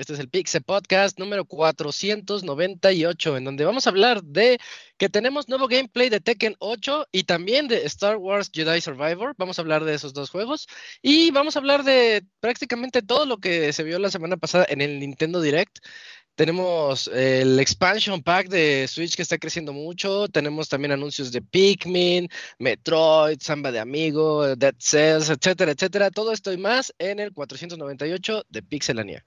Este es el Pixel Podcast número 498, en donde vamos a hablar de que tenemos nuevo gameplay de Tekken 8 y también de Star Wars Jedi Survivor. Vamos a hablar de esos dos juegos y vamos a hablar de prácticamente todo lo que se vio la semana pasada en el Nintendo Direct. Tenemos el expansion pack de Switch que está creciendo mucho. Tenemos también anuncios de Pikmin, Metroid, Samba de Amigo, Dead Cells, etcétera, etcétera. Todo esto y más en el 498 de Pixelania.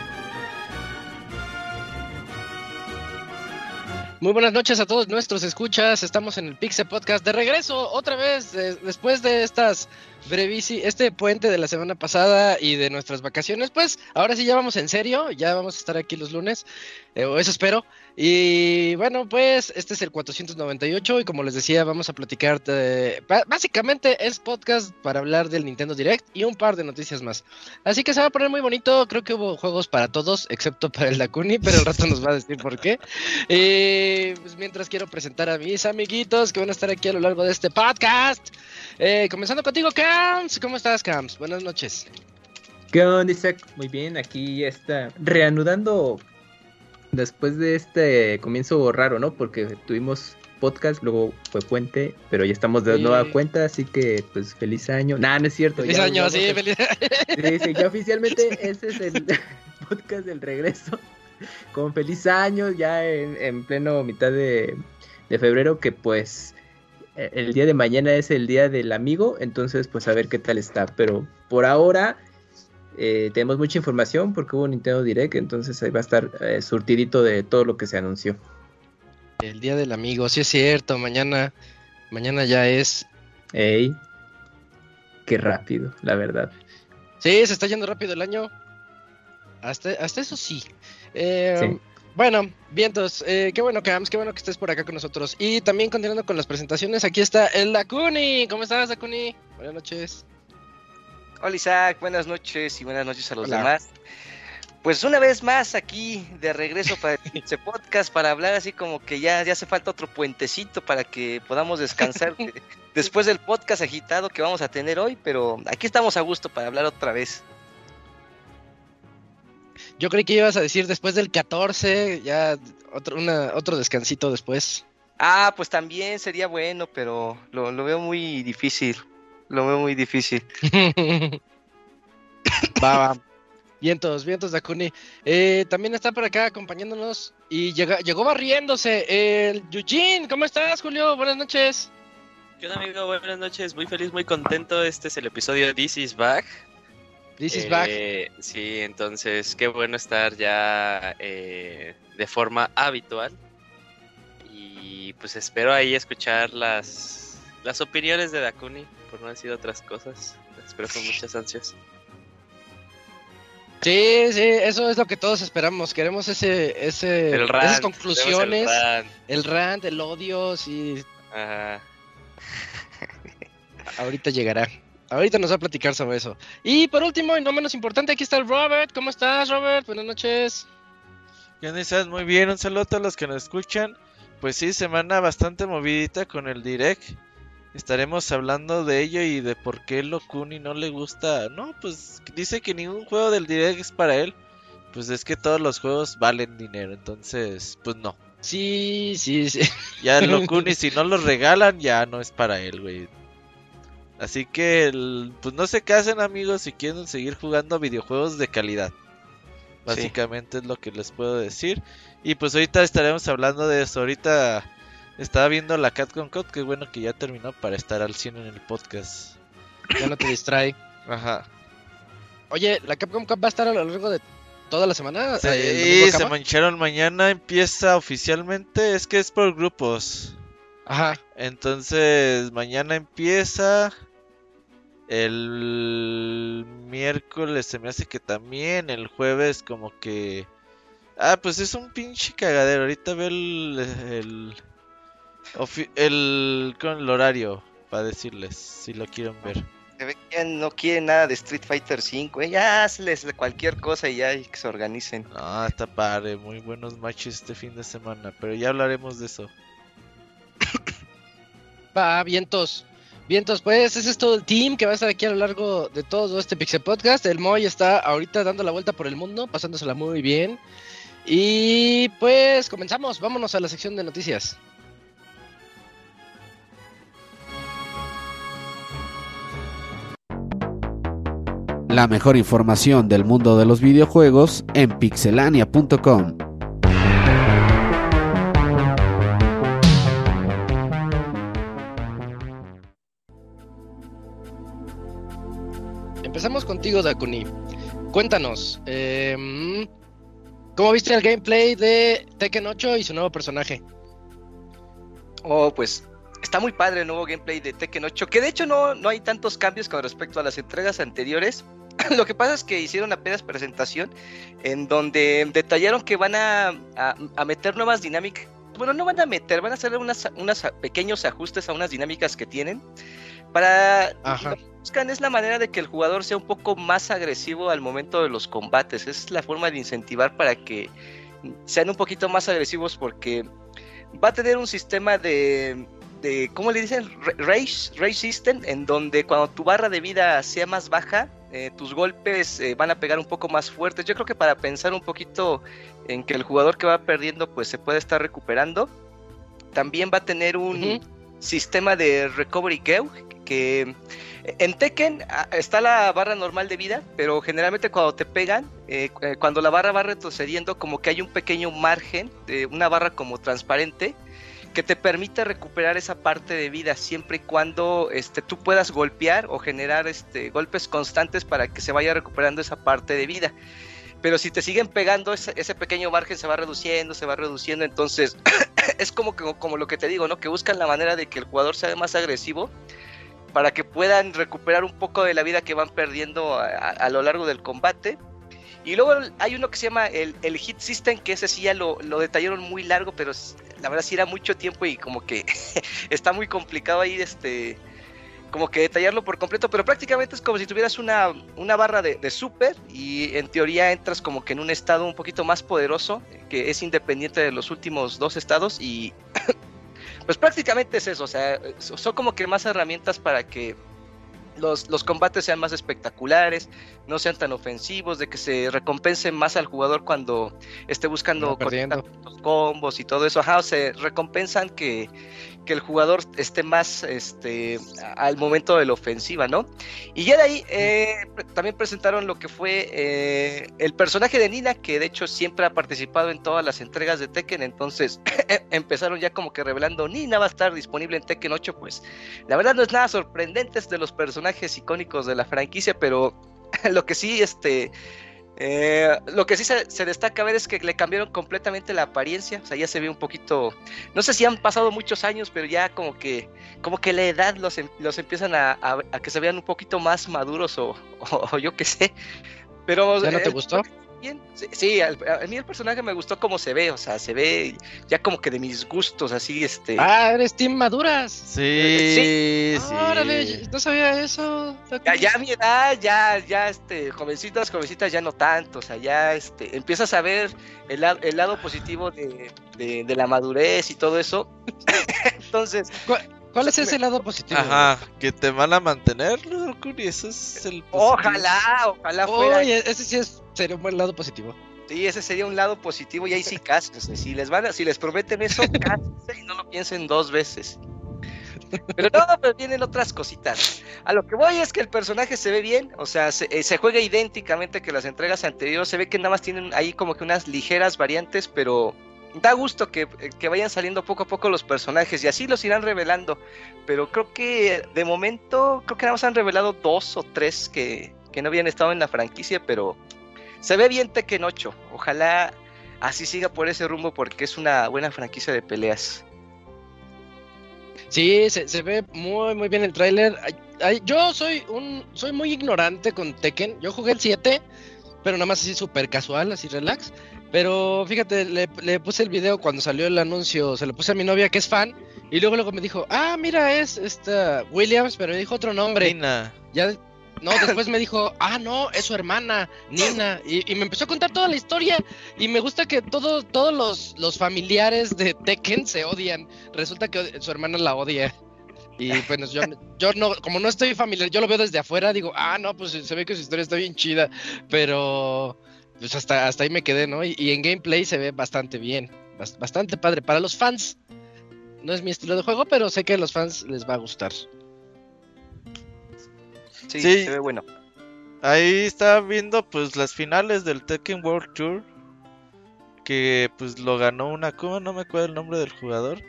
Muy buenas noches a todos nuestros escuchas. Estamos en el Pixel Podcast de regreso otra vez de- después de estas brevísimas, este puente de la semana pasada y de nuestras vacaciones. Pues ahora sí ya vamos en serio, ya vamos a estar aquí los lunes, eh, eso espero. Y bueno, pues este es el 498 y como les decía, vamos a platicar Básicamente es podcast para hablar del Nintendo Direct y un par de noticias más. Así que se va a poner muy bonito. Creo que hubo juegos para todos, excepto para el Dakuni, pero el rato nos va a decir por qué. Eh, pues mientras quiero presentar a mis amiguitos que van a estar aquí a lo largo de este podcast. Eh, comenzando contigo, Camps. ¿Cómo estás, Camps? Buenas noches. ¿Qué onda, Isaac? Muy bien, aquí está reanudando después de este comienzo raro, ¿no? Porque tuvimos podcast, luego fue puente, pero ya estamos de Sí. nueva cuenta, así que pues feliz año. Nah, no es cierto. Feliz ya año, sí, a- feliz Sí, sí, ya oficialmente ese es el podcast del regreso. Con feliz año, ya en, en pleno mitad de, de febrero, que pues eh, el día de mañana es el día del amigo, entonces pues a ver qué tal está. Pero por ahora eh, tenemos mucha información porque hubo Nintendo Direct, entonces ahí va a estar eh, surtidito de todo lo que se anunció. El día del amigo, sí es cierto. Mañana, mañana ya es. Ey, qué rápido, la verdad. Sí, se está yendo rápido el año. Hasta, hasta eso sí. Eh, Sí. Bueno, vientos, eh, qué bueno, Camps, qué bueno que estés por acá con nosotros. Y también continuando con las presentaciones, aquí está el Dakuni. ¿Cómo estás, Dakuni? Buenas noches. Hola Isaac, buenas noches y buenas noches a los Hola. demás. Pues una vez más aquí de regreso para este podcast para hablar así como que ya, ya hace falta otro puentecito para que podamos descansar de- después del podcast agitado que vamos a tener hoy, pero aquí estamos a gusto para hablar otra vez. Yo creí que ibas a decir después del 14, ya otro, una, otro descansito después. Ah, pues también sería bueno, pero lo, lo veo muy difícil. Lo veo muy difícil. va, va. Vientos, vientos, Dakuni. Eh, también está por acá acompañándonos y llega, llegó barriéndose el Eugene. ¿Cómo estás, Julio? Buenas noches. ¿Qué onda, amigo? Buenas noches. Muy feliz, muy contento. Este es el episodio This is Back. This is back. Eh, Sí, entonces qué bueno estar ya eh, de forma habitual. Y pues espero ahí escuchar las, las opiniones de Dakuni, por no decir otras cosas. Espero con muchas ansias. Sí, sí, eso es lo que todos esperamos. Queremos ese, ese, El rant, esas conclusiones, El rant. el rant, el odio, sí, Ajá. ahorita llegará. Ahorita nos va a platicar sobre eso. Y por último, y no menos importante, aquí está el Robert. ¿Cómo estás, Robert? Buenas noches. ¿Qué onda, Isaac? Muy bien, un saludo a todos los que nos escuchan. Pues sí, semana bastante movidita con el direct. Estaremos hablando de ello y de por qué Locuni no le gusta. No, pues dice que ningún juego del direct es para él. Pues es que todos los juegos valen dinero, entonces, pues no. Sí, sí, sí. Ya Locuni, si no los regalan, ya no es para él, güey. Así que, el- pues no se casen, amigos, si quieren seguir jugando videojuegos de calidad. Básicamente es lo que les puedo decir. Y pues ahorita estaremos hablando de eso. Ahorita estaba viendo la Catcon Code, que bueno que ya terminó para estar al 100 en el podcast. Ya no te distrae. Ajá. Oye, la Capcom Cup va a estar a lo largo de toda la semana. Sí, ¿El domingo se mancharon mañana, empieza oficialmente, es que es por grupos. Ajá. Entonces, mañana empieza. El miércoles se me hace que también. El jueves, como que. Ah, pues es un pinche cagadero. Ahorita veo el. El, el, con el horario para decirles si lo quieren ver. Se ve que no quieren nada de Street Fighter 5, ya hazles cualquier cosa y ya y que se organicen. No, está padre. Muy buenos matches este fin de semana. Pero ya hablaremos de eso. Va, vientos. Vientos, pues ese es todo el team que va a estar aquí a lo largo de todo este Pixel Podcast. El Moy está ahorita dando la vuelta por el mundo, pasándosela muy bien. Y pues comenzamos, vámonos a la sección de noticias. La mejor información del mundo de los videojuegos en pixelania.com. Empezamos contigo, Dakuni. Cuéntanos, em, ¿cómo viste el gameplay de Tekken 8 y su nuevo personaje? Oh, pues está muy padre el nuevo gameplay de Tekken 8, que de hecho no, no hay tantos cambios con respecto a las entregas anteriores. Lo que pasa es que hicieron apenas presentación en donde detallaron que van a, a- a meter nuevas dinámicas. Bueno, no van a meter, van a hacer unas, unos pequeños ajustes a unas dinámicas que tienen. Para Ajá. lo que buscan es la manera de que el jugador sea un poco más agresivo al momento de los combates. Es la forma de incentivar para que sean un poquito más agresivos porque va a tener un sistema de, de ¿cómo le dicen? Ra- Rage, rage System, en donde cuando tu barra de vida sea más baja, eh, tus golpes eh, van a pegar un poco más fuertes. Yo creo que para pensar un poquito en que el jugador que va perdiendo pues se puede estar recuperando, también va a tener un sistema de recovery gauge que en Tekken está la barra normal de vida, pero generalmente cuando te pegan, eh, cuando la barra va retrocediendo, como que hay un pequeño margen, de una barra como transparente, que te permite recuperar esa parte de vida siempre y cuando este, tú puedas golpear o generar este, golpes constantes para que se vaya recuperando esa parte de vida. Pero si te siguen pegando, ese, ese pequeño margen se va reduciendo, se va reduciendo, entonces es como, que, como lo que te digo, ¿no? Que buscan la manera de que el jugador sea más agresivo para que puedan recuperar un poco de la vida que van perdiendo a, a- a lo largo del combate. Y luego hay uno que se llama el, el Hit System, que ese sí ya lo, lo detallaron muy largo, pero la verdad sí era mucho tiempo y como que está muy complicado ahí este como que detallarlo por completo, pero prácticamente es como si tuvieras una, una barra de, super y en teoría entras como que en un estado un poquito más poderoso, que es independiente de los últimos dos estados y pues prácticamente es eso, o sea, so- son como que más herramientas para que los, los combates sean más espectaculares, no sean tan ofensivos, de que se recompensen más al jugador cuando esté buscando combos y todo eso, ajá, o se recompensan que, que el jugador esté más este al momento de la ofensiva, ¿no? Y ya de ahí eh, también presentaron lo que fue eh, el personaje de Nina, que de hecho siempre ha participado en todas las entregas de Tekken, entonces empezaron ya como que revelando Nina va a estar disponible en Tekken 8, pues la verdad no es nada sorprendente, es de los personajes icónicos de la franquicia, pero lo que sí, este... eh, lo que sí se, se destaca ver es que le cambiaron completamente la apariencia, o sea, ya se ve un poquito, no sé si han pasado muchos años, pero ya como que, como que la edad los, em- los empiezan a, a- a que se vean un poquito más maduros o, o- o yo qué sé. Pero ¿Ya no te eh, gustó? Bien. Sí, sí, al- a, mí el personaje me gustó como se ve, o sea, se ve ya como que de mis gustos, así, este. Ah, eres Team Maduras. Sí, sí. Órale, no sabía eso. Ya, ya mi edad, ya, ya, este, jovencitas, jovencitas, ya no tanto, o sea, ya, este, empiezas a ver el, la- el lado positivo de, de- de la madurez y todo eso. Entonces, ¿Cuál es ese lado positivo? Ajá, que te van a mantener, Kuri, eso es el positivo. ojalá, ojalá fuera. Oye, ese sí es, sería un buen lado positivo. Sí, ese sería un lado positivo y ahí sí cásense. Si les van a- si les prometen eso, cásense y no lo piensen dos veces. Pero no, pero vienen otras cositas. A lo que voy es que el personaje se ve bien, o sea, se, eh, se juega idénticamente que las entregas anteriores. Se ve que nada más tienen ahí como que unas ligeras variantes, pero da gusto que, que vayan saliendo poco a poco los personajes y así los irán revelando. Pero creo que de momento, creo que nada más han revelado dos o tres que, que no habían estado en la franquicia, pero se ve bien Tekken 8. Ojalá así siga por ese rumbo porque es una buena franquicia de peleas. Sí, se, ve muy muy bien el tráiler. Yo soy un soy muy ignorante con Tekken. Yo jugué el 7, pero nada más así súper casual, así relax. Pero fíjate, le, le puse el video cuando salió el anuncio, se lo puse a mi novia que es fan, y luego luego me dijo, ah, mira, es esta Williams, pero me dijo otro nombre. Nina. Ya, no, después me dijo, ah, no, es su hermana, Nina. Y, y me empezó a contar toda la historia. Y me gusta que todo, todos los, los familiares de Tekken se odian. Resulta que su hermana la odia. Y bueno, yo, yo no, como no estoy familiar, yo lo veo desde afuera, digo, ah, no, pues se ve que su historia está bien chida. Pero pues hasta, hasta ahí me quedé, ¿no? Y, y en gameplay se ve bastante bien. bas- Bastante padre. Para los fans, no es mi estilo de juego, pero sé que a los fans les va a gustar. Sí, Sí. se ve bueno. Ahí estaba viendo pues las finales del Tekken World Tour. Que pues lo ganó una Kuma, no me acuerdo el nombre del jugador.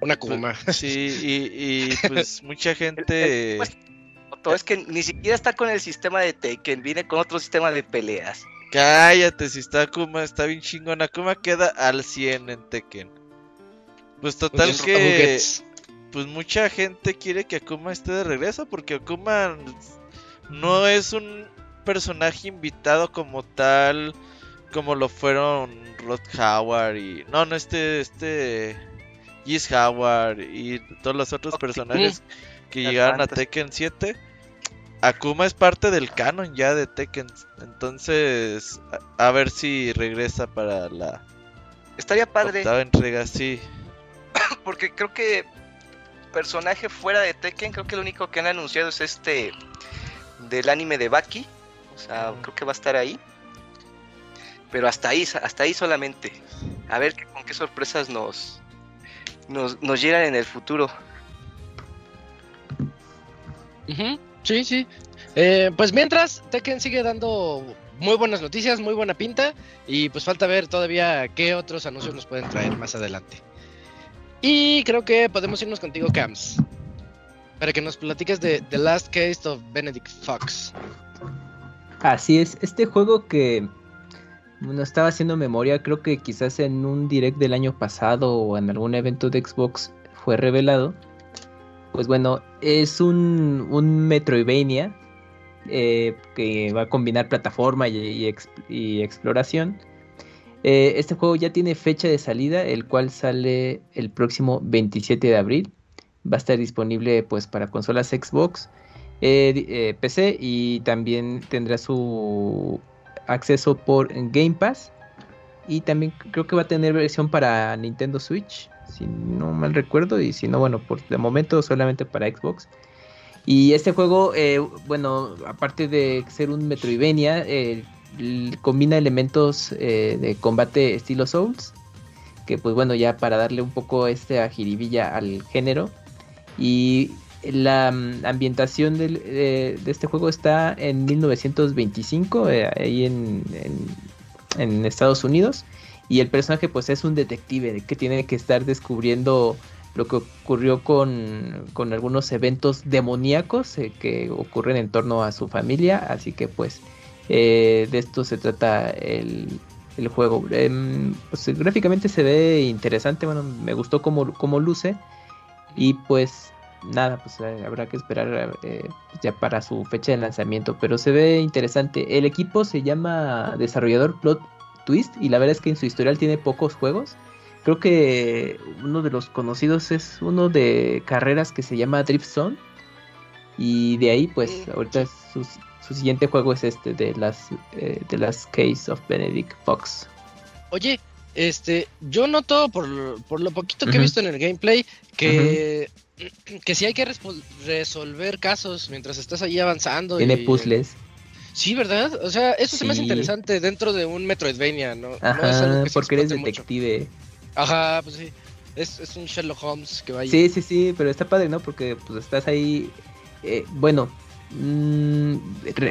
Una Kuma. Sí, y, y, pues mucha gente... pues, Todo es que ni siquiera está con el sistema de Tekken, viene con otro sistema de peleas. Cállate, si está Akuma, está bien chingona. Akuma queda al 100 en Tekken. Pues total que pues mucha gente quiere que Akuma esté de regreso porque Akuma no es un personaje invitado como tal como lo fueron Rod Howard y no, no este este Giz Howard y todos los otros personajes que Las llegaron a. Tekken 7. Akuma es parte del canon ya de Tekken, entonces a, a ver si regresa para la Estaría padre, octava entrega, sí. porque creo que personaje fuera de Tekken, creo que lo único que han anunciado es este del anime de Baki. O sea, creo que va a estar ahí. Pero hasta ahí, hasta ahí solamente. A ver qué- con qué sorpresas nos, nos, nos llegan en el futuro. Ujú, Sí, sí. Eh, pues mientras, Tekken sigue dando muy buenas noticias, muy buena pinta. Y pues falta ver todavía qué otros anuncios nos pueden traer más adelante. Y creo que podemos irnos contigo, Cams. Para que nos platiques de The Last Case of Benedict Fox. Así es, este juego que bueno, estaba haciendo memoria, creo que quizás en un direct del año pasado o en algún evento de Xbox fue revelado. Pues bueno, es un, un Metroidvania eh, que va a combinar plataforma y, y ex- y exploración. Eh, este juego ya tiene fecha de salida, el cual sale el próximo 27 de abril. Va a estar disponible pues para consolas Xbox, eh, PC y también tendrá su acceso por Game Pass. Y también creo que va a tener versión para Nintendo Switch, si no mal recuerdo. Y si no, bueno, por de momento solamente para Xbox. Y este juego, eh, bueno, aparte de ser un Metroidvania, eh, combina elementos eh, de combate estilo Souls. Que pues bueno, ya para darle un poco este jiribilla al género. Y la mm, ambientación del- eh, de este juego está en 1925, eh, ahí en- en Estados Unidos. Y el personaje pues es un detective que tiene que estar descubriendo lo que ocurrió con, con algunos eventos demoníacos eh, que ocurren en torno a su familia. Así que pues eh, de esto se trata el, el juego. Em, pues, gráficamente se ve interesante, bueno, me gustó cómo, cómo luce. Y pues nada, pues eh, habrá que esperar eh, ya para su fecha de lanzamiento. Pero se ve interesante. El equipo se llama desarrollador Plot Twist y la verdad es que en su historial tiene pocos juegos. Creo que uno de los conocidos es uno de carreras que se llama Drift Zone. Y de ahí, pues, ahorita su, su siguiente juego es este de las eh, de las Case of Benedict Fox. Oye, este, yo noto por, por lo poquito que he visto en el gameplay que, que sí hay que resolver casos mientras estás ahí avanzando. Tiene y- puzzles. Sí, ¿verdad? O sea, eso se me hace Sí. interesante dentro de un Metroidvania, ¿no? No es algo Ajá, que se porque eres mucho. detective. Ajá, pues sí. Es, es un Sherlock Holmes que va ahí. Sí, sí, sí, pero está padre, ¿no? Porque pues estás ahí, eh, bueno, mm,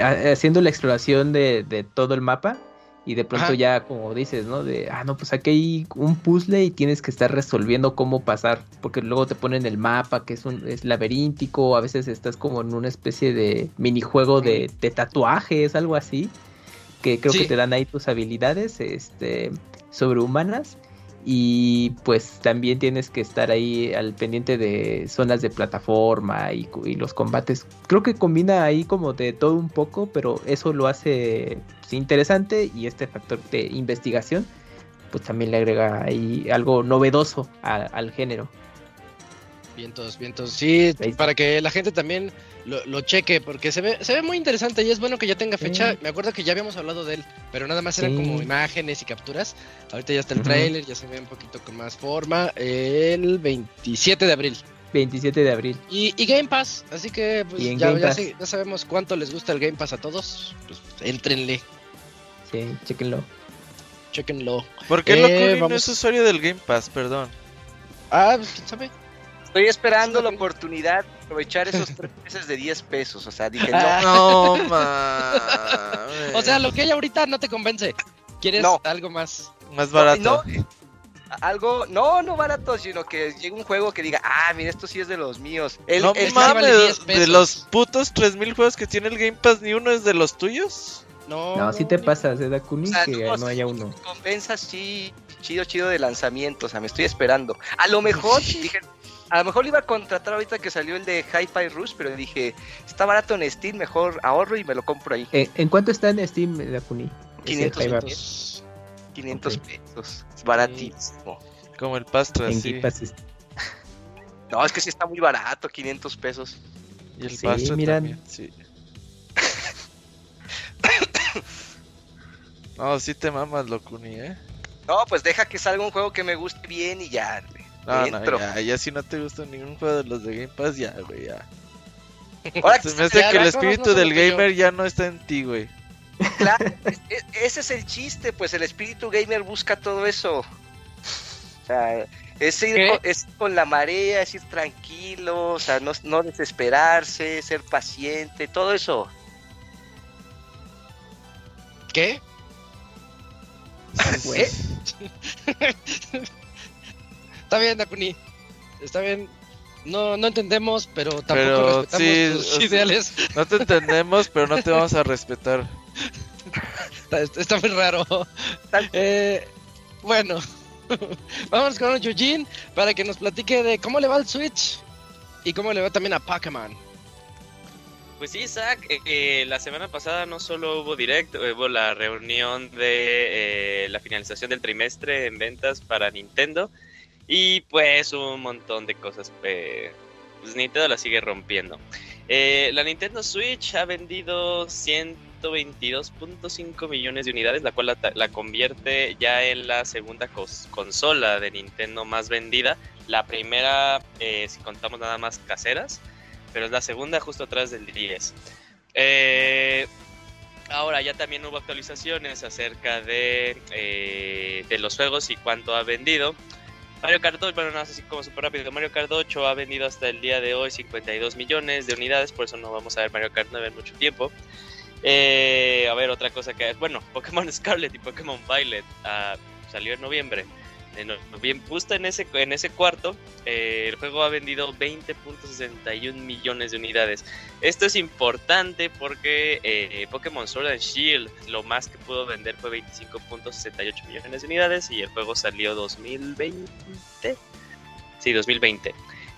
ha- haciendo la exploración de, de todo el mapa y de pronto Ajá. ya como dices, ¿no? De, ah, no, pues aquí hay un puzzle y tienes que estar resolviendo cómo pasar, porque luego te ponen el mapa que es un es laberíntico, a veces estás como en una especie de minijuego de, de tatuajes, algo así, que creo Sí. que te dan ahí tus habilidades, este, sobrehumanas y pues también tienes que estar ahí al pendiente de zonas de plataforma y, los combates. Creo que combina ahí como de todo un poco, pero eso lo hace pues, interesante y este factor de investigación pues también le agrega ahí algo novedoso al género. Vientos, vientos. Sí, para que la gente también lo, lo cheque, porque se ve, se ve muy interesante y es bueno que ya tenga fecha. Sí. Me acuerdo que ya habíamos hablado de él, pero nada más eran Sí. como imágenes y capturas. Ahorita ya está el Ujú. trailer, ya se ve un poquito con más forma. El 27 de abril. 27 de abril. Y, y Game Pass, así que pues, Y en ya, Game ya Pass. sé- ya sabemos cuánto les gusta el Game Pass a todos. Pues entrenle, Sí, chequenlo. chequenlo. ¿Por qué Eh, no es usuario del Game Pass? Perdón. Ah, pues quién sabe. Estoy esperando la oportunidad de aprovechar esos tres meses de 10 pesos. O sea, dije, no, Ah. No, mames. O sea, lo que hay ahorita no te convence. ¿Quieres No. algo más? Más barato. No, algo, no, no barato, sino que llegue un juego que diga, ah, mira, esto sí es de los míos. El, no el- ma- vale 10 mames, de los putos 3000 juegos que tiene el Game Pass, ni uno es de los tuyos. No, No, si te pasas, de Dakuni, o sea, que no haya uno. Compensa, sí, chido, chido de lanzamiento, o sea, me estoy esperando. A lo mejor, dije, a lo mejor lo iba a contratar ahorita que salió el de Hi-Fi Rush, pero dije, está barato en Steam, mejor ahorro y me lo compro ahí. Eh, ¿En cuánto está en Steam, Dakuni? Ese 500 Hyper- pesos. 500 Ok. pesos, es baratísimo. Como el Pastra, En sí. No, es que sí está muy barato, 500 pesos. Y el Sí, Pastra miran. también, sí. No, sí te mamas, Locuni, ¿eh? No, pues deja que salga un juego que me guste bien y ya, No, no, ya, ya si no te gusta ningún juego de los de Game Pass, ya, güey, ya. Ahora Se que me hace ya, que el espíritu no, del yo. gamer ya no está en ti, güey. Claro, es- es- ese es el chiste, pues el espíritu gamer busca todo eso. O sea, es ir ¿Qué? con, es con la marea, es ir tranquilo, o sea, no, no desesperarse, ser paciente, todo eso. ¿Qué? Güey. Está bien, Dakuni. Está bien. No, no entendemos, pero tampoco Pero respetamos sí, tus o sea- ideales. No te entendemos, pero no te vamos a respetar. Está, está muy raro. Eh, bueno, vamos con Eugene para que nos platique de cómo le va el Switch y cómo le va también a Pokémon. Pues sí, Isaac, eh, eh, la semana pasada no solo hubo direct, hubo la reunión de eh, la finalización del trimestre en ventas para Nintendo y pues un montón de cosas. eh, pues Nintendo la sigue rompiendo. Eh, la Nintendo Switch ha vendido 122.5 millones de unidades, la cual la, convierte ya en la segunda consola de Nintendo más vendida. La primera, eh, si contamos nada más caseras, pero es la segunda justo atrás del 10. Eh, ahora ya también hubo actualizaciones acerca de, de los juegos y cuánto ha vendido. Mario Kart 8, bueno, no así como súper rápido. Mario Kart 8 ha vendido hasta el día de hoy 52 millones de unidades, por eso no vamos a ver Mario Kart 9 en mucho tiempo. Eh, a ver, otra cosa que bueno, Pokémon Scarlet y Pokémon Violet ah, salió en noviembre. En noviem- justo en ese, en ese cuarto, eh, el juego ha vendido 20.61 millones de unidades. Esto es importante porque eh, Pokémon Sword and Shield lo más que pudo vender fue 25.68 millones de unidades y el juego salió 2020. Sí, 2020.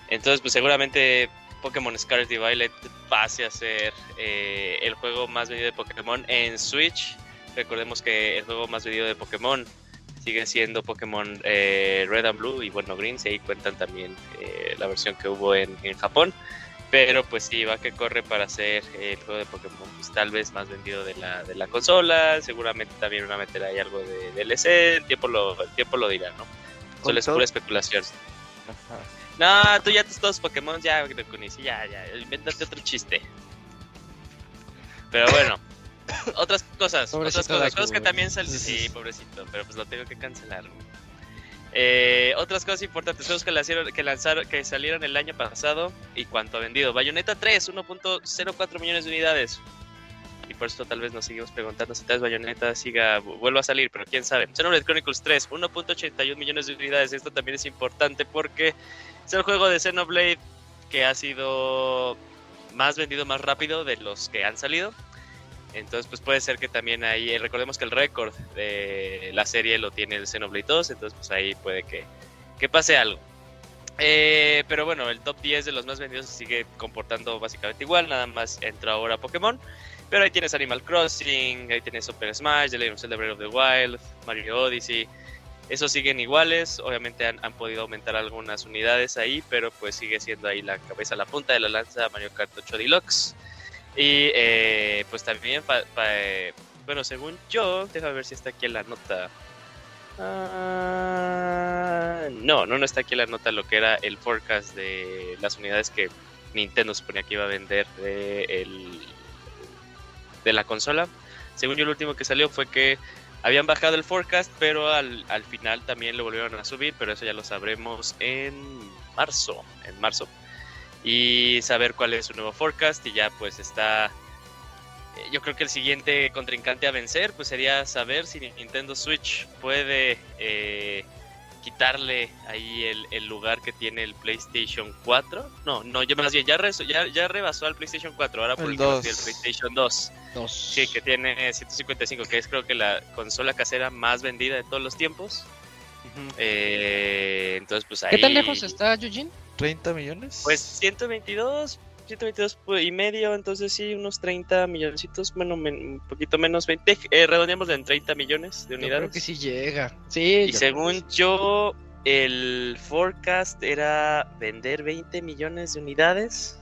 Entonces, pues seguramente Pokémon Scarlet y Violet pase a ser eh, el juego más vendido de Pokémon en Switch. Recordemos que el juego más vendido de Pokémon sigue siendo Pokémon eh, Red and Blue y bueno Green, si ahí cuentan también eh, la versión que hubo en, en Japón. Pero pues sí, va que corre para ser el juego de Pokémon pues, tal vez más vendido de la, de la consola. Seguramente también van a meter ahí algo de DLC. El tiempo lo, el tiempo lo dirá, ¿no? Solo es pura especulación. No, tú ya tus todos Pokémon, ya, ya, ya, invéntate otro chiste. Pero bueno, otras cosas, Pobrecito otras cosas, juegos que también salen, sí, pobrecito, pero pues lo tengo que cancelar. Eh, otras cosas importantes, juegos que, lanzaron, que, lanzaron, que salieron el año pasado y cuánto ha vendido. Bayonetta 3, 1.04 millones de unidades. Y por eso tal vez nos seguimos preguntando si tal vez Bayonetta siga, vuelva a salir, pero quién sabe. Xenoblade Chronicles 3, 1.81 millones de unidades. Esto también es importante porque es el juego de Xenoblade que ha sido más vendido más rápido de los que han salido. Entonces, pues puede ser que también ahí, recordemos que el récord de la serie lo tiene el Xenoblade 2, entonces pues ahí puede que, que pase algo. Eh, pero bueno, el top 10 de los más vendidos sigue comportando básicamente igual, nada más entra ahora Pokémon. Pero ahí tienes Animal Crossing, ahí tienes Super Smash, The Legend of Zelda Breath of the Wild, Mario Odyssey. Esos siguen iguales, obviamente han, han, podido aumentar algunas unidades ahí, pero pues sigue siendo ahí la cabeza, la punta de la lanza Mario Kart 8 Deluxe. Y eh, pues también, pa, eh, bueno, según yo, déjame ver si está aquí en la nota. Uh, no, no, no está aquí en la nota lo que era el forecast de las unidades que Nintendo suponía que iba a vender de, el, de la consola. Según yo, lo último que salió fue que habían bajado el forecast, pero al, al final también lo volvieron a subir, pero eso ya lo sabremos en marzo. En marzo y saber cuál es su nuevo forecast y ya pues está yo creo que el siguiente contrincante a vencer pues sería saber si Nintendo Switch puede eh, quitarle ahí el, el, lugar que tiene el PlayStation 4 no no ya más bien ya, re, ya, ya rebasó al PlayStation 4 ahora por el, el PlayStation 2 Dos. sí que tiene 155 que es creo que la consola casera más vendida de todos los tiempos uh -huh. eh, entonces pues ahí ¿qué tan lejos está Eugene? 30 millones. Pues 122, 122 y medio, entonces sí, unos 30 milloncitos, bueno, un poquito menos, 20, eh, redondeamos en 30 millones de unidades. Yo creo que sí llega. Sí, y según yo, el forecast era vender 20 millones de unidades.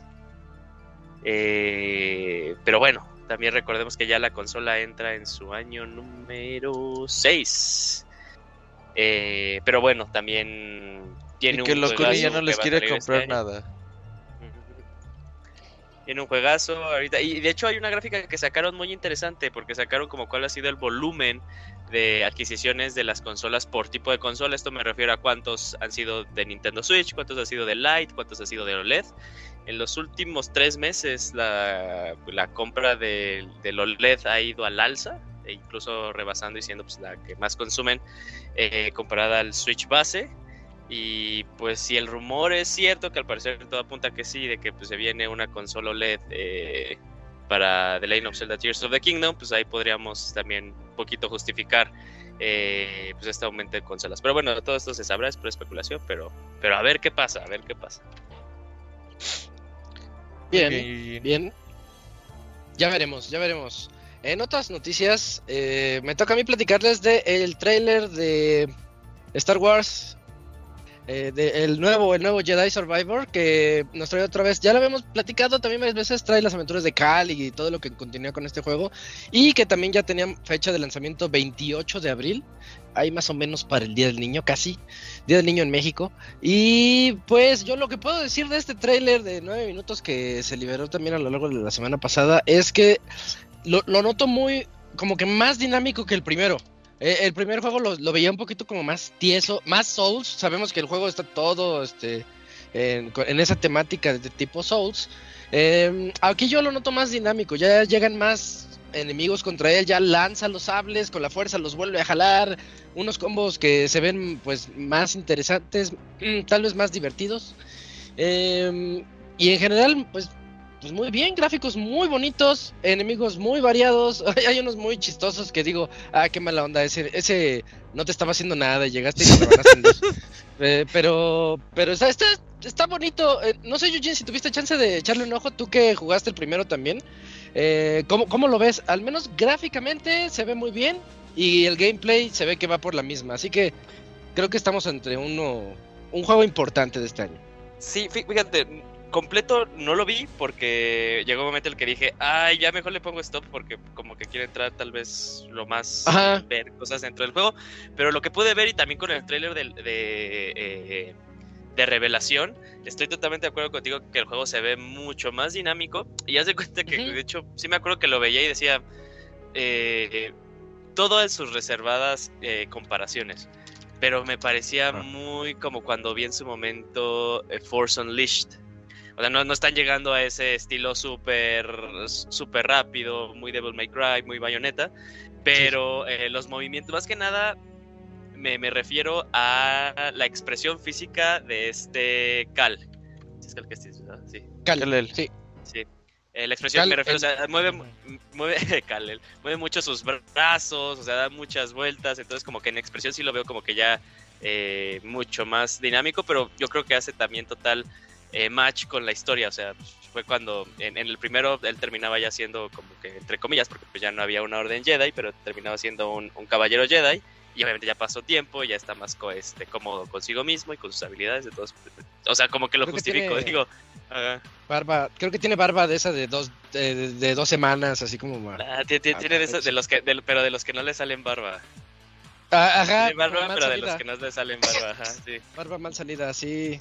Eh, pero bueno, también recordemos que ya la consola entra en su año número 6. Eh, pero bueno, también tiene y que un los Kuni ya no les quiere comprar este nada. Tiene un juegazo ahorita. Y de hecho hay una gráfica que sacaron muy interesante porque sacaron como cuál ha sido el volumen de adquisiciones de las consolas por tipo de consola. Esto me refiero a cuántos han sido de Nintendo Switch, cuántos han sido de Lite, cuántos han sido de OLED. En los últimos tres meses la, la compra de, del OLED ha ido al alza, e incluso rebasando y siendo pues, la que más consumen eh, comparada al Switch base. Y pues si el rumor es cierto, que al parecer todo apunta que sí, de que pues se viene una consola OLED eh, para The Legend of Zelda Tears of the Kingdom, pues ahí podríamos también un poquito justificar eh, pues este aumento de consolas. Pero bueno, todo esto se sabrá, es por especulación, pero, pero a ver qué pasa, a ver qué pasa. Bien, okay. bien. Ya veremos, ya veremos. En otras noticias, eh, me toca a mí platicarles del de trailer de Star Wars eh, de el nuevo el nuevo Jedi Survivor que nos trae otra vez ya lo habíamos platicado también varias veces trae las aventuras de Cal y todo lo que continúa con este juego y que también ya tenía fecha de lanzamiento 28 de abril ahí más o menos para el Día del Niño casi Día del Niño en México y pues yo lo que puedo decir de este tráiler de 9 minutos que se liberó también a lo largo de la semana pasada es que lo, lo noto muy como que más dinámico que el primero eh, el primer juego lo, veía un poquito como más tieso, más Souls. Sabemos que el juego está todo este, en, esa temática de tipo Souls. Eh, aquí yo lo noto más dinámico. Ya llegan más enemigos contra él, ya lanza los sables con la fuerza, los vuelve a jalar. Unos combos que se ven pues más interesantes, tal vez más divertidos. Eh, y en general, pues pues muy bien, gráficos muy bonitos, enemigos muy variados, hay unos muy chistosos que digo, ah, qué mala onda, ese, ese no te estaba haciendo nada y llegaste y te ascender. eh, pero, pero está, está, está bonito, eh, no sé Eugene si tuviste chance de echarle un ojo, tú que jugaste el primero también, eh, ¿cómo, ¿cómo lo ves? Al menos gráficamente se ve muy bien y el gameplay se ve que va por la misma, así que creo que estamos entre uno, un juego importante de este año. Sí, fíjate, completo no lo vi porque llegó un momento en el que dije, ay, ya mejor le pongo stop porque como que quiero entrar tal vez lo más Ajá. ver cosas dentro del juego. Pero lo que pude ver y también con el trailer de, de, eh, de, revelación, estoy totalmente de acuerdo contigo que el juego se ve mucho más dinámico. Y haz de cuenta que, uh -huh. de hecho, sí me acuerdo que lo veía y decía, eh, todo en sus reservadas eh, comparaciones. pero me parecía Ah. muy como cuando vi en su momento eh, Force Unleashed. O sea, no, no están llegando a ese estilo súper súper rápido, muy Devil May Cry, muy Bayonetta, pero eh, los movimientos, más que nada, me, me refiero a la expresión física de este Cal. ¿Sí es Cal Kestis, verdad? Sí. Cal, sí. Sí. Eh, la expresión Cal- me refiero, o sea, el- mueve, mueve, Kal-El, mueve mucho sus brazos, o sea, da muchas vueltas, entonces como que en expresión sí lo veo como que ya eh, mucho más dinámico, pero yo creo que hace también total eh, match con la historia, o sea, fue cuando en, en el primero él terminaba ya siendo como que, entre comillas, porque pues ya no había una orden Jedi, pero terminaba siendo un, un caballero Jedi, y obviamente ya pasó tiempo, ya está más co- este, cómodo consigo mismo y con sus habilidades, entonces, o sea, como que lo Creo que justifico, tiene- digo, ajá. Barba, creo que tiene barba de esa de dos, de, de- de dos semanas, así como. Ah, tie- tie- Ah, tiene de, esos- de los que, pero de los que no le salen barba. Ah, ajá, Tiene barba, mal pero de los que no le salen barba, ajá, sí. barba mal salida, sí.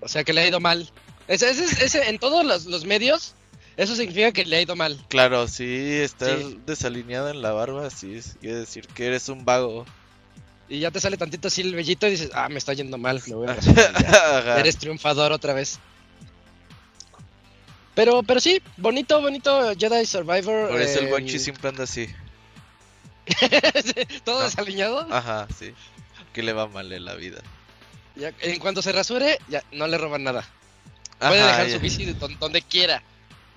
O sea que le ha ido mal. Ese, ese, ese- en todos los, los medios, eso significa que le ha ido mal. Claro, si estás Sí. desalineado en la barba, sí, es- quiere decir que eres un vago. Y ya te sale tantito así el vellito y dices, ah, me está yendo mal, me voy a ya. Eres triunfador otra vez. Pero, pero sí, bonito, bonito Jedi Survivor. Por eso el eh, Guanchi siempre anda así. Todo desaliñado. Ajá, sí. Que le va mal en la vida. Ya, en cuanto se rasure, ya no le roban nada. Puede Ajá, dejar ya. su bici de don- donde quiera.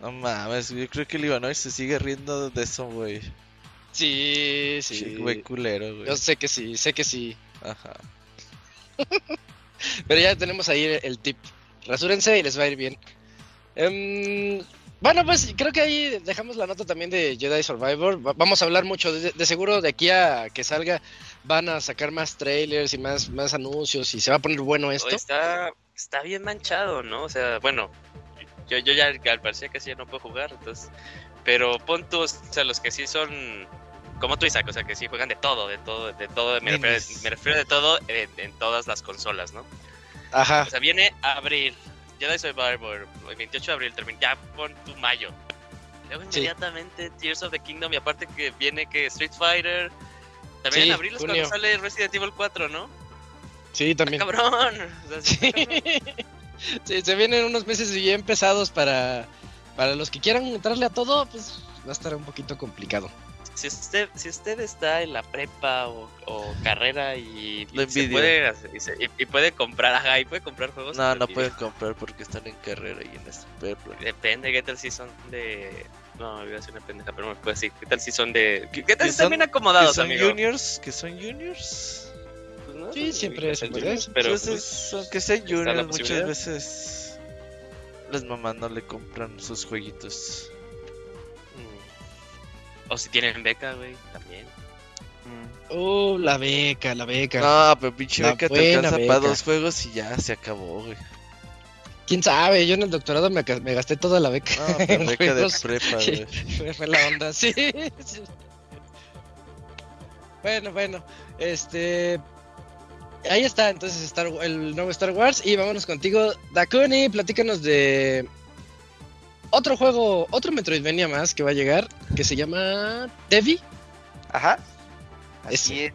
No mames, yo creo que el Ivanovic se sigue riendo de eso, güey. Sí, Sí. Güey culero, güey. Yo sé que sí, sé que sí. Ajá. Pero ya tenemos ahí el, el tip. Rasúrense y les va a ir bien. Em, bueno, pues creo que ahí dejamos la nota también de Jedi Survivor. Va- vamos a hablar mucho. De, de seguro de aquí a que salga van a sacar más trailers y más, más anuncios y se va a poner bueno esto. Está, está bien manchado, ¿no? O sea, bueno, yo, yo ya al parecer que sí ya no puedo jugar, entonces. Pero pon tú, o sea, los que sí son. Como tú, Isaac, o sea, que sí juegan de todo, de todo, de todo. Me, refiero, Minis. me refiero de todo en, en todas las consolas, ¿no? Ajá. O sea, viene abril, Jedi Survivor, el 28 de abril, termina, ya pon tu mayo. Luego Sí. inmediatamente Tears of the Kingdom y aparte que viene que Street Fighter. También Sí, en abril es junio. cuando sale Resident Evil 4, ¿no? Sí, también. Cabrón. O sea, sí, Sí. Sí, se vienen unos meses bien pesados para, para los que quieran entrarle a todo, pues va a estar un poquito complicado. si usted, si usted está en la prepa o, o carrera y, y se puede, hacer- y, se- y- y puede comprar, ajá, y puede comprar juegos. No, no pueden comprar porque están en carrera y en perro. Depende, ¿qué tal si son de... No, iba a ser una pendeja, pero me puedo decir, ¿qué tal si son de... ¿Qué, tal que si están bien ¿Que acomodados, son amigo? juniors? ¿Que son juniors? Pues no, Sí, son siempre puede. juniors, pero Pues pues, es- aunque sean la juniors, muchas veces las mamás no le compran sus jueguitos. mm. O si tienen beca, güey, también. Uh, la beca, la beca. No, pero pinche La beca te alcanza beca. para dos juegos y ya se acabó, güey. ¿Quién sabe? Yo en el doctorado me, gasté toda la beca. En beca de prepa, güey. Fue, fue la onda, sí, sí. Bueno, bueno, este. Ahí está, entonces Star, el nuevo Star Wars. Y vámonos contigo, Dakuni. Platícanos de otro juego, otro Metroidvania más que va a llegar, que se llama Devi. Ajá. Así es.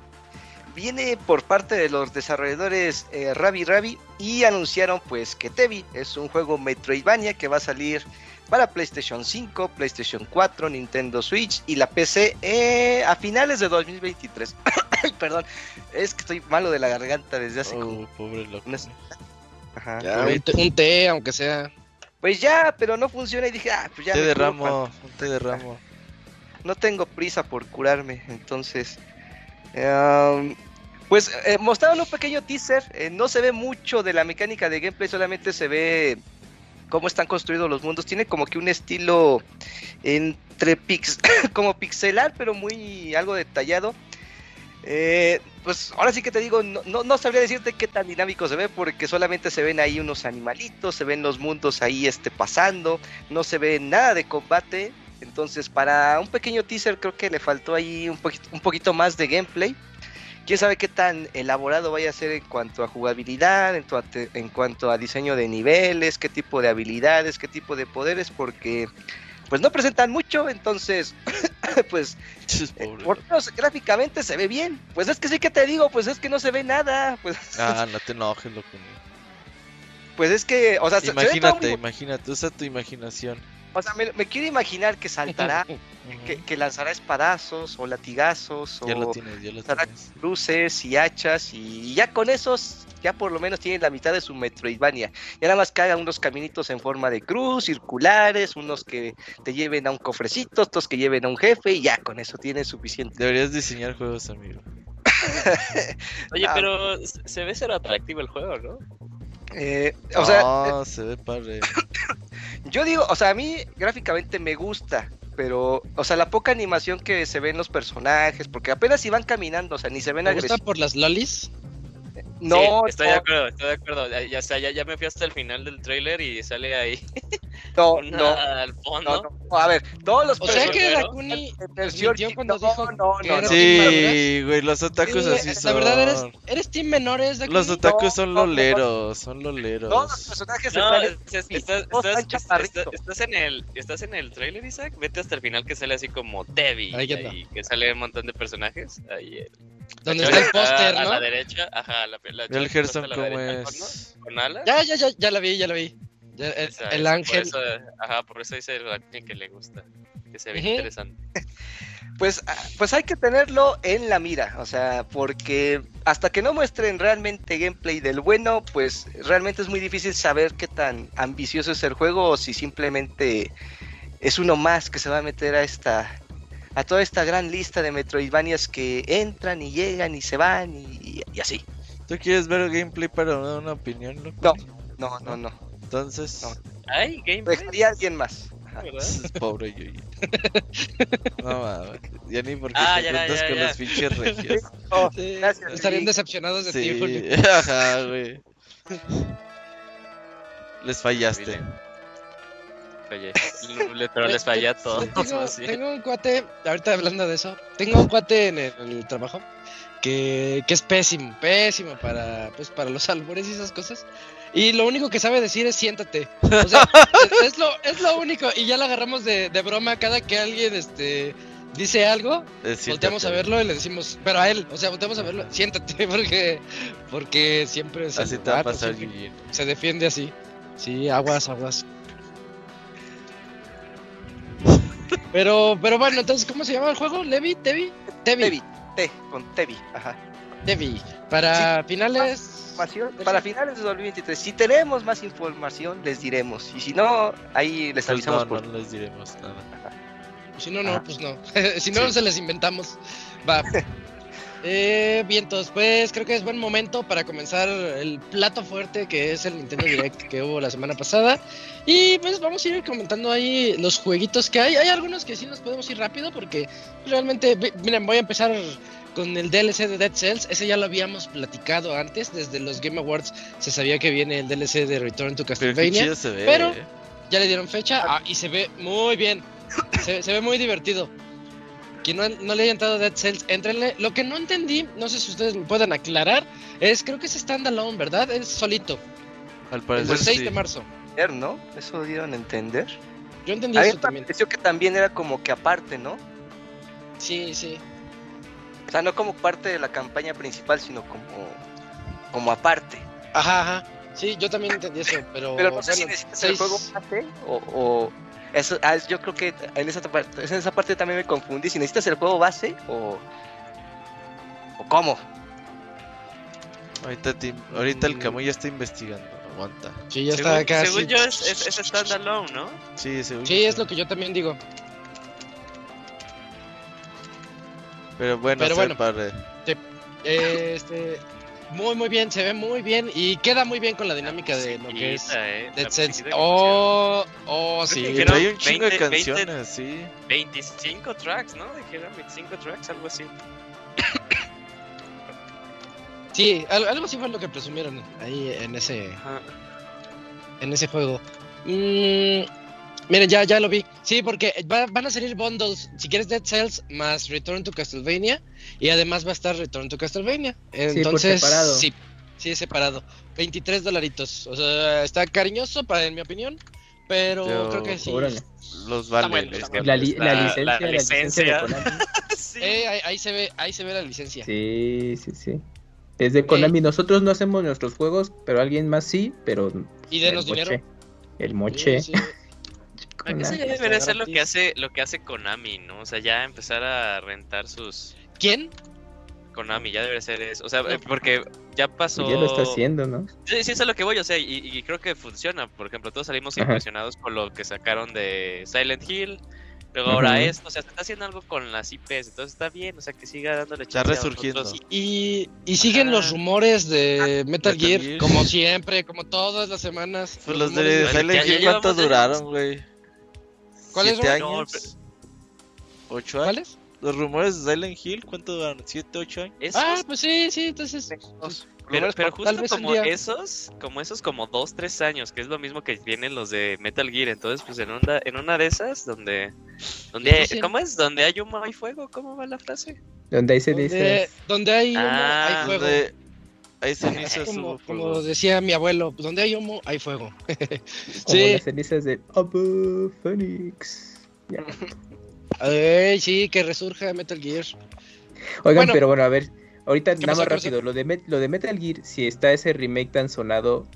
Viene por parte de los desarrolladores eh, Ravi Ravi y anunciaron pues que Tevi es un juego Metroidvania que va a salir para PlayStation 5, PlayStation 4, Nintendo Switch y la PC eh, a finales de 2023. Ay, Perdón, es que estoy malo de la garganta desde hace como... Oh, pobre loco. Ajá. Ya, un, té, un té, aunque sea. Pues ya, pero no funciona y dije, ah, pues ya... Te derramo, un te derramo. no tengo prisa por curarme, entonces... pues eh, mostraron un pequeño teaser, eh, no se ve mucho de la mecánica de gameplay, solamente se ve cómo están construidos los mundos, tiene como que un estilo entre pix como pixelar, pero muy algo detallado. Eh, pues ahora sí que te digo, no, no, no sabría decirte qué tan dinámico se ve porque solamente se ven ahí unos animalitos, se ven los mundos ahí este, pasando, no se ve nada de combate. Entonces para un pequeño teaser creo que le faltó ahí un poquito, un poquito más de gameplay. Quién sabe qué tan elaborado vaya a ser en cuanto a jugabilidad, en, en cuanto a diseño de niveles, qué tipo de habilidades, qué tipo de poderes, porque pues no presentan mucho, entonces pues eh, por menos gráficamente se ve bien. Pues es que sí que te digo, pues es que no se ve nada. Pues, Ah, no te enojes, loco. pues es que, o sea, se- se ve Imagínate, muy- imagínate, usa tu imaginación. O sea, me, me quiero imaginar que saltará, que, que lanzará espadazos o latigazos Ya lo o tienes, ya lo lanzará tienes. cruces y hachas y ya con esos ya por lo menos tiene la mitad de su Metroidvania. Y nada más que haga unos caminitos en forma de cruz, circulares, unos que te lleven a un cofrecito, otros que lleven a un jefe y ya con eso tiene suficiente. Deberías diseñar juegos, amigo. Oye, Ah. pero se ve ser atractivo el juego, ¿no? Eh, o sea, No, se ve padre. yo digo, o sea, a mí gráficamente me gusta, pero, o sea, la poca animación que se ve en los personajes, porque apenas iban caminando, o sea, ni se ven ¿Me gusta agresivos. por las lolis? No, Sí, estoy de no, acuerdo, estoy de acuerdo. Ya, ya, ya, ya me fui hasta el final del trailer y sale ahí no, una no, al fondo. no, no. A ver, todos los O sea que Dakuni cuando no, dijo no, no, no. Sí, güey, los otakus Sí, así La son. verdad, eres, eres team menores, Dakuni. Los otakus son loleros, son Todos los loleros. personajes No, están es- sí, estás, estás- estás- estás en el, estás en el trailer, Isaac. Vete hasta el final que sale así como Debbie. Ahí ahí, que sale un montón de personajes. Ahí, eh, Donde está el póster, A ¿no? la derecha, ajá, la, la el a cómo derecha, es. Con, alas. Ya, ya, ya, ya la vi, ya la vi. Ya, el, Esa el es, ángel. Por eso, ajá, por eso dice el Dakuni que le gusta. Que se ve interesante. Pues, ah, pues hay que tenerlo en la mira, o sea, porque hasta que no muestren realmente gameplay del bueno, pues realmente es muy difícil saber qué tan ambicioso es el juego o si simplemente es uno más que se va a meter a esta a toda esta gran lista de Metroidvanias que entran y llegan y se van y, y así. ¿Tú quieres ver el gameplay para dar una opinión, loco? No. No, no, no. Entonces, No. Ay, Lo gameplay. dejaría a alguien más. Es pobre Yuyi. No mames, ya ni porque Ah, te ya, juntas ya, con ya. los pinches regios. Oh, Sí, gracias, estarían decepcionados de ti. Ajá, güey. Les fallaste. Fallé. Le- Pero les fallé a todos. Tengo, un cuate, ahorita hablando de eso, tengo un cuate en el, en el trabajo que, que es pésimo, pésimo para, pues, para los albures y esas cosas. Y lo único que sabe decir es siéntate. O sea, es, lo, es lo único. Y ya lo agarramos de, de broma cada que alguien este, dice algo. Volteamos a verlo y le decimos, pero a él, o sea, volteamos a verlo, siéntate, porque, porque siempre se, Así te va a pasar, siempre se defiende así. Sí, aguas, aguas. Pero, pero bueno, entonces, ¿cómo se llama el juego? ¿Levi? ¿Tevi? Tevi. Tevi, T, con Tevi, ajá. Tevi. Para finales. Para finales de 2023, si tenemos más información, les diremos. Y si no, ahí les Pues avisamos no, por no les diremos nada. Si no, no, Ajá. pues no. si no, Sí. se les inventamos. Va. Eh, vientos, pues creo que es buen momento para comenzar el plato fuerte que es el Nintendo Direct que hubo la semana pasada. Y pues vamos a ir comentando ahí los jueguitos que hay. Hay algunos que sí nos podemos ir rápido porque realmente, miren, voy a empezar con el DLC de Dead Cells. Ese ya lo habíamos platicado antes, desde los Game Awards se sabía que viene el DLC de Return to Pero Castlevania. ve. pero- eh. Ya le dieron fecha ah, y se ve muy bien. Se, se ve muy divertido. Quien no, no le haya entrado a Dead Cells, entrenle. Lo que no entendí, no sé si ustedes me pueden aclarar, es creo que es standalone, ¿verdad? Es solito. Al El parecer 6 sí. de marzo. ¿no? Eso dieron a entender. Yo entendí A eso me también. pareció que también era como que aparte, ¿no? Sí, sí. O sea, no como parte de la campaña principal, sino como, como aparte. Ajá, ajá. Sí, yo también entendí eso, pero. Pero no sé si el juego base o... o eso, ah, yo creo que en esa, parte, en esa parte también me confundí. Si necesitas el juego base o... ¿O cómo? Ahorita, te- ahorita el Mm. Camuy ya está investigando. Aguanta. Sí, ya según, está casi. según yo es, es, es standalone, ¿no? Sí, seguro. Sí, es lo que yo también digo. Pero bueno, Pero bueno. padre. Eh, Este. Muy, muy bien, se ve muy bien y queda muy bien con la dinámica de lo que es eh, Dead que Oh, oh, Creo sí. que Y dijeron trae un chingo de 20, 20. canciones, sí. pusieron. 25 tracks, ¿no? Dijeron 25 tracks, algo así. Sí, al- algo así fue lo que presumieron ahí en ese, Ajá. en ese juego. Mm, miren, ya, ya lo vi. Sí, porque va- van a salir bundles. Si quieres Dead Cells más Return to Castlevania. Y además va a estar Return to Castlevania. por Entonces, separado. sí, sí, es separado. 23 dolaritos. O sea, está cariñoso, para, en mi opinión. pero Yo- creo que sí. Órale. Los vale. bueno, que La, li- la la- licencia, la la licencia. Sí. Eh, ahí, ahí se ve, ahí se ve la licencia. Sí, sí, sí. Desde Konami nosotros no hacemos nuestros juegos, pero alguien más sí, pero Y denos el moche, dinero. El moche. Sí, sí. Que eso ya debería ser lo que hace, lo que hace Konami, ¿no? O sea, ya empezar a rentar sus ¿Quién? Konami, ya debería ser eso. O sea, eh, porque ya pasó. Pues ya lo está haciendo, ¿no? Sí, sí, eso es lo que voy, o sea, y, y creo que funciona. Por ejemplo, todos salimos Ajá. impresionados con lo que sacaron de Silent Hill. Luego ahora Ujú. esto, o sea, se está haciendo algo con las IPs, entonces está bien, o sea, que siga dándole Está resurgiendo. Y, y siguen los rumores de Metal, Metal Gear, Gear. como siempre, como todas las semanas. Pues los rumores de Bueno, Silent Hill, ¿cuánto duraron, güey? ¿Cuáles ¿Siete son? No, años? ¿Ocho años? ¿Cuáles? ¿Los rumores de Silent Hill cuánto duraron? ¿Siete, ocho años? Esos, Ah, pues sí, sí, entonces. pero, rumores pero tal justo vez como esos, como esos como dos, tres años, que es lo mismo que vienen los de Metal Gear, entonces pues en una, en una de esas, donde, donde hay- ¿cómo es? Donde hay humo hay fuego, ¿cómo va la frase? Donde ahí se Donde, dice. donde hay humo, Ah, hay fuego. Donde hay cenizas, como, hubo como fuego. decía mi abuelo, donde hay humo, hay fuego. Como sí, las cenizas de Abu Phoenix. Ay, sí, que resurja Metal Gear. Oigan, Bueno. pero bueno, a ver, ahorita ¿Qué nada más rápido, lo de, Met- lo de Metal Gear, si está ese remake tan sonado,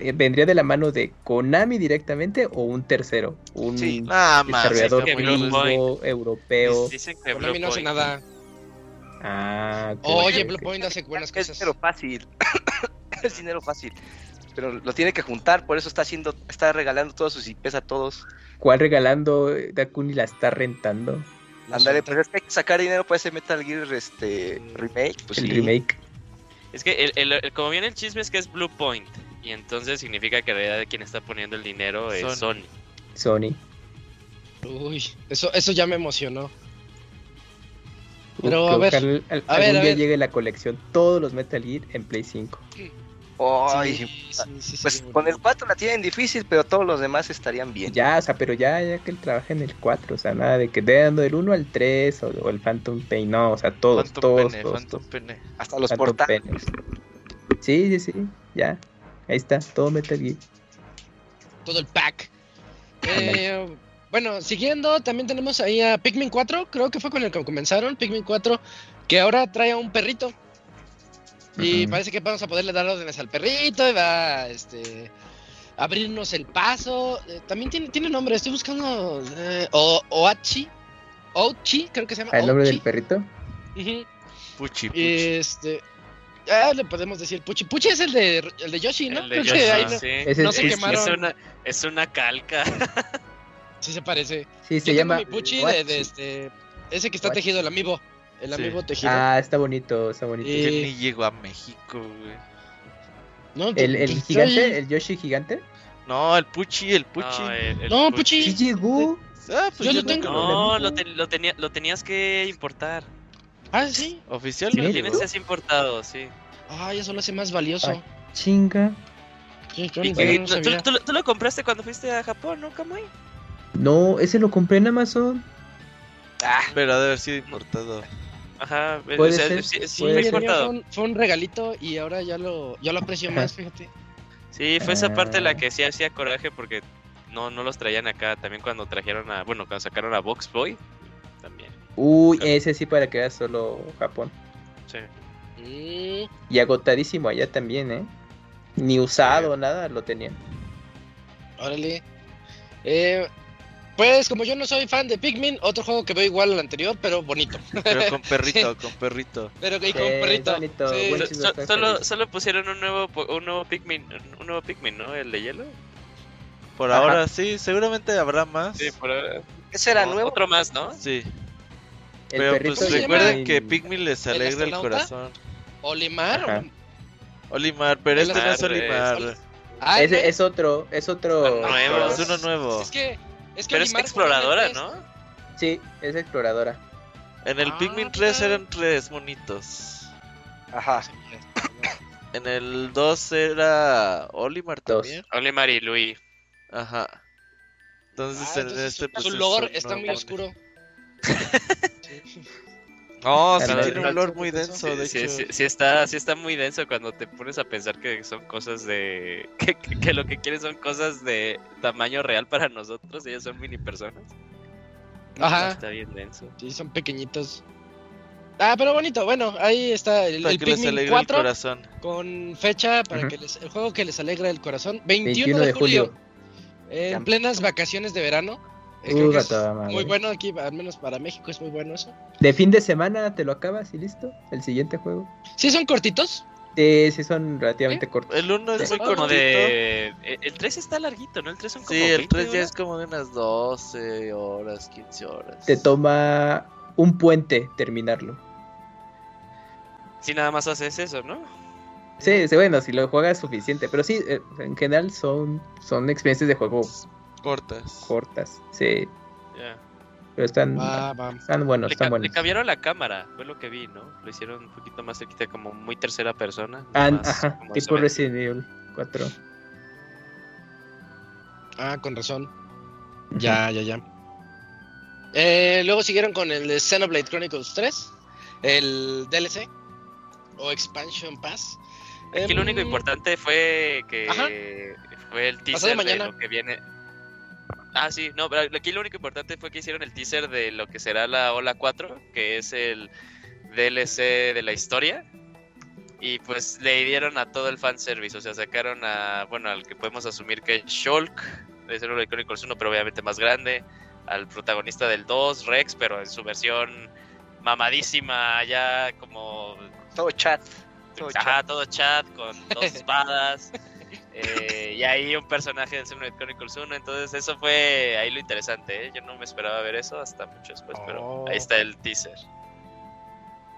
eh, ¿vendría de la mano de Konami directamente o un tercero? Un Sí. Ah, más. desarrollador europeo. Dicen que Konami no hace nada. Ah, Oye, Blue. Point hace buenas Es cosas. dinero fácil. es dinero fácil. Pero lo tiene que juntar, por eso está haciendo, está regalando todos sus IPs a todos. ¿Cuál regalando? Dakuni la está rentando. Ándale, pues es que hay que sacar dinero para ese Metal Gear este remake. Pues el sí. remake. Es que el, el- el- como viene el chisme es que es Blue Point. Y entonces significa que en realidad quien está poniendo el dinero es Sony. Sony. Sony. Uy, eso, eso ya me emocionó. Pero, que a ver, ojalá al- a ver, algún a día ver. llegue la colección, todos los Metal Gear en Play 5. Ay, Sí, sí, sí, pues sí, con el 4 la tienen difícil, pero todos los demás estarían bien. Ya, o sea, pero ya, ya que él trabaja en el 4, o sea, nada de que esté dando el 1 al 3 o, o el Phantom Pain, no, o sea, todos, Phantom todos, Pene, todos, Phantom todos. Pene. Hasta los Phantom portales. Pain. Sí, sí, sí, ya, ahí está, todo Metal Gear. todo el pack. Eh, bueno, siguiendo, también tenemos ahí a Pikmin 4, creo que fue con el que comenzaron, Pikmin 4, que ahora trae a un perrito. Y parece que vamos a poderle dar órdenes al perrito y va este, a abrirnos el paso. Eh, también tiene, tiene nombre, estoy buscando eh, o, Oachi. Ochi, creo que se llama. Ah, ¿El nombre Ochi. del perrito? Puchi, Y puchi. este. Ya le podemos decir Puchi. Puchi es el de, el de Yoshi, ¿no? El de Creo que Yoshi, no- es- se es- quemaron. Es una, es una calca. sí se parece. Sí, se Yo llama tengo mi Puchi de, este. Ese que está tejido, el amiibo. El Sí. amiibo tejido. Ah, está bonito, está bonito. Y- Que ni llegó a México, güey. ¿no? ¿El, el gigante? ¿El Yoshi gigante? No, el Puchi, el Puchi. No, el- el No, Puchi. Puchi. Sí llegó. Ah, pues Yo lo tengo. No, lo, te- lo, tenía, lo tenías que importar. Ah, sí. Si lo Oficialmente. tienes es importado, sí. Ay, eso lo hace más valioso. Ay. Chinga. Sí, Y no- tú, tú- tú lo compraste cuando fuiste a Japón, ¿no, Kamui? No, ese lo compré en Amazon. Ah, Pero ha de haber sido importado. Ajá, o Puede sea, ser, sí, sí, Sí, puede fue fue un, fue un regalito y ahora ya lo, ya lo aprecio Ajá. más, fíjate. Sí, fue esa parte la Ah. que sí hacía coraje porque no, no los traían acá. También cuando trajeron a, bueno, cuando sacaron a Box Boy, también. Uy, ese sí para que era solo Japón. Sí. Y agotadísimo allá también, ¿eh? Ni usado, nada, lo tenían. órale. Eh, pues como yo no soy fan de Pikmin, otro juego que veo igual al anterior, pero bonito. Pero con perrito, con perrito. Pero y con Sí, perrito. bonito, Sí. So- so- solo, solo pusieron un nuevo, un nuevo Pikmin, un nuevo Pikmin, ¿no? El de hielo. Por Ajá. ahora sí, seguramente habrá más. Sí, por ahora. ese era O- nuevo. Otro más, ¿no? Sí. El Pero pues recuerden que Pikmin les ¿El alegra el corazón. Olimar. Olimar, pero El este no es Olimar. Ah, ¿ves? es otro, es otro. Nuevo. Es uno nuevo. Es que, es que Pero es exploradora, ¿no? Sí, es exploradora. En el Ah, Pikmin 3 mira. eran tres monitos. Ajá. es- En el 2 era Olimar también. Olimar y Louis. Ajá. Entonces Ah, en entonces este su- pues su es lore está muy oscuro. Sí. No, sí tiene un olor muy denso, de Sí, hecho. sí, sí está, sí está muy denso cuando te pones a pensar que son cosas de... Que, que- que lo que quieren son cosas de tamaño real para nosotros, ellos son mini personas. Ajá. Está bien denso. Sí, son pequeñitos. Ah, pero bonito. Bueno, ahí está el, el que les Pikmin alegre el 4 corazón. con fecha para Ujú. que les, el juego que les alegra el corazón. 21, 21 de de julio. julio. En Ya. plenas vacaciones de verano. Eh, creo que es muy bueno aquí, al menos para México es muy bueno eso. De fin de semana te lo acabas y listo. El siguiente juego. Sí, son cortitos. Sí, sí son relativamente cortos. El 1 es Sí. muy Como cortito. de... eh, El 3 está larguito, ¿no? El 3 son como Sí, el 20 3 ya es como de unas 12 horas, 15 horas. Te toma un puente terminarlo. Sí, nada más haces eso, ¿no? Sí, sí, bueno, si lo juegas suficiente. Pero sí, eh, en general son, son experiencias de juego cortas. cortas. Sí, Ya. pero están, Va, va. están buenos, Le, están ca- le buenos. cambiaron la cámara, fue lo que vi, ¿no? Lo hicieron un poquito más cerquita, como muy tercera persona. Ah, más ajá, como tipo. Resident Evil 4. Ah, con razón. Ya, ya, ya. Eh, luego siguieron con el de Xenoblade Chronicles 3, el DLC o Expansion Pass. Aquí lo único Em, importante fue que Ajá. fue el teaser de mañana. lo que viene. Ah, sí, no, pero aquí lo único importante fue que hicieron el teaser de lo que será la Ola 4, que es el DLC de la historia. Y pues le dieron a todo el fanservice, o sea, sacaron a, bueno, al que podemos asumir que es Shulk, de Xenoblade Chronicles 1, pero obviamente más grande, al protagonista del 2, Rex, pero en su versión mamadísima, ya como Todo chat. Todo Ajá, todo chat con dos espadas. Eh, y ahí un personaje del Xenoblade Chronicles 1. Entonces, eso fue ahí lo interesante. ¿eh? Yo no me esperaba ver eso hasta mucho después, pero Oh. ahí está el teaser.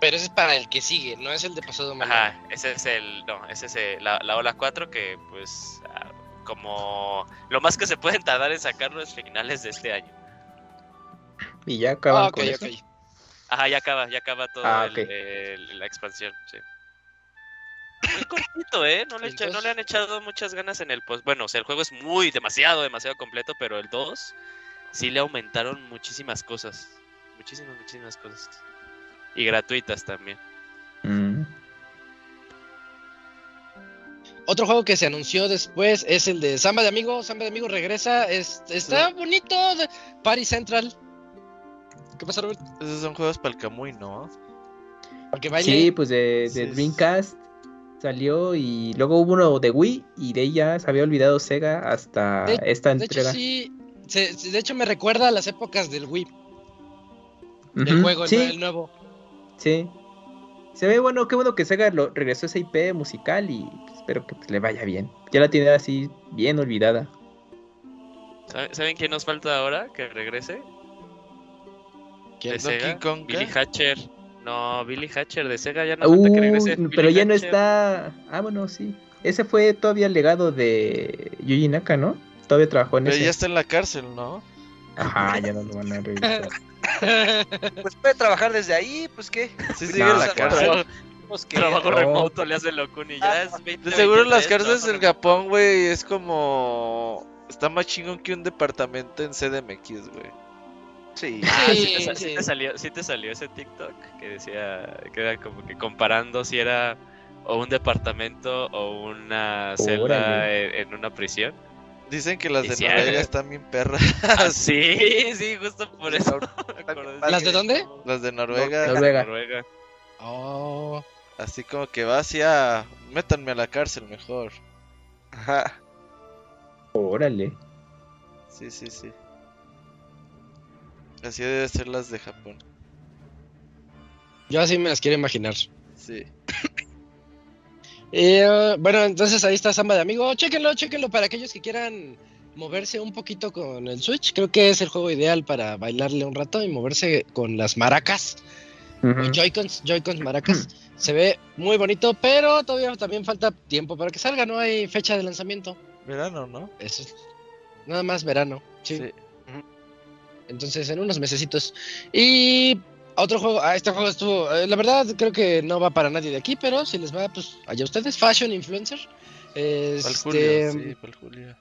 Pero ese es para el que sigue, no es el de pasado mañana. Ajá, ese es el. No, ese es el- la, la Ola 4 que, pues, ah, como lo más que se pueden tardar en sacarlo es finales de este año. Y ya acaban Ah, con eso. Ajá, ya acaba, ya acaba todo Ah, la expansión, sí. Muy cortito, ¿eh? No le, echa- no le han echado muchas ganas en el post. Bueno, o sea, el juego es muy, demasiado, demasiado completo, pero el 2 sí le aumentaron muchísimas cosas. Muchísimas, muchísimas cosas. Y gratuitas también. Mm. Otro juego que se anunció después es el de Samba de Amigo. Samba de Amigo regresa. Es- está bonito. Party Central. ¿Qué pasa, Robert? Esos son juegos para el Camuy, ¿no? Porque baile. Sí, pues de, de Sí. Dreamcast salió y luego hubo uno de Wii y de ella se había olvidado Sega hasta De- esta de hecho, entrega. sí. se- de hecho, me recuerda a las épocas del Wii. El Ujú, juego, el sí, el nuevo. sí. Se ve bueno, qué bueno que Sega lo, regresó a esa IP musical y espero que pues, le vaya bien. Ya la tiene así bien olvidada. ¿Sabe- ¿Saben quién nos falta ahora que regrese? ¿Quién? De Sega. Kong, Billy. Hatcher. No, Billy Hatcher de Sega ya no falta que regrese. Uh, Billy pero ya no está. Ah, bueno, sí. Ese fue todavía el legado de Yuji Naka, ¿no? Todavía trabajó en Pero ese. ya está en la cárcel, ¿no? Ajá, ya no lo van a regresar. Pues puede trabajar desde ahí, pues qué. Sí, No, sigue en la no, cárcel. Trabajo, Pues que trabajo No. remoto le hace Locuni. Ya Ah, es 20, De seguro las 23, cárceles remoto. Japón, güey, es como... Está más chingón que un departamento en CDMX, güey. Sí. Ah, sí, Sí, te, sí salió, sí te salió ese TikTok que decía que era como que comparando si era o un departamento o una celda Órale. en, en una prisión. Dicen que las Y de Noruega ah, están bien perras. Ah, sí, sí, justo por eso. ¿Las de dónde? Las de Noruega. Noruega. Noruega. Oh. Así como que va hacia... Métanme a la cárcel mejor. Ajá. Órale. Sí, sí, sí. Así debe ser las de Japón. Yo así me las quiero imaginar. Sí. Eh, bueno, entonces ahí está Samba de Amigo. Chéquenlo, chéquenlo para aquellos que quieran moverse un poquito con el Switch. Creo que es el juego ideal para bailarle un rato y moverse con las maracas. o Ujú. Joy-Cons, Joy-Cons maracas. Se ve muy bonito, pero todavía también falta tiempo para que salga. No hay fecha de lanzamiento. Verano, ¿no? Eso es nada más verano. Sí. Sí. Entonces, en unos mesecitos. Y otro juego, ah, este juego estuvo, eh, la verdad creo que no va para nadie de aquí, pero si les va, pues allá ustedes, Fashion Influencer. Este, Julio, sí, Julio.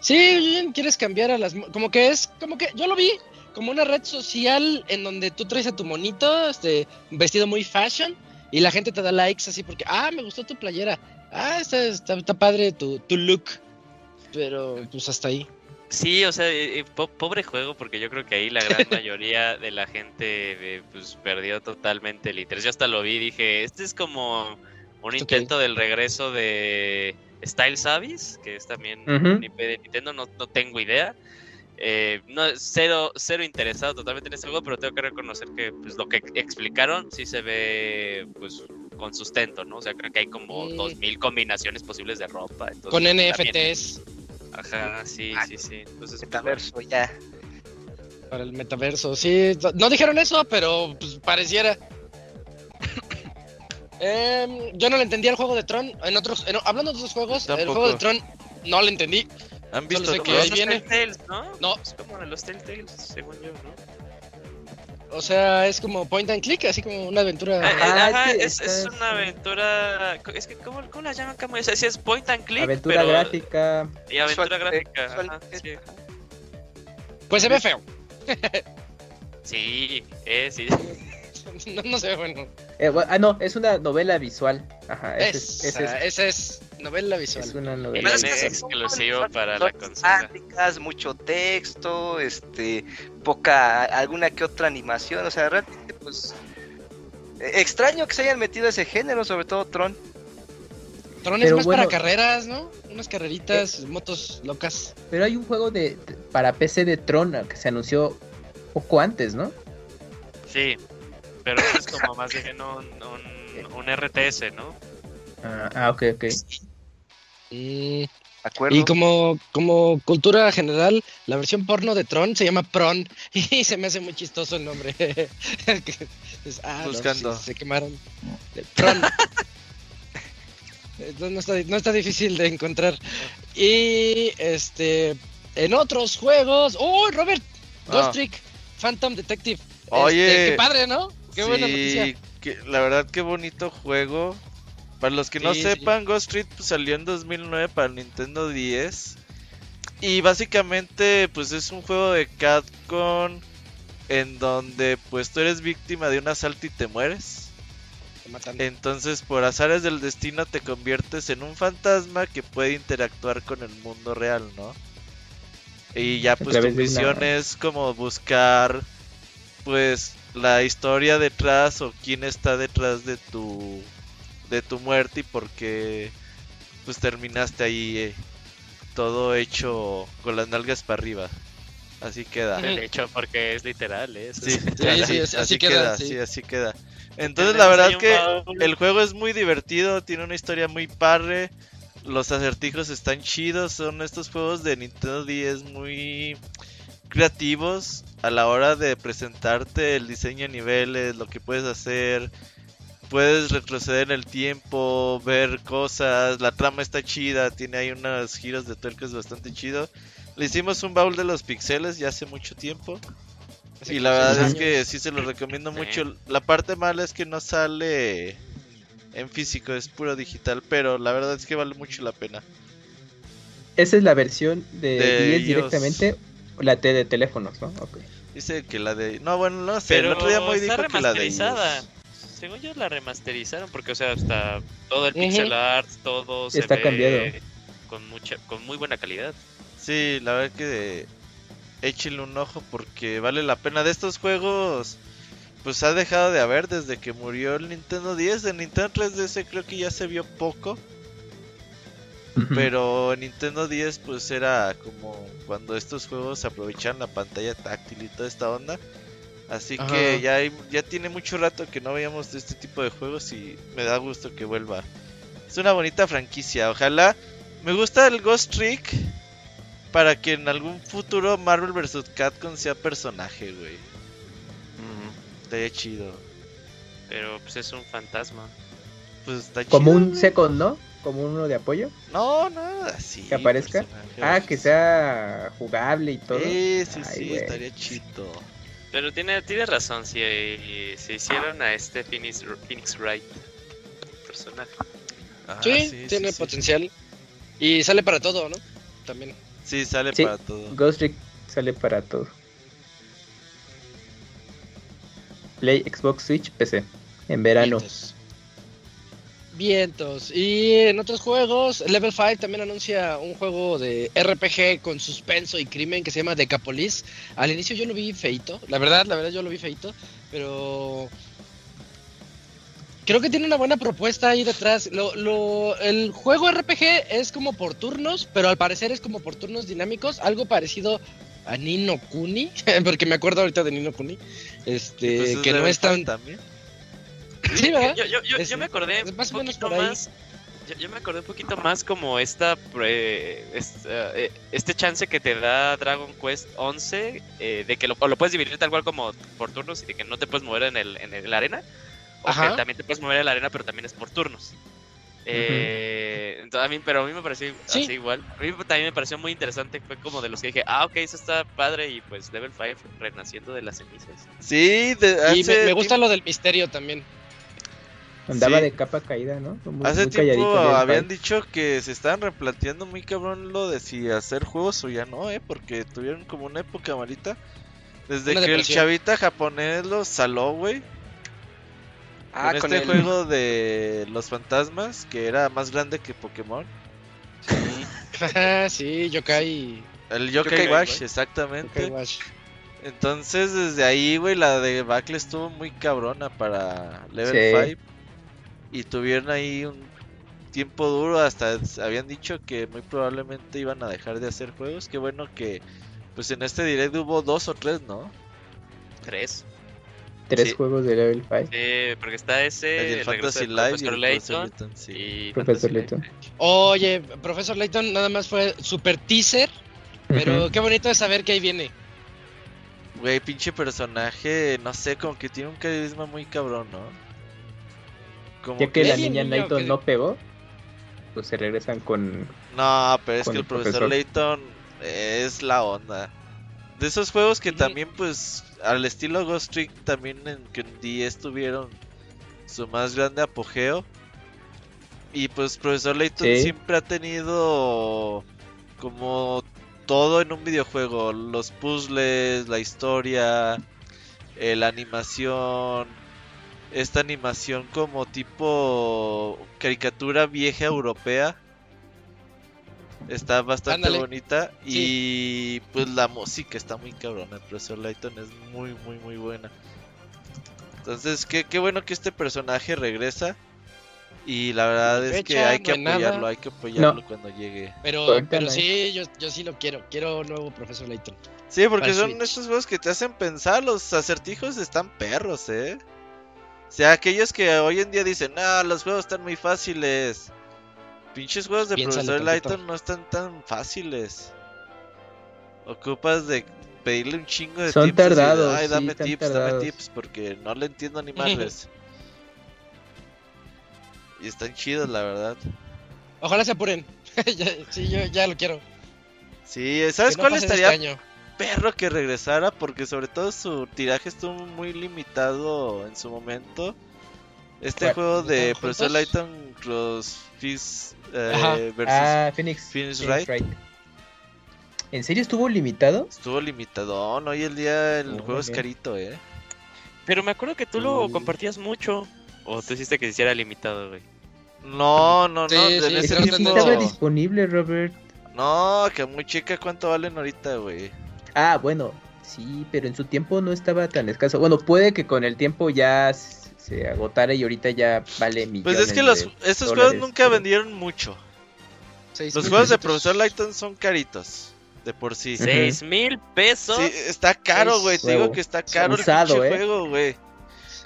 Sí, quieres cambiar a las... mo- Como que es, como que yo lo vi como una red social en donde tú traes a tu monito, este, vestido muy fashion, y la gente te da likes así porque, ah, me gustó tu playera, ah, está, está, está padre tu, tu look, pero pues hasta ahí. Sí, o sea, eh, eh, po- pobre juego, porque yo creo que ahí la gran mayoría de la gente eh, pues perdió totalmente el interés. Yo hasta lo vi y dije, este es como un intento del regreso de Style Savis, que es también un IP de Nintendo, no, no tengo idea. Eh, no, cero, cero interesado totalmente en este juego, pero tengo que reconocer que pues, lo que explicaron sí se ve pues con sustento, ¿no? O sea, creo que hay como Sí. 2000 combinaciones posibles de ropa. entonces, Con también- NFTs Ajá, sí, Ah, sí, sí. Entonces, pues, Metaverso, ya. para el metaverso, sí, no dijeron eso, pero pues pareciera. Em, yo no le entendía el juego de Tron. En otros, en- hablando de otros juegos, el juego de Tron no le entendí. ¿Han visto sé que ahí viene. Telltales, ¿no? No. Es como de los Telltales, según yo, ¿no? O sea, es como point and click, así como una aventura. Eh, eh, Ah, ajá, es es, una aventura. Es que, ¿cómo, cómo la llaman? ¿Cómo es? Sí, es point and click. Aventura pero- gráfica. Y aventura Visual- gráfica. visual- ajá, sí. Pues se ve feo. Sí, eh, sí. No, no ve bueno. Eh, bu- ah, no, es una novela visual. Ajá, ese es, Esa, es, esa es novela visual. es una novela es visual. exclusivo para la consola. mucho texto, este, poca, alguna que otra animación, o sea, realmente, pues, eh, extraño que se hayan metido ese género, sobre todo Tron. Tron es Pero más bueno- para carreras, ¿no? Unas carreritas, motos locas. Pero hay un juego de, de- para PC de Tron que se anunció poco antes, ¿no? Sí, pero eso es como más bien un, un, un RTS, ¿no? Ah, ah, ok, ok. Mm, ¿Acuerdo? Y como, como cultura general, la versión porno de Tron se llama Pron y se me hace muy chistoso el nombre. Ah, no, Buscando. sí, se quemaron. Tron. Entonces no está, no está difícil de encontrar. Y este en otros juegos. ¡Oh, Robert! Ghost Ah. Trick, Phantom Detective. Oye. Este, qué padre, ¿no? Qué buena Sí, noticia. que- la verdad, qué bonito juego. Para los que no sí. sepan, Ghost Street pues, salió en 2009 para el Nintendo 10. Y básicamente, pues es un juego de Capcom en donde pues tú eres víctima de un asalto y te mueres. Te. Entonces, por azares del destino, te conviertes en un fantasma que puede interactuar con el mundo real, ¿no? Y ya, pues tu una- misión es como buscar, pues, la historia detrás o quién está detrás de tu, de tu muerte y por qué, pues, terminaste ahí eh, todo hecho con las nalgas para arriba. Así queda. De hecho, porque es literal, ¿eh? Sí, Sí, así queda, sí. sí, así queda. Entonces, la verdad que el juego es muy divertido, tiene una historia muy padre. Los acertijos están chidos, son estos juegos de Nintendo 10 muy creativos a la hora de presentarte el diseño de niveles, lo que puedes hacer. Puedes retroceder en el tiempo, ver cosas, la trama está chida, tiene ahí unos giros de tuercas bastante chido. Le hicimos un baúl de los pixeles ya hace mucho tiempo. Y la verdad es que sí se lo recomiendo mucho. La parte mala es que no sale en físico, es puro digital, pero la verdad es que vale mucho la pena. Esa es la versión de, De 10 iOS. directamente, la T de teléfonos, ¿no? Dice que la de... No, bueno, no sé, Pero el otro día muy dijo que la de... Según yo la remasterizaron porque o sea, hasta todo el Ujú. pixel art, todo se Está ve cambiado. con mucha con muy buena calidad. Sí, la verdad que échenle un ojo porque vale la pena. De estos juegos, pues ha dejado de haber desde que murió el Nintendo 10. En Nintendo 3DS creo que ya se vio poco. Pero en Nintendo 10 pues era como cuando estos juegos aprovechan la pantalla táctil y toda esta onda. Así Ajá. que ya, hay- ya tiene mucho rato que no veíamos de este tipo de juegos y me da gusto que vuelva. Es una bonita franquicia, ojalá. Me gusta el Ghost Trick para que en algún futuro Marvel vs. Capcom sea personaje, güey. Estaría chido. Pero pues es un fantasma. Pues está Como chido, un güey. second, ¿no? Como uno de apoyo. No, no, así. Que aparezca. Ah, que sea jugable y todo. Sí, sí, Ay, sí, güey. estaría chido. Pero tiene, tiene razón, si se hicieron a este Phoenix, Phoenix Wright personaje. Ah, Sí, tiene sí. potencial. Y sale para todo, ¿no? También. Sí, sale Sí. para todo. Ghost Trick sale para todo. Play, Xbox, Switch, PC. En verano. Vientos. Y en otros juegos, Level 5 también anuncia un juego de RPG con suspenso y crimen que se llama Decapolis. Al inicio yo lo vi feito, la verdad, la verdad yo lo vi feito, pero creo que tiene una buena propuesta ahí detrás. Lo, lo- el juego RPG es como por turnos, pero al parecer es como por turnos dinámicos, algo parecido a Nino Kuni, porque me acuerdo ahorita de Nino Kuni, este, que no es tan... También. Sí, ¿verdad? Yo, yo, yo, Es- yo me acordé más un poquito más. Yo, yo me acordé un poquito más como esta pre- es- eh, este chance que te da Dragon Quest 11 eh, de que lo, o lo puedes dividir tal cual como por turnos y de que no te puedes mover en el en el- la arena o Ajá. que también te puedes mover en la arena pero también es por turnos. Eh, entonces, a mí, pero a mí me pareció Sí. así igual. A mí también me pareció muy interesante. Fue como de los que dije, ah, ok, eso está padre. Y pues Level 5 renaciendo de las cenizas. Sí, de, Y me, gusta lo del misterio también. Andaba Sí. de capa caída, ¿no? Muy, Hace muy tiempo habían dicho que se estaban replanteando muy cabrón lo de si hacer juegos o ya no, ¿eh? Porque tuvieron como una época malita. Desde Una que depresión. el chavita japonés los saló, güey. Ah, con con este el... juego de los fantasmas, que era más grande que Pokémon. sí, Yokai. El Yokai Yokai Wash, Watch. exactamente. Yokai Watch. Entonces, desde ahí, güey, la de Bacle estuvo muy cabrona para Level Sí. 5. Y tuvieron ahí un tiempo duro, hasta habían dicho que muy probablemente iban a dejar de hacer juegos. Qué bueno que, pues en este direct hubo dos o tres, ¿no? Tres. Tres Sí. juegos de Level 5. Sí, porque está ese, el el Fantasy Live y Profesor el Layton, Professor Layton, sí. y Layton. Oye, profesor Layton nada más fue super teaser, pero Ujú. qué bonito es saber que ahí viene. Güey, pinche personaje, no sé, como que tiene un carisma muy cabrón, ¿no? Como Ya que la niña que- no pegó, pues se regresan con. No, pero es que el el profesor, profesor. Layton es la onda. De esos juegos que también, pues, al estilo Ghost Trick, también en que en 10 tuvieron su más grande apogeo. Y pues, profesor Layton Sí. siempre ha tenido como todo en un videojuego: los puzzles, la historia, eh, la animación. Esta animación como tipo caricatura vieja europea. Está bastante Ándale. bonita y pues la música está muy cabrona. El profesor Layton es muy, muy, muy buena. Entonces, qué, qué bueno que este personaje regresa. Y la verdad es que hay que no apoyarlo, nada. hay que apoyarlo No. cuando llegue. Pero, pero sí, yo, yo sí lo quiero. Quiero un nuevo profesor Layton. Sí, porque Para son Switch. estos juegos que te hacen pensar. Los acertijos están perros, eh. O sea, aquellos que hoy en día dicen, ah, los juegos están muy fáciles. Pinches juegos de Piénsale profesor. Layton no están tan fáciles. Ocupas de pedirle un chingo de Son tips. tardados, Ay, sí, dame tips, tardados". dame tips, porque no le entiendo ni madres. y están chidos, la verdad. Ojalá se apuren. Ya- sí, yo ya lo quiero. Sí, ¿sabes no cuál estaría este año. Perro que regresara? Porque sobre todo su tiraje estuvo muy limitado en su momento. Este juego de ¿Están Profesor? Layton Cross Fizz eh, Ajá. versus Ah, Phoenix. Phoenix Phoenix Wright. Wright. ¿En serio estuvo limitado? estuvo limitado. No, hoy el día el juego es carito, eh. Pero me acuerdo que tú lo Mm. compartías mucho. O tú hiciste que se hiciera limitado, güey. No, no, no. Sí, en sí, ese sí tiempo- estaba disponible, Robert. No, que muy chica, ¿cuánto valen ahorita, güey? Ah, bueno, sí, pero en su tiempo no estaba tan escaso. Bueno, puede que con el tiempo ya se agotara y ahorita ya vale millones. Pues es que los, estos dólares, juegos nunca pero- vendieron mucho. Seis Los juegos de. Profesor Layton son caritos. De por sí. Seis mil pesos. Sí, está caro, güey. Te digo que está caro Usado, el pinche ¿eh? juego, güey.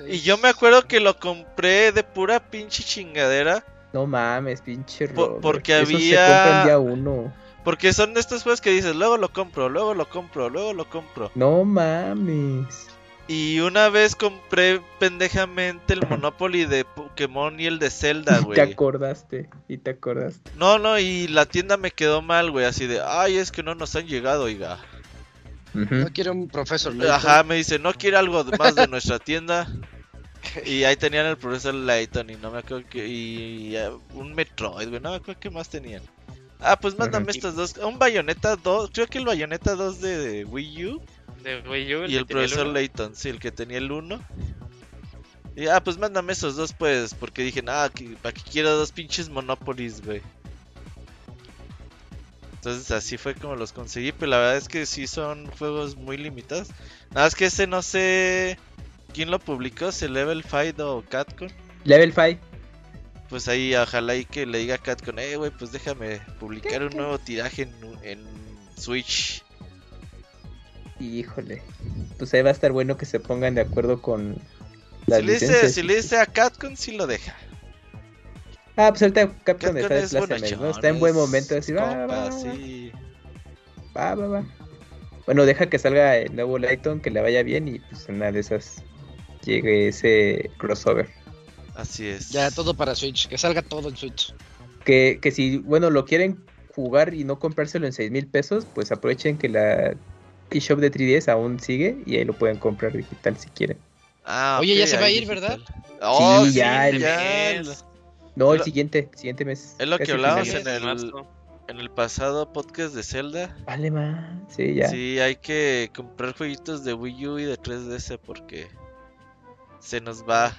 Y yo me acuerdo que lo compré de pura pinche chingadera. No mames, pinche Robert. porque Eso había- se compra día uno. Porque son de estos juegos que dices, luego lo compro, luego lo compro, luego lo compro. No mames. Y una vez compré pendejamente el Monopoly de Pokémon y el de Zelda, Y te güey. acordaste, y te acordaste. No, no, y la tienda me quedó mal, güey. Así de, ay, es que no nos han llegado, oiga. No quiero un profesor Layton. Ajá, me dice, ¿no quiere algo más de nuestra tienda? Y ahí tenían el profesor Layton y no me acuerdo que... Y eh, un Metroid, güey, no me acuerdo qué más tenían. Ah, pues mándame Ujú. estos dos. Un Bayonetta 2, creo que el Bayonetta 2 de, de Wii U. De Wii U, Y el que profesor uno. Layton, sí, el que tenía el 1. Y ah, pues mándame esos dos, pues. Porque dije, ah, que, ¿para qué quiero dos pinches Monopolies, güey? Entonces así fue como los conseguí, pero la verdad es que sí son juegos muy limitados. Nada más que ese no sé quién lo publicó, si Level 5 o Catcon. Level 5. Pues ahí ojalá y que le diga a Catcon, eh, güey, pues déjame publicar un nuevo tiraje en, en Switch. Híjole. Pues ahí va a estar bueno que se pongan de acuerdo con las Si le, dice, si le dice a Catcon, sí lo deja. Ah, pues ahorita Capcom está de es plácemes, bonachón, ¿no? Está en buen momento. Así, va, compa, va, va, sí. va, va, va. Bueno, deja que salga el nuevo Lighton, que le vaya bien y pues una de esas llegue ese crossover. Así es. Ya todo para Switch, que salga todo en Switch. Que, que si, bueno, lo quieren jugar y no comprárselo en 6 mil pesos, pues aprovechen que la eShop de 3DS aún sigue y ahí lo pueden comprar digital si quieren. Ah, Oye, ya se va a ir, ¿verdad? Oh, Sí, sí, ya, ya, el- lo- No, el siguiente, siguiente mes. Es lo que hablábamos en el, en el pasado podcast de Zelda. Vale, man. Sí, ya. Sí, hay que comprar jueguitos de Wii U y de 3DS porque se nos va.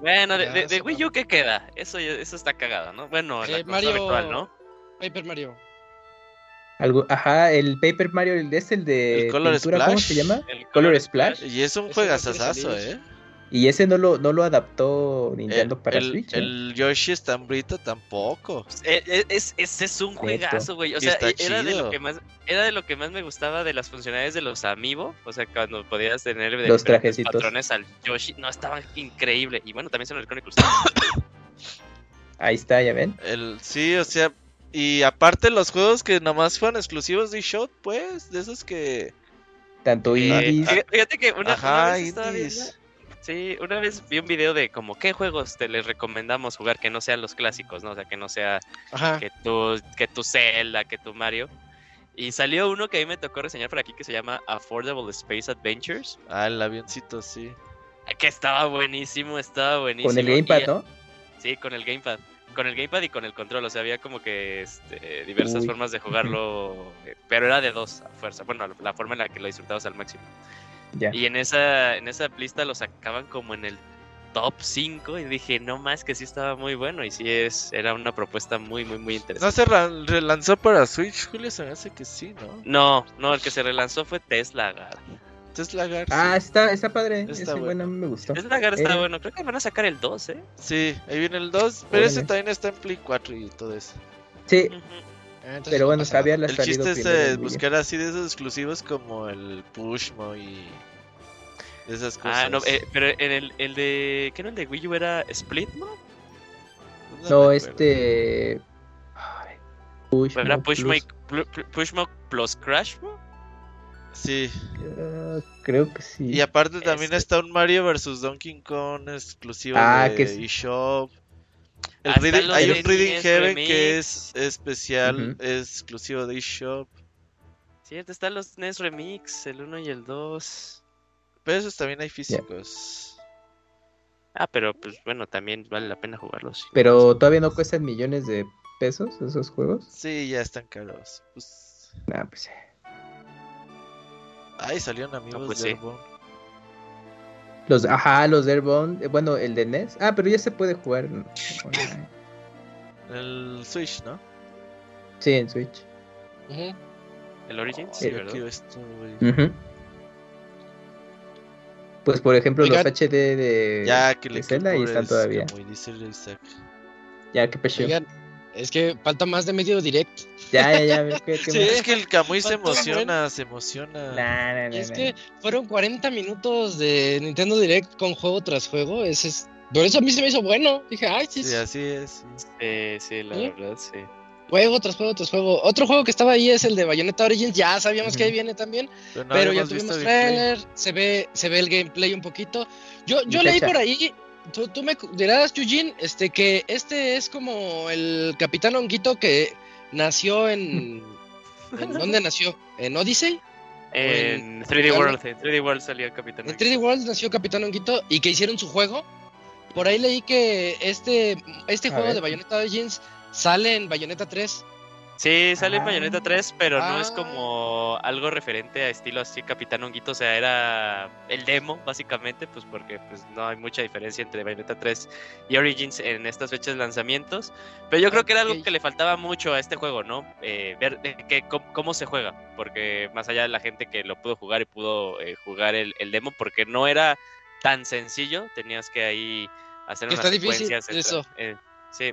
Bueno, de, de- de Wii U, ¿qué queda? Eso, ya- eso está cagado, ¿no? Bueno, en la Eh, Mario- virtual, ¿no? Paper Mario. Algo, ajá, el Paper Mario, el es el de El Color pintura, ¿cómo se llama? El Color Splash. Y es un juegazazazo. ¿eh? Y ese no lo, no lo adaptó El, Nintendo para el- Switch. ¿eh? el Yoshi Stambrito tampoco. Eh, eh, es, ese es un juegazo, güey. O sea, e- era de lo que más era de lo que más me gustaba de las funcionalidades de los Amiibo, o sea, cuando podías tener de Los trajecitos. patrones al Yoshi, no estaba increíble. Y bueno, también son el Chronicles. Ahí está, ya ven. El, sí, o sea, y aparte los juegos que nomás fueron exclusivos de eShop, pues, de esos que... Tanto Eh, indies. fíjate que una, una Ajá, vez estaba indies. Sí, una vez vi un video de como qué juegos te les recomendamos jugar que no sean los clásicos, ¿no? O sea, que no sea Ajá. que tu, que tu Zelda, que tu Mario. Y salió uno que a mí me tocó reseñar por aquí que se llama Affordable Space Adventures. Ah, el avioncito, sí. Que estaba buenísimo, estaba buenísimo. Con el Gamepad, y- ¿no? Sí, con el Gamepad. Con el Gamepad y con el control. O sea, había como que este, diversas Uy. formas de jugarlo. eh, Pero era de dos a fuerza. Bueno, la forma en la que lo disfrutabas al máximo. Y en esa, en esa lista lo sacaban como en el top 5. Y dije, no más que sí estaba muy bueno. Y sí es, era una propuesta muy, muy, muy interesante. ¿No se relanzó para Switch, Julio? Se me hace que sí, ¿no? No, no, el que se relanzó fue Tesla Gar. Tesla Gar, Ah, sí. está, está padre. Está Ese bueno. bueno, a mí me gustó. Tesla Gar está Eh, bueno. Creo que van a sacar el 2, ¿eh? Sí, ahí viene el 2, pero ese también está en Play 4 y todo eso. Sí, entonces pero no bueno, sabía la El chiste es eh, U. buscar así de esos exclusivos como el Pushmo y de esas cosas. Ah, no, eh, pero en el, el de. ¿Qué no? El de Wii U era Split, ¿no? No, este. ay, Push Era Mo Pushmo, Plus. Pl- Pl- Pushmo plus Crash, ¿no? Sí, Ah, creo que sí. y aparte también Este. está un Mario vs Donkey Kong exclusivo Ah, de que sí. El Reading- hay un Reading Heaven Remix. que es especial, es exclusivo de eShop. Cierto, están los NES Remix, el 1 y el 2. Pero esos también hay físicos. Ah, pero pues bueno, también vale la pena jugarlos. Pero todavía no cuestan millones de pesos esos juegos. Sí, ya están caros. Pues, Nah, pues. ay, salieron amigos pues de sí. Los, ajá, los de Airborne. eh, Bueno, el de NES. Ah, pero ya se puede jugar. en- online. El Switch, ¿no? Sí, en Switch. Ujú. El Origins, sí, ¿verdad? Esto, güey. Ujú. Pues por ejemplo, Oigan. los HD de, Ya que de le Zelda ahí están incorpores, todavía. Como dice Isaac. Ya, que pecho. Oigan, es que falta más de medio direct. Ya, ya, ya. ve que- que Sí. Es que el Kamui se emociona, se emociona. Nah, nah, nah, Y es nah. que fueron 40 minutos de Nintendo Direct con juego tras juego. Ese es... Por eso a mí se me hizo bueno. Dije, ay, sí, Sí, así es. sí. Sí, sí, la ¿Sí? verdad, sí. juego tras juego tras juego. Otro juego que estaba ahí es el de Bayonetta Origins. Ya sabíamos que ahí viene también. Pero, no pero ya tuvimos trailer, se ve, se ve el gameplay un poquito. Yo, yo leí fecha. por ahí, tú, tú me dirás, Yujin, este, que este es como el Capitán Honguito que nació en... ¿En dónde nació? ¿En Odyssey? En en 3D Uganda. World, en 3D World salió el Capitán. En 3D World nació Capitán Honguito y que hicieron su juego. Por ahí leí que este, este A juego ver. de Bayonetta Origins sale en Bayonetta 3. Sí, sale en Ah. Bayonetta 3, pero no es Ah. como algo referente a estilo así Capitán Honguito, o sea, era el demo, básicamente, pues porque pues no hay mucha diferencia entre Bayonetta 3 y Origins en estas fechas de lanzamientos, pero yo creo que era algo que le faltaba mucho a este juego, ¿no? Eh, ver que, cómo, cómo se juega, porque más allá de la gente que lo pudo jugar y pudo eh, jugar el, el demo, porque no era tan sencillo, tenías que ahí hacer unas está difícil, secuencias, extra- eso. eh, sí.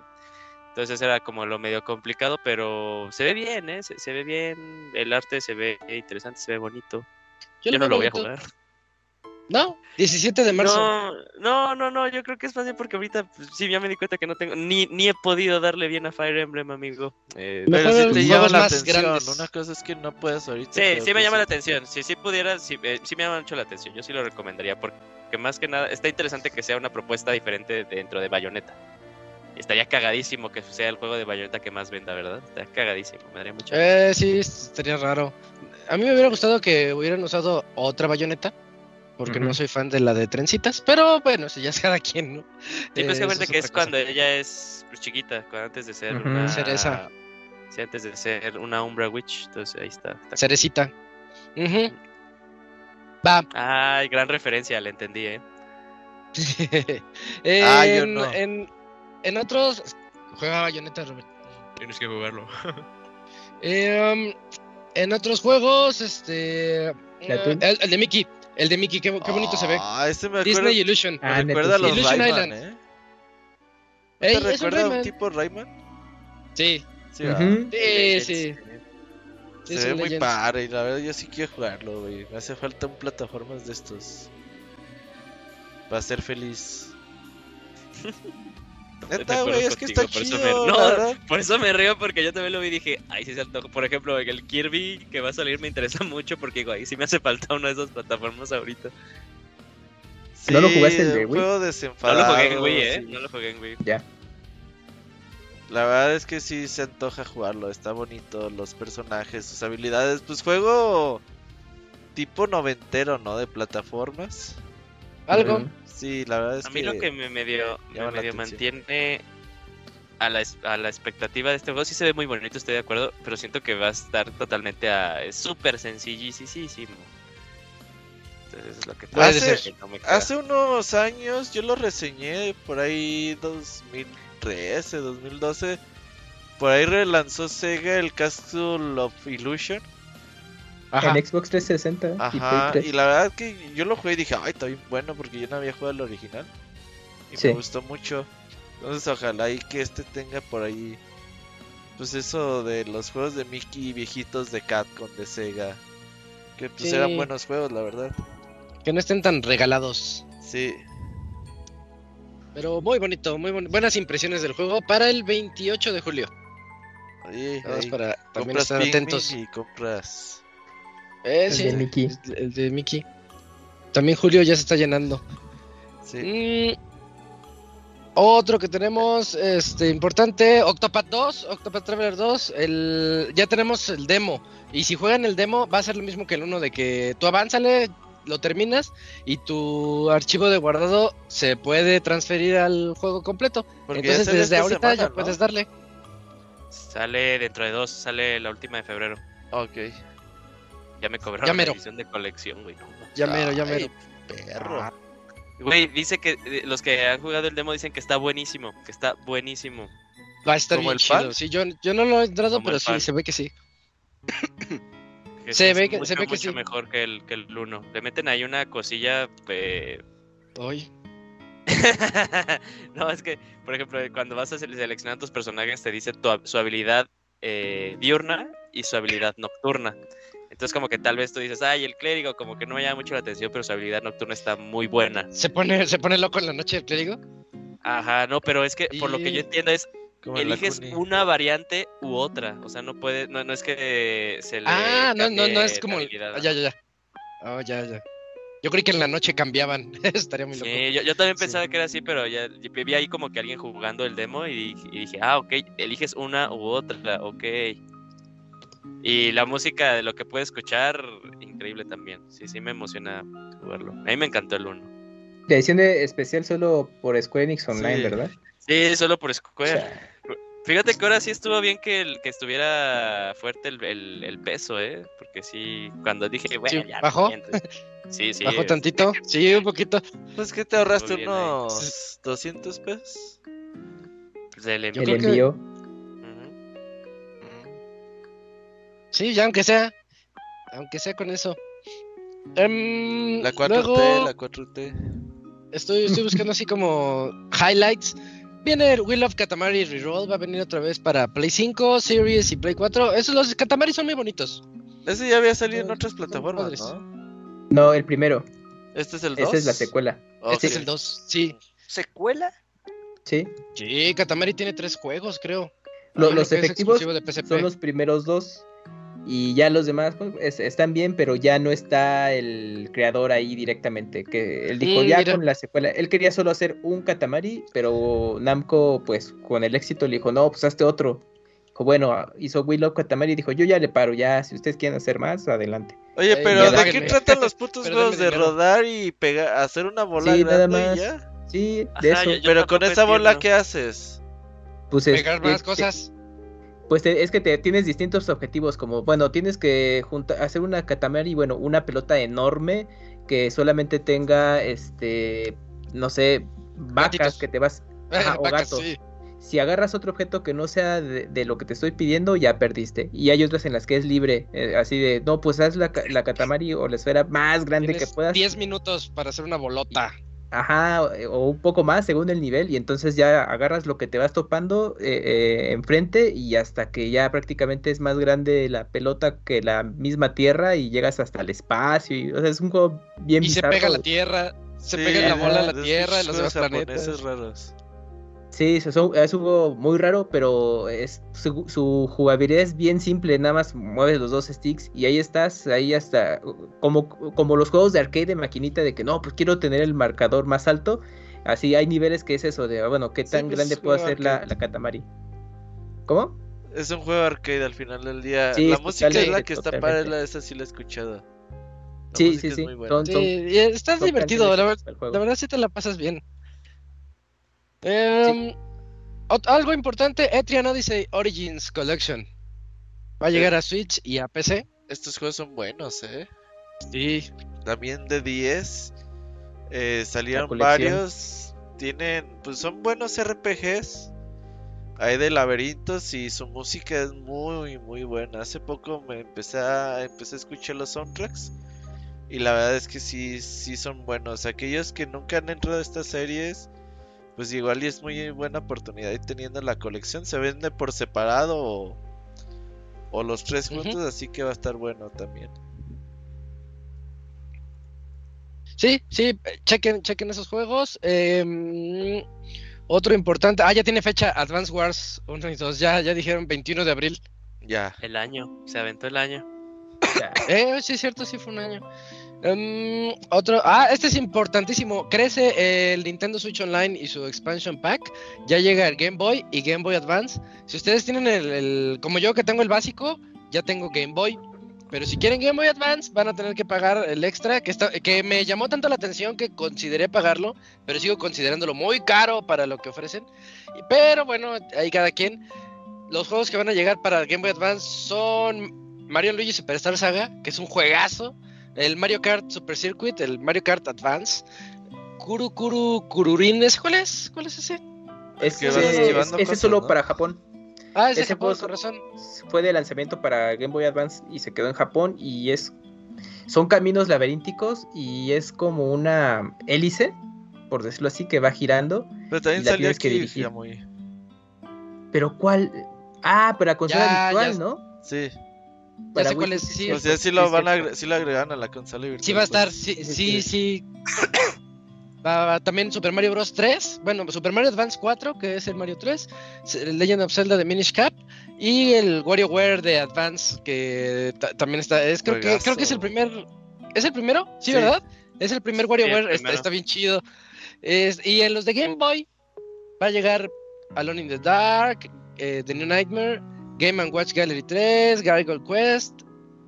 Entonces era como lo medio complicado, pero se ve bien, ¿eh? Se, se ve bien, el arte se ve interesante, se ve bonito. Yo, no lo voy a jugar. No, 17 de marzo. No, no, no, no, yo creo que es fácil porque ahorita pues, sí ya me di cuenta que no tengo, ni, ni he podido darle bien a Fire Emblem, amigo. Eh, Me Pero sí te llama la atención. grandes. Una cosa es que no puedes ahorita. Sí, sí me pues llama la atención. Si sí pudiera, sí, eh, sí me llama mucho la atención. Yo sí lo recomendaría porque más que nada está interesante que sea una propuesta diferente dentro de Bayonetta. Estaría cagadísimo que sea el juego de Bayonetta que más venda, ¿verdad? Estaría cagadísimo, me daría mucha Eh, sí, estaría raro. A mí me hubiera gustado que hubieran usado otra bayoneta. Porque no soy fan de la de trencitas. Pero bueno, si ya es cada quien, ¿no? Sí, pues Eh, que es cosa. cuando ella es pues, chiquita, cuando antes de ser una Cereza. Sí, antes de ser una Umbra Witch, entonces ahí está. está. Cerecita. Ujú. Va. Ay, gran referencia, la entendí, ¿eh? en, Ah, yo no. en, en otros. Juega bayoneta, Robert. Tienes que jugarlo. Eh, um, en otros juegos, este. ¿La eh, el, el de Mickey. El de Mickey, qué, qué bonito se ve. Ah, este me Disney Illusion. me Ah, recuerda a los. Illusion Rayman, Island. ¿eh? Ey, ¿Te es un recuerda a un tipo Rayman? Sí, Sí, ¿verdad? Ujú. sí, sí. Sí, Se es ve muy padre y la verdad yo sí quiero jugarlo, güey. Me hace falta un plataformas de estos. Para ser feliz. Neta, güey, es que está por eso chido, me- la no. verdad. Por eso me río, porque yo también lo vi y dije, ay, sí se antoja. Por ejemplo, el Kirby que va a salir me interesa mucho porque digo, ahí sí me hace falta una de esas plataformas ahorita. ¿No lo jugaste un Wii? juego No lo jugué en Wii, ¿eh? sí. No lo jugué en Wii. Ya. La verdad es que sí se antoja jugarlo, está bonito, los personajes, sus habilidades, pues juego tipo noventero, ¿no? De plataformas. Algo. Sí, la verdad es A mí lo que me medio, me medio mantiene a la, a la expectativa de este juego, sí se ve muy bonito, estoy de acuerdo, pero siento que va a estar totalmente a... Es súper sencillisísimo. Entonces es lo que Puede Hace- ser. que no. Hace unos años yo lo reseñé por ahí 2013, 2012. Por ahí relanzó Sega el Castle of Illusion. Ajá. En Xbox 360 y Ajá, y 3. la verdad que yo lo jugué y dije, ay, está bien bueno porque yo no había jugado el original. Y Sí. me gustó mucho. Entonces ojalá y que este tenga por ahí, pues eso de los juegos de Mickey viejitos de Capcom, de Sega. Que pues Sí. eran buenos juegos, la verdad. Que no estén tan regalados. Sí. Pero muy bonito, muy bon- buenas impresiones del juego para el 28 de julio. Ahí, ahí para también compras estar Pikmin atentos. y compras. Eh, El sí, de Mickey. El, el de Mickey. También julio ya se está llenando. Sí. Mm, otro que tenemos, este, importante, Octopath 2, Octopath Traveler 2, el, ya tenemos el demo. Y si juegan el demo, va a ser lo mismo que el uno, de que tú avánzale, lo terminas y tu archivo de guardado se puede transferir al juego completo. Porque Entonces desde ahorita semana, ya ¿no? puedes darle. Sale dentro de dos, sale la última de febrero. Ok. Ya me cobraron Ya la mero. edición de colección, güey. no. Ya mero, ya Ay, mero. Perro. Güey, dice que eh, los que han jugado el demo dicen que está buenísimo, que está buenísimo. Va a estar ¿Como bien el chido. pan? Sí, yo, yo no lo he entrado, pero sí, pan. se ve que sí. Que Se ve que- mucho, se ve que mucho sí. mejor que el que el 1. Le meten ahí una cosilla eh, Hoy. no, es que, por ejemplo, cuando vas a sele- seleccionar tus personajes, te dice tu su habilidad eh, diurna y su habilidad nocturna. Entonces, como que tal vez tú dices, ay, el clérigo, como que no me llama mucho la atención, pero su habilidad nocturna está muy buena. Se pone, se pone loco en la noche, te digo. Ajá, no, pero es que por lo que yo entiendo es, Como eliges una variante u otra. O sea, no puede, no, no es que se le. Ah, no, no, no es como. habilidad. Ah, ya, ya, ya. Oh, ya, ya. Yo creí que en la noche cambiaban. Estaría muy loco. Sí, yo, yo también Sí. pensaba que era así, pero ya vi ahí como que alguien jugando el demo y, dije- y dije, ah, ok, eliges una u otra, ok. Y la música de lo que puedes escuchar, increíble también. Sí, sí, me emociona jugarlo. A mí me encantó el 1. La edición de especial solo por Square Enix Online, Sí. ¿verdad? Sí, solo por Square. Fíjate que ahora sí estuvo bien que, el, que estuviera fuerte el, el- el peso, ¿eh? Porque sí, cuando dije, bueno, Sí, ya. ¿bajó? Sí, sí. Bajó tantito. Sí, un poquito. Pues que te ahorraste bien ahí. unos 200 pesos. pues, del Yo El creo que- envío. Sí, ya aunque sea. Aunque sea con eso. Em, La 4T, luego la 4T. estoy, estoy buscando así como highlights. Viene el Wheel of Katamari Reroll, va a venir otra vez para Play 5, Series y Play 4. Esos los Katamari son muy bonitos. Ese ya había salido en otras plataformas. ¿no? No, el primero. Este es el 2. Esa es la secuela. Este es el 2, sí. ¿Secuela? Sí. Sí, Katamari tiene tres juegos, creo. Lo- los efectivos son los primeros dos. Y ya los demás pues, es- están bien, pero ya no está el creador ahí directamente. Que él dijo, ya mira. con la secuela. Él quería solo hacer un Katamari, pero Namco, pues con el éxito le dijo, no, pues hazte otro. Dijo, bueno, hizo Willow Katamari y dijo, yo ya le paro, ya, si ustedes quieren hacer más, adelante. Oye, pero ¿de qué tratan los putos juegos de rodar y pegar, hacer una bola Sí, nada y más. ya? Sí, de Ajá, eso. yo- yo Pero con esa bola. ¿qué haces? pues es- Pegar más es- cosas. Pues te- es que te, tienes distintos objetivos, como, bueno, tienes que junta- hacer una Katamari, bueno, una pelota enorme que solamente tenga, este, no sé, vacas Gatitos. que te vas... Ajá, o Vacas, gatos. sí. Si agarras otro objeto que no sea de, de lo que te estoy pidiendo, ya perdiste. Y hay otras en las que es libre, eh, así de, no, pues haz la, la Katamari o la esfera más grande que puedas. 10 minutos para hacer una bolota. Ajá, o- o un poco más según el nivel, y entonces ya agarras lo que te vas topando eh, eh, enfrente y hasta que ya prácticamente es más grande la pelota que la misma tierra y llegas hasta el espacio. Y, o sea, es un juego bien Y se pega la tierra. Se Sí, pega la bola a de la tierra, en los planetas. raros. Sí, es un, juego muy raro, pero es, su, su jugabilidad es bien simple, nada más mueves los dos sticks y ahí estás, ahí hasta como, como los juegos de arcade de maquinita de que no, pues quiero tener el marcador más alto. Así hay niveles que es eso de, bueno, qué tan pues, grande puedo hacer la, la Katamari. ¿Cómo? Es un juego arcade al final del día. Sí, la música es la que está padre, la- esa sí la he escuchado. La Sí, sí, sí. Sí, son- y está son divertido, la, ver- para la verdad sí te la pasas bien. Em, algo importante, Etrian Odyssey Origins Collection. Va a llegar a Switch y a PC. Estos juegos son buenos, ¿eh? Sí. También de 10. eh, salieron varios. Tienen, pues son buenos RPGs. Hay de laberintos y su música es muy, muy buena. Hace poco me empecé a, empecé a escuchar los soundtracks. Y la verdad es que sí, sí son buenos. Aquellos que nunca han entrado a estas series, pues igual y es muy buena oportunidad. Y teniendo la colección, se vende por separado o, o los tres juntos, así que va a estar bueno también. Sí, sí, chequen, chequen esos juegos. Em, otro importante, ah, ya tiene fecha Advance Wars 1 y 2, ya, ya dijeron 21 de abril. Ya. El año, se aventó el año. Ya. Eh, sí, es cierto, sí fue un año. Em, otro, ah, este es importantísimo. Crece el Nintendo Switch Online y su expansion pack. Ya llega el Game Boy y Game Boy Advance. Si ustedes tienen el, el- como yo que tengo el básico, ya tengo Game Boy. Pero si quieren Game Boy Advance, van a tener que pagar el extra, que, está, que me llamó tanto la atención que consideré pagarlo, pero sigo considerándolo muy caro para lo que ofrecen. Pero bueno, ahí cada quien. Los juegos que van a llegar para Game Boy Advance son Mario Luigi Superstar Saga, que es un juegazo. El Mario Kart Super Circuit, el Mario Kart Advance. Kuru Kuru Kururin, ¿ese cuál es? ¿Cuál es ese? Ese, es cosas, solo ¿no? para Japón. Ah, es de Ese Japón, juego- con razón. Fue de lanzamiento para Game Boy Advance y se quedó en Japón y es son caminos laberínticos y es como una hélice, por decirlo así, que va girando. Pero también Y la salió tienes que dirigir. Yamoy. Pero ¿cuál? Ah, para consola Ya, virtual, ya- ¿no? Sí. Ya sé cuál es, sí, sí. sí, O sea, sí sí, lo van a sí lo agregan a la consola virtual. Sí va a estar, pues. sí, sí, sí, sí. sí. Va, va también Super Mario Bros. 3, bueno, Super Mario Advance 4, que es el Mario 3, el Legend of Zelda de Minish Cap y el WarioWare de Advance, que ta- también está, es creo que, creo que es el primer, ¿es el primero? Sí, Sí. ¿verdad? Es el primer WarioWare, está, primero. está bien chido. Es- y en los de Game Boy va a llegar Alone in the Dark, eh, The New Nightmare, Game ⁇ Watch Gallery 3, Gargoyle Quest,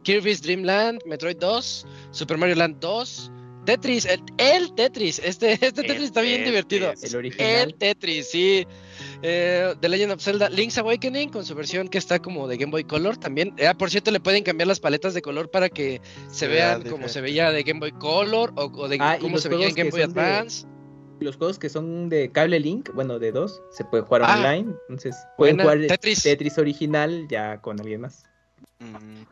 Kirby's Dream Land, Metroid 2, Super Mario Land 2, Tetris, el, el Tetris, este, este Tetris está bien El divertido. El original. El Tetris, sí. Eh, The Legend of Zelda Link's Awakening con su versión que está como de Game Boy Color también. Ah, por cierto, le pueden cambiar las paletas de color para que se vea vean como se veía de Game Boy Color o, o de Ah, los se veía en Game Boy de- Advance. Los juegos que son de cable link, bueno, de dos, se puede jugar Ah. online. Entonces, pueden jugar el Tetris. Tetris original ya con alguien más. Mm,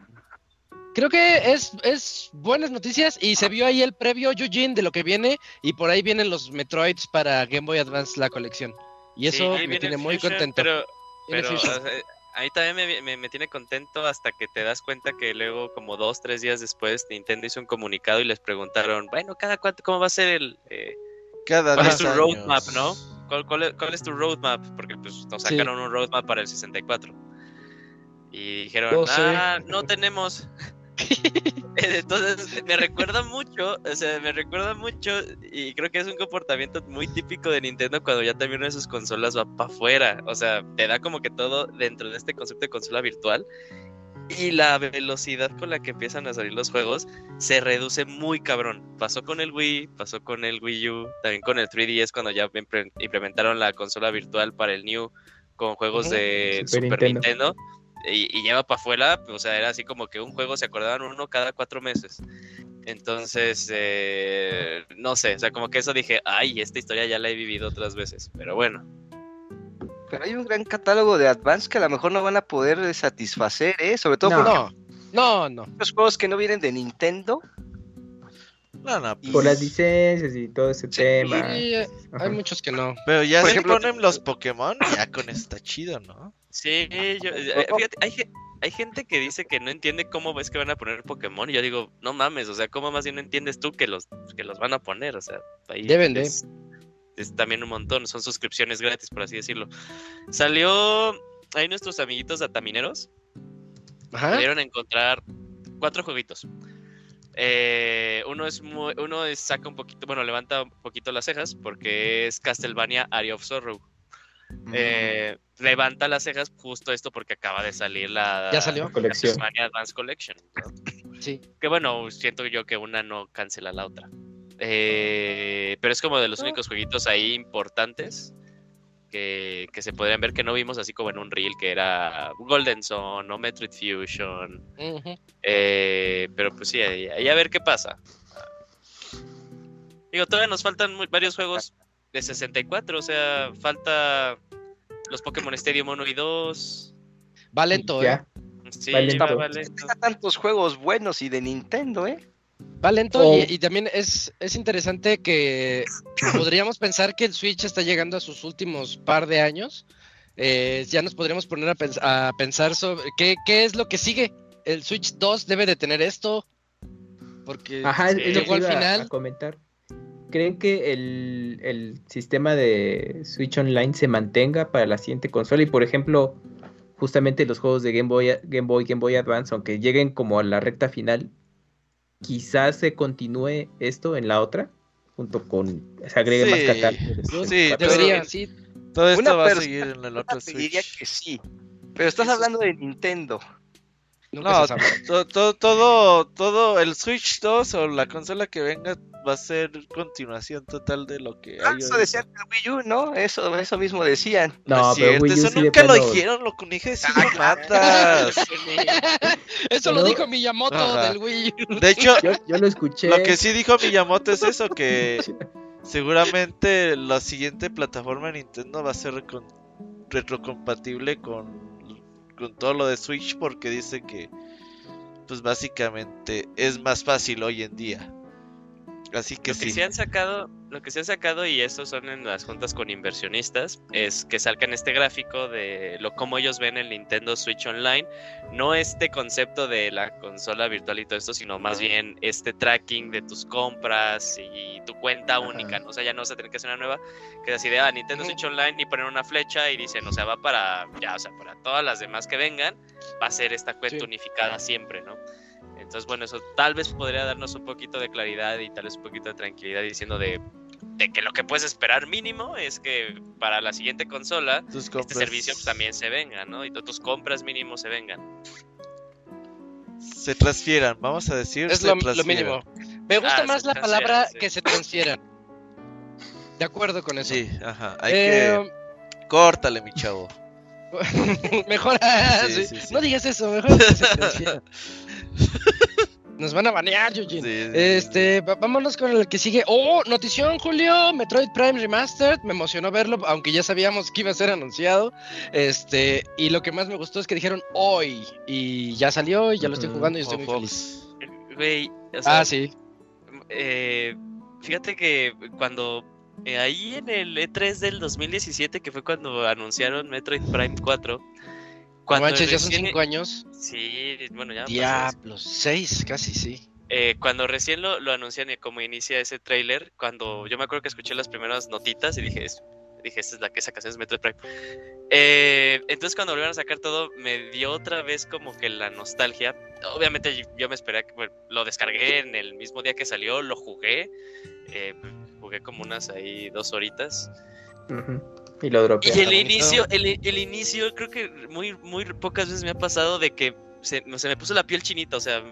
Creo que es, es buenas noticias y se vio ahí el previo Eugene de lo que viene y por ahí vienen los Metroids para Game Boy Advance la colección. Y eso me tiene muy Fusion, contento. Pero, pero o sea, ahí también me, me- me tiene contento hasta que te das cuenta que luego, como dos, tres días después, Nintendo hizo un comunicado y les preguntaron, bueno, cada cuánto, ¿cómo va a ser el... eh, Cada ¿Cuál es 10 tu roadmap, no? ¿Cuál, cuál es, cuál es tu roadmap? Porque pues nos Sí. sacaron un roadmap para el 64. Y dijeron, No sé. ah, no tenemos. Entonces me recuerda mucho, o sea, me recuerda mucho y creo que es un comportamiento muy típico de Nintendo cuando ya también una de sus consolas va para afuera. O sea, te da como que todo dentro de este concepto de consola virtual y la velocidad con la que empiezan a salir los juegos se reduce muy cabrón. Pasó con el Wii, pasó con el Wii U, también con el 3DS cuando ya implementaron la consola virtual para el New con juegos de Super Super, Nintendo. Nintendo. Y, y lleva para afuera, o sea, era así como que un juego se acordaban uno cada cuatro meses. Entonces, eh, no sé, o sea, como que eso dije, ay, esta historia ya la he vivido otras veces, pero bueno. Pero hay un gran catálogo de Advance que a lo mejor no van a poder eh, satisfacer, ¿eh? Sobre todo No. porque No, no, no. los juegos que no vienen de Nintendo. No, no, Por las licencias y todo ese tema. Sí, Ajá. hay muchos que no. Pero ya Por ejemplo, ponen los Pokémon, ya con eso está chido, ¿no? Sí, yo, eh, fíjate, hay, ge- hay gente que dice que no entiende cómo es que van a poner Pokémon y yo digo, no mames, o sea, ¿cómo más bien no entiendes tú que los, que los van a poner? O sea, ahí Deben de. Es, también un montón, son suscripciones gratis, por así decirlo. Salió, ahí nuestros amiguitos atamineros Ajá. pudieron encontrar cuatro jueguitos. Eh, uno es muy- uno es, saca un poquito, bueno, levanta un poquito las cejas porque es Castlevania Area of Sorrow. Eh, levanta las cejas justo esto porque acaba de salir la Ya salió. La colección. Castlevania Advance Collection. ¿no? Sí. Que bueno, siento yo que una no cancela la otra. Eh, pero es como de los únicos jueguitos ahí importantes que, que se podrían ver que no vimos así como en un reel que era Golden Sun o Metroid Fusion. Eh, pero pues sí, ahí, ahí a ver qué pasa. Digo, todavía nos faltan muy- varios juegos de 64, o sea, falta los Pokémon Stadium 1 y 2. Va lento, ¿eh? Sí, Va lento. va- va lento. Deja tantos juegos buenos y de Nintendo, ¿eh? Va lento Oh. y, y también es, es interesante que podríamos pensar que el Switch está llegando a sus últimos par de años. Eh, ya nos podríamos poner a, pens- a pensar sobre qué, qué es lo que sigue. El Switch 2 debe de tener esto. Porque Ajá, es, es lo llegó al final. a comentar. ¿Creen que el, el sistema de Switch Online se mantenga para la siguiente consola? Y por ejemplo, justamente los juegos de Game Boy, Game Boy, Game Boy Advance, aunque lleguen como a la recta final, quizás se continúe esto en la otra, junto con se agregue más catálogos. sí, Debería, sí. Todo esto Una va a seguir en el otro Te diría que sí. Pero estás hablando de Nintendo. Nunca No, se sabe. to- to- todo, todo, el Switch 2 o la consola que venga va a ser continuación total de lo que Ah, hay. eso decían del Wii U, ¿no? Eso, eso mismo decían. No, No, es pero cierto, Wii U eso sí nunca lo dijeron, lo dije de Ah, matas. Eso lo dijo Miyamoto Ajá. del Wii. U. De hecho, Yo, yo lo escuché. lo que sí dijo Miyamoto es eso, que seguramente la siguiente plataforma de Nintendo va a ser retrocompatible con, con todo lo de Switch porque dice que pues básicamente es más fácil hoy en día. Así que Lo que sí. se han sacado, lo que se han sacado, y estos son en las juntas con inversionistas, es que salgan este gráfico de lo cómo ellos ven el Nintendo Switch Online. No este concepto de la consola virtual y todo esto, sino más bien este tracking de tus compras y tu cuenta única, ¿no? O sea, ya no vas a tener que hacer una nueva, que es así de ah, Nintendo. Switch Online y poner una flecha y dicen, o sea, va para, ya, o sea, para todas las demás que vengan, va a ser esta cuenta Sí. unificada siempre, ¿no? Entonces, bueno, eso tal vez podría darnos un poquito de claridad y tal vez un poquito de tranquilidad diciendo de, de que lo que puedes esperar mínimo es que para la siguiente consola Tus este servicio pues, también se venga, ¿no? Y tus compras mínimo se vengan. se transfieran, vamos a decir. Es lo, lo transfieran. mínimo. Me gusta Ah, más la transfieran, palabra sí. que se transfieran. De acuerdo con eso. Sí, ajá. Hay Eh, que córtale, mi chavo. mejor, Sí, sí. sí, sí. no digas eso, mejor. que se transfiera. Nos van a banear, Eugene. Sí, sí, sí. Este, vámonos con el que sigue. Oh, notición, Julio. Metroid Prime Remastered. Me emocionó verlo, aunque ya sabíamos que iba a ser anunciado. Este, y lo que más me gustó es que dijeron hoy. Y ya salió, y ya lo estoy jugando y estoy Oh, muy Fox. feliz. Güey, o sea, Ah, sí. eh, fíjate que cuando eh, ahí en el E3 del 2017, que fue cuando anunciaron Metroid Prime 4, No cuando manches, ya son cinco años. Sí, bueno, ya. Diablos, seis, casi sí. Eh, cuando recién lo, lo anuncian y como inicia ese tráiler, cuando yo me acuerdo que escuché las primeras notitas y dije, es- dije, esta es la que esa canción es Metroid Prime. Eh, entonces cuando volvieron a sacar todo, me dio otra vez como que la nostalgia. Obviamente yo- me esperé, que bueno, lo descargué en el mismo día que salió, lo jugué, eh, jugué como unas ahí dos horitas. Ujú. Y lo dropeé. Y el inicio, el, el inicio, creo que muy, muy pocas veces me ha pasado de que se, se me puso la piel chinita, o sea,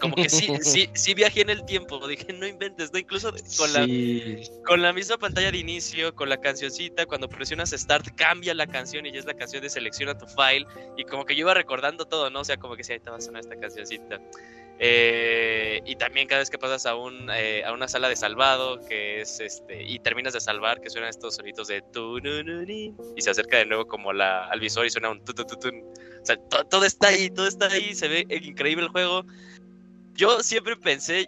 como que sí, sí, sí viajé en el tiempo, dije, no inventes, no, incluso con la, con la misma pantalla de inicio, con la cancioncita, cuando presionas Start, cambia la canción y ya es la canción de selecciona tu file. Y como que yo iba recordando todo, ¿no? O sea, como que sí, ahí te va a sonar esta cancioncita. Eh, y también cada vez que pasas a, un, eh, a una sala de salvado, que es este, y terminas de salvar, que suenan estos sonidos de tu, y se acerca de nuevo como la, al visor y suena un tu, tu, tu. O sea, to- todo está ahí, todo está ahí, se ve increíble el juego. Yo siempre pensé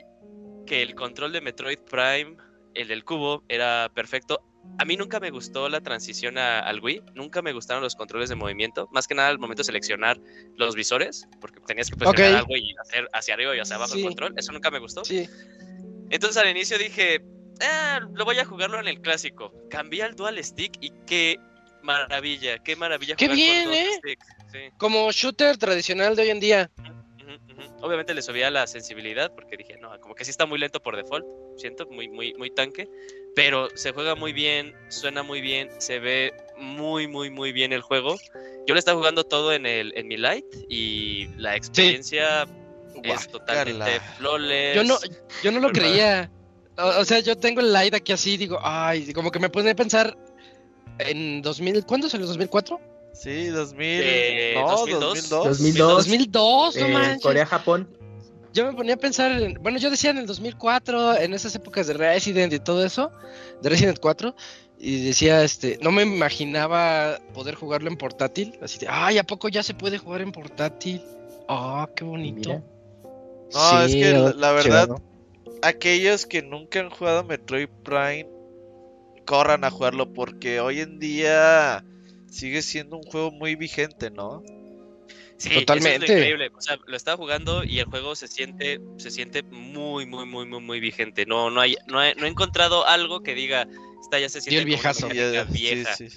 que el control de Metroid Prime, el del cubo, era perfecto. A mí nunca me gustó la transición a- al Wii, nunca me gustaron los controles de movimiento, más que nada al momento de seleccionar los visores, porque tenías que presionar algo y hacer hacia arriba y hacia abajo Sí. el control, eso nunca me gustó. Sí. Entonces al inicio dije, ah, lo voy a jugarlo en el clásico. Cambié al Dual Stick y qué maravilla, qué maravilla Qué jugar bien, ¿eh? Stick. Sí. Como shooter tradicional de hoy en día. Obviamente le subía la sensibilidad porque dije, no, como que sí está muy lento por default, siento, muy, muy, muy tanque, pero se juega muy bien, suena muy bien, se ve muy, muy, muy bien el juego. Yo lo estaba jugando todo en, el, en mi light y la experiencia es totalmente flawless. Yo no, yo no lo creía. O, o sea, yo tengo el light aquí así, digo, ay, como que me pone a pensar en 2000, ¿cuándo salió? ¿2004? Sí, 2000. Eh, no, 2002. 2002. 2002. 2002, no Eh, manches. Corea, Japón. Yo me ponía a pensar, en, bueno, yo decía en el 2004, en esas épocas de Resident y todo eso, de Resident 4, y decía, este, no me imaginaba poder jugarlo en portátil, así de, ay, ¿a poco ya se puede jugar en portátil? Ah, qué bonito. Mira. No, es que la- la verdad-. Aquellos que nunca han jugado Metroid Prime, corran a jugarlo porque hoy en día sigue siendo un juego muy vigente, ¿no? Sí, eso Totalmente. es lo increíble. O sea, lo estaba jugando y el juego se siente, se siente muy, muy, muy, muy, muy vigente. No, no hay, no he, no he encontrado algo que diga, esta ya se siente el como una viejazo. mecánica Ya- sí, vieja. sí.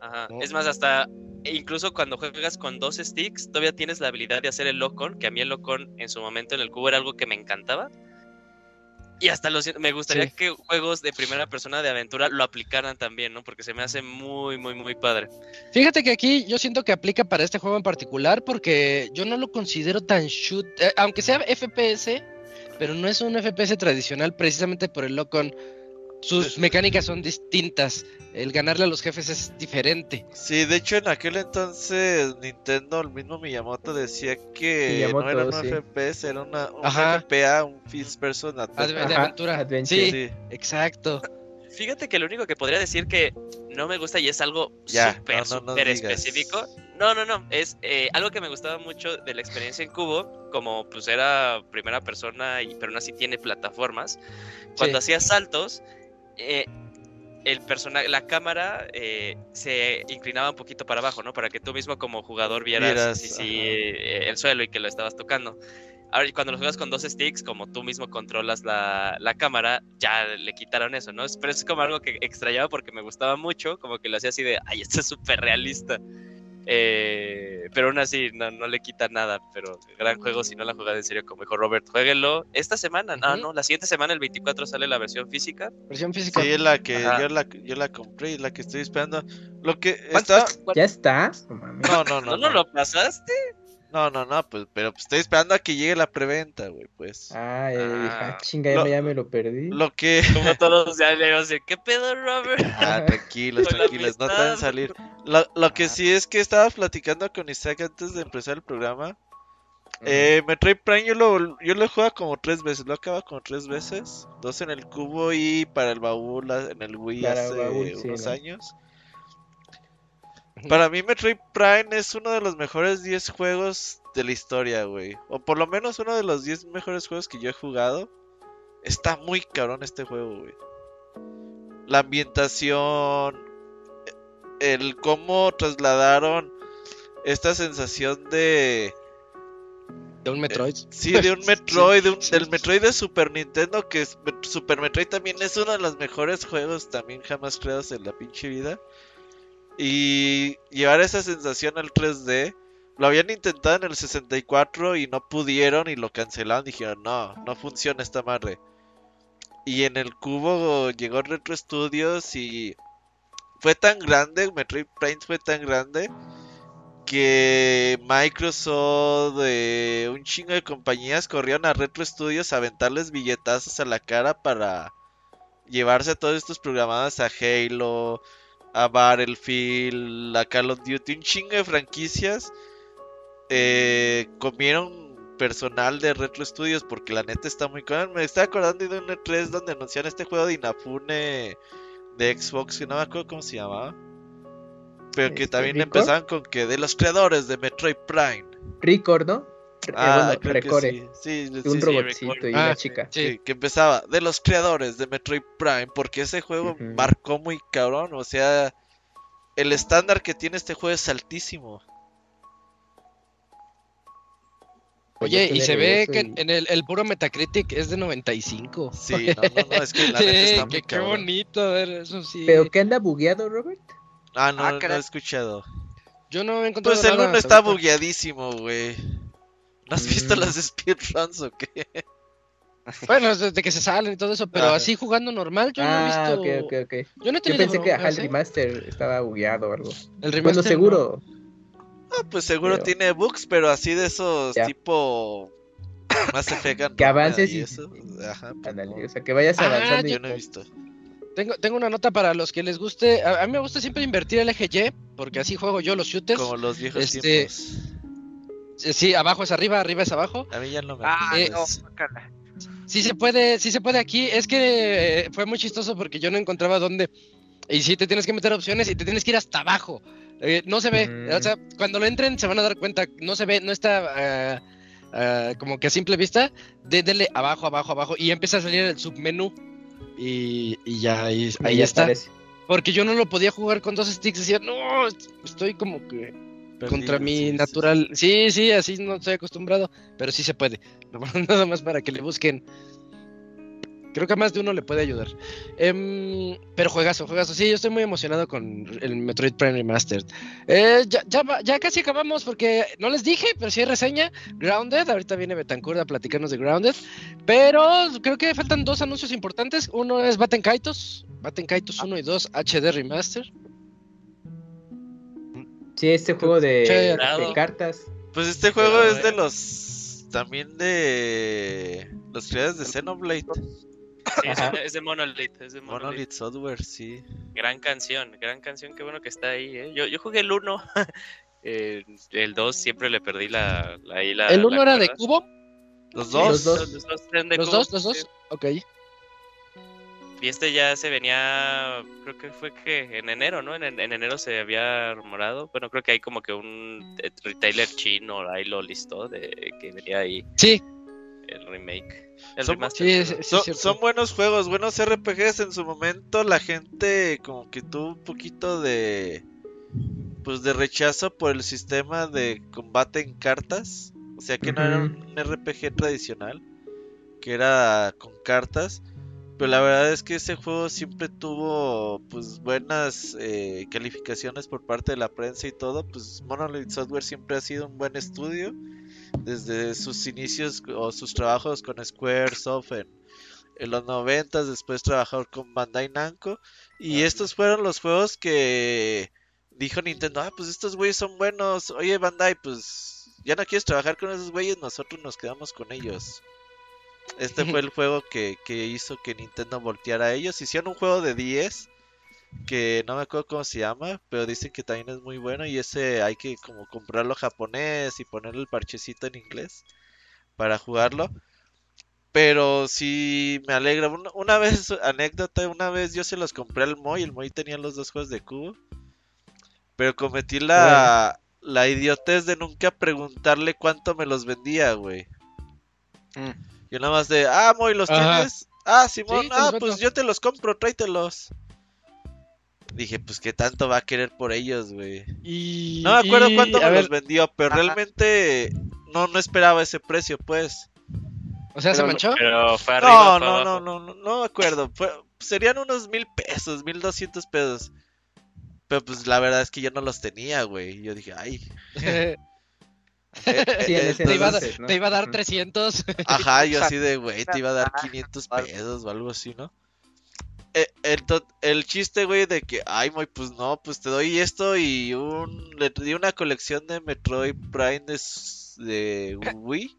Ajá. ¿no? Es más, hasta e incluso cuando juegas con dos sticks, todavía tienes la habilidad de hacer el lock-on, que a mí el lock-on en su momento en el cubo era algo que me encantaba. Y hasta lo siento- me gustaría Sí. que juegos de primera persona de aventura lo aplicaran también, ¿no? Porque se me hace muy, muy, muy padre. Fíjate que aquí yo siento que aplica para este juego en particular porque yo no lo considero tan shoot, eh, aunque sea FPS, pero no es un FPS tradicional precisamente por el lock-on. Sus mecánicas son distintas. El ganarle a los jefes es diferente. Sí, de hecho en aquel entonces Nintendo, el mismo Miyamoto decía que no era un sí. FPS, era una, un Ajá. FPA, un First Person Adventure. Adve- de Ajá, aventura. adventure. Sí, Sí, exacto. Fíjate que lo único que podría decir que no me gusta y es algo súper, no, súper específico. No, no, no. Es eh, algo que me gustaba mucho de la experiencia en Cubo, como pues era primera persona, y, pero aún así tiene plataformas. Cuando Sí. hacías saltos, eh, el personaje, la cámara eh, se inclinaba un poquito para abajo, ¿no? Para que tú mismo como jugador vieras, Vieras, sí, sí, ajá. eh, el suelo y que lo estabas tocando. Ahora, cuando lo juegas con dos sticks, como tú mismo controlas la, la cámara, ya le quitaron eso, ¿no? Pero es como algo que extrañaba porque me gustaba mucho, como que lo hacía así de, ay, esto es súper realista. Eh, pero aún así, no, no le quita nada. Pero gran juego, si no la jugado en serio, como dijo Robert, jueguenlo. Esta semana, no, Ujú. no, la siguiente semana, el 24, sale la versión física. Versión física. sí, es la que yo la, yo la compré y la que estoy esperando. Lo que ¿Cuánto- está... ¿Ya está? No. No, no, ¿No, no, lo pasaste? no, no, no, pues, pero pues, estoy esperando a que llegue la preventa, güey, pues. Ah, dije, Ah, ah, chinga, ya, lo- me- ya me lo perdí. Lo que... Como todos ya le iban a decir, ¿qué pedo, Robert? Ah, tranquilos, tranquilos, no te van a salir. Lo, lo que sí es que estaba platicando con Isaac antes de empezar el programa. Eh, Metroid Prime yo lo, yo lo he jugado como tres veces, lo he acabado como tres veces. Dos en el cubo y para el baúl en el Wii Para hace baúl, sí, unos ¿no? años. Para mí Metroid Prime es uno de los mejores 10 juegos de la historia, güey. O por lo menos uno de los 10 mejores juegos que yo he jugado. Está muy cabrón este juego, güey. La ambientación, el cómo trasladaron esta sensación de... De un Metroid. Sí, de un Metroid, de un- del Metroid de Super Nintendo, que es- Super Metroid también es uno de los mejores juegos también jamás creados en la pinche vida. Y llevar esa sensación al 3D, lo habían intentado en el 64 y no pudieron y lo cancelaron, dijeron, no, no funciona esta madre. Y en el cubo llegó Retro Studios y fue tan grande, Metroid Prime fue tan grande que Microsoft, eh, un chingo de compañías corrieron a Retro Studios a aventarles billetazos a la cara para llevarse a todos estos programados a Halo, a Battlefield, a Call of Duty, un chingo de franquicias. eh, comieron personal de Retro Studios porque la neta está muy cabrón. Me estaba acordando de un E3 donde anunciaron este juego de Inafune de Xbox, que no me acuerdo cómo se llamaba. Pero que Este, también empezaban con que de los creadores de Metroid Prime. Record, ¿no? Eh, Ah, bueno, Recore. sí. Sí, de sí, un sí, robotcito y Ah, una sí. chica. Sí. Sí, que empezaba de los creadores de Metroid Prime, porque ese juego marcó muy cabrón, o sea, el estándar que tiene este juego es altísimo. Oye, Yo y se ve que y- en el, el puro Metacritic es de 95. Sí, no, no, no, es que la neta Sí, está muy que qué bonito, a ver, eso sí. ¿Pero qué anda bugueado, Robert? Ah, no, Ah, no caray. he escuchado. Yo no he encontrado Pues el uno está ahorita. bugueadísimo, güey. ¿No has visto Mm. las speedruns o qué? Bueno, es desde que se salen y todo eso, pero Ajá. así jugando normal, yo ah, no he visto. ok, ok, ok. Yo no he Yo tenido pensé que ajá, el ¿eh? remaster estaba bugueado o algo. El remaster Bueno, no. Ah, pues seguro Pero- tiene bugs, pero así de esos Ya. tipo más efecto Que avances y y- eso. Ajá, o sea, que vayas Ah, avanzando Yo no he visto. Tengo, tengo una nota para los que les guste. A, a mí me gusta siempre invertir el eje Y, porque así juego yo los shooters. Como los viejos este, tiempos. Eh, Sí, abajo es arriba, arriba es abajo. A mí ya no me Ah, Eh, no. Sí se puede, sí se puede aquí. Es que eh, fue muy chistoso porque yo no encontraba dónde. Y sí te tienes que meter opciones y te tienes que ir hasta abajo. Eh, no se ve. Mm. O sea, cuando lo entren se van a dar cuenta. No se ve, no está ah, ah, como que a simple vista. De, dele abajo, abajo, abajo. Y empieza a salir el submenú. Y, y ya ahí, ahí ya está. Porque yo no lo podía jugar con dos sticks. Decía, no, estoy como que contra mi sí, sí, natural. Sí, sí, así no estoy acostumbrado, pero sí se puede. Nada más para que le busquen. Creo que a más de uno le puede ayudar. Em, pero juegazo, juegazo. Sí, yo estoy muy emocionado con el Metroid Prime Remastered. Eh, ya, ya, va- ya casi acabamos porque no les dije, pero sí hay reseña. Grounded, ahorita viene Betancourt a platicarnos de Grounded. Pero creo que faltan dos anuncios importantes. Uno es Batten Kaitos, Batten Kaitos 1 y 2 HD Remaster. Sí, este juego de, cartas. Pues este juego Pero, es de los. También de. Los creadores de Xenoblade. Sí, es, de- es de Monolith, es de Monolith. Monolith Software, sí. Gran canción, gran canción, qué bueno que está ahí. ¿eh? Yo, yo jugué el 1, el 2 siempre le perdí la, la, ¿El la 1 era de cubo? Los Sí, dos. los dos. Los dos, eran de ¿Los cubo, dos? ¿Los sí. Ok. Y este ya se venía, creo que fue que en enero, ¿no? En, en enero se había rumorado. Bueno, creo que hay como que un retailer chino ahí lo listó de que venía ahí Sí, el remake. El Son- remaster. sí, perdón. sí, sí, Son, es cierto. son buenos juegos, buenos RPGs. En su momento la gente como que tuvo un poquito de pues de rechazo por el sistema de combate en cartas. O sea que no era un RPG tradicional, que era con cartas. Pero la verdad es que ese juego siempre tuvo pues buenas eh, calificaciones por parte de la prensa y todo. Pues Monolith Software siempre ha sido un buen estudio desde sus inicios o sus trabajos con Squaresoft en, en los 90, después trabajó con Bandai Namco y estos fueron los juegos que dijo Nintendo, ah, pues estos güeyes son buenos, oye Bandai, pues ya no quieres trabajar con esos güeyes, nosotros nos quedamos con ellos. Este fue el juego que, que hizo que Nintendo volteara a ellos. Hicieron un juego de 10 que no me acuerdo cómo se llama, pero dicen que también es muy bueno y ese hay que como comprarlo japonés y ponerle el parchecito en inglés para jugarlo. Pero sí me alegra. Una, una vez, anécdota, una vez yo se los compré al Moy, el Moy tenía los dos juegos de cubo. Pero cometí la, la idiotez de nunca preguntarle cuánto me los vendía, güey. Mm. Yo nada más de, ah, Moy, ¿los Ajá. tienes? Ah, Simón, Sí, ah, pues yo te los compro, tráetelos. Dije, pues qué tanto va a querer por ellos, güey. Y, No me acuerdo y, cuánto me ver, los vendió, pero Ajá. realmente no, no esperaba ese precio, pues. O sea, ¿se manchó? Pero fue arriba. No, fue no, abajo. no, no, no, no me acuerdo. Fue- serían unos mil pesos, mil doscientos pesos. Pero pues la verdad es que yo no los tenía, güey. Yo dije, ay. eh, Sí, en ese te, iba a, entonces, te iba a dar Ujú. 300. Ajá, yo así de, güey, te iba a dar Ah, 500 algo. pesos o algo así, ¿no? Eh, el, chiste, güey, de que, ay, muy, pues no, pues te doy esto y un, le di una colección de Metroid Prime de, Wii.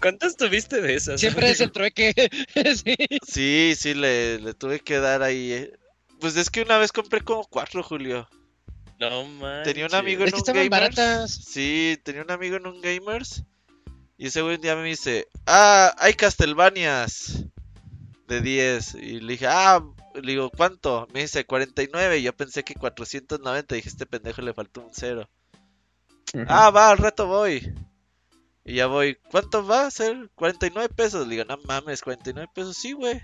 ¿Cuántas tuviste de esas? Siempre es el trueque. sí. Sí, sí, le, le tuve que dar ahí. eh. Pues es que una vez compré como cuatro, Julio. No manches. Tenía un amigo en que un estaban Gamers. baratas. Sí, tenía un amigo en un Gamers. Y ese güey un día me dice, ah, hay Castlevanias de 10. Y le dije, ah, le digo, ¿cuánto? Me dice 49. Y yo pensé que 490. Dije, este pendejo le faltó un cero. Ah, va, al rato voy. Y ya voy, ¿cuánto va a ser? 49 pesos. Le digo, no mames, 49 pesos, sí, güey.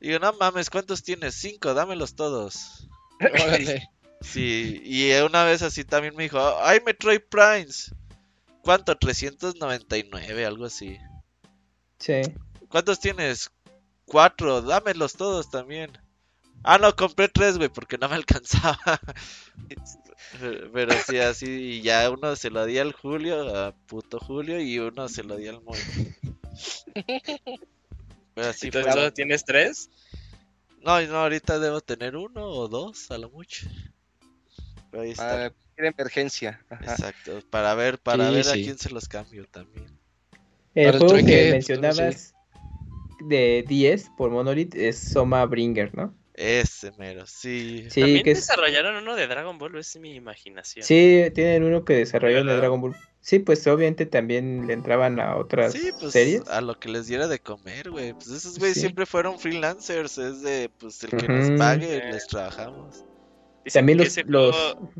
Digo, no mames, ¿cuántos tienes? Cinco, dámelos todos. Órale. Sí, y una vez así también me dijo, ay, Metroid Primes. ¿Cuánto? 399, algo así. Sí. ¿Cuántos tienes? Cuatro, dámelos todos también. Ah, no, compré tres, güey, porque no me alcanzaba. Pero sí, así, y ya uno se lo di al Julio, a puto Julio, y uno se lo di al Moy. Pero así. Entonces, ¿solo tienes tres? No, no, ahorita debo tener uno o dos, a lo mucho. Pero ahí está. Emergencia. Ajá. Exacto, para ver, para Sí, ver a quién se los cambio también. El juego que mencionabas de 10 por Monolith es Soma Bringer, ¿no? Ese mero, sí. Sí, También que es... desarrollaron uno de Dragon Ball, es mi imaginación. Sí, tienen uno que desarrolló de. Dragon Ball. Sí, pues obviamente también le entraban a otras Sí, pues series. a lo que les diera de comer, güey. Pues esos güeyes Sí. siempre fueron freelancers, es de, pues el que nos pague, Sí. les trabajamos. Dicen También que los... ese los... juego-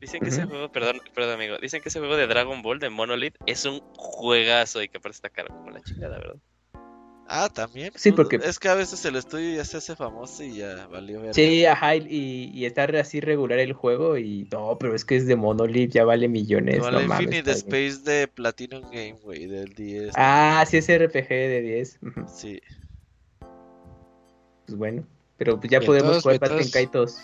Dicen que ese juego, perdón, perdón amigo, dicen que ese juego de Dragon Ball de Monolith es un juegazo y que aparte está caro como la chingada, ¿verdad? Ah, también. Sí, pues, porque- Es que a veces el estudio ya se hace famoso y ya valió ver. Sí, ajá, y, y está así regular el juego y no, pero es que es de Monolith, ya vale millones, Vale no mames. Infinite bien. Space de Platinum Game, güey, del 10. Ah, sí, es RPG de 10. Ujú, Sí. Pues bueno, pero pues ya podemos jugar todos. Kaitos.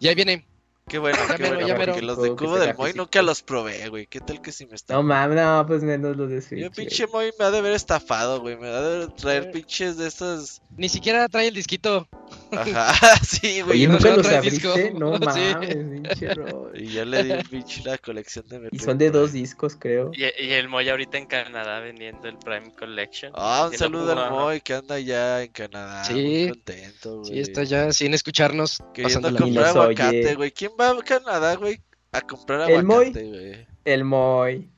Ya viene. Qué bueno, Ya qué bueno, ya mero. porque los de Cubo del Moy nunca los probé, güey. ¿Qué tal que si me están No mames, no, pues menos los de Switch. Yo pinche Moy me ha de haber estafado, güey. Me ha de traer pinches de esas. Ni siquiera trae el disquito. Ajá, sí, güey. Oye, no, ¿nunca no los trae abriste? disco. No Sí. mames, pinche Roy. Y ya le di un pinche la colección de Y son de dos discos, creo. Y, y el Moy ahorita en Canadá vendiendo el Prime Collection. Ah, un Sí, saludo al. Moy que anda allá en Canadá. Sí. Muy contento, güey. Sí, está ya sin escucharnos. Queriendo Y comprar aguacate, güey. ¿Quién va a Canadá, güey? A comprar El Moy. aguacate, güey. El Moy.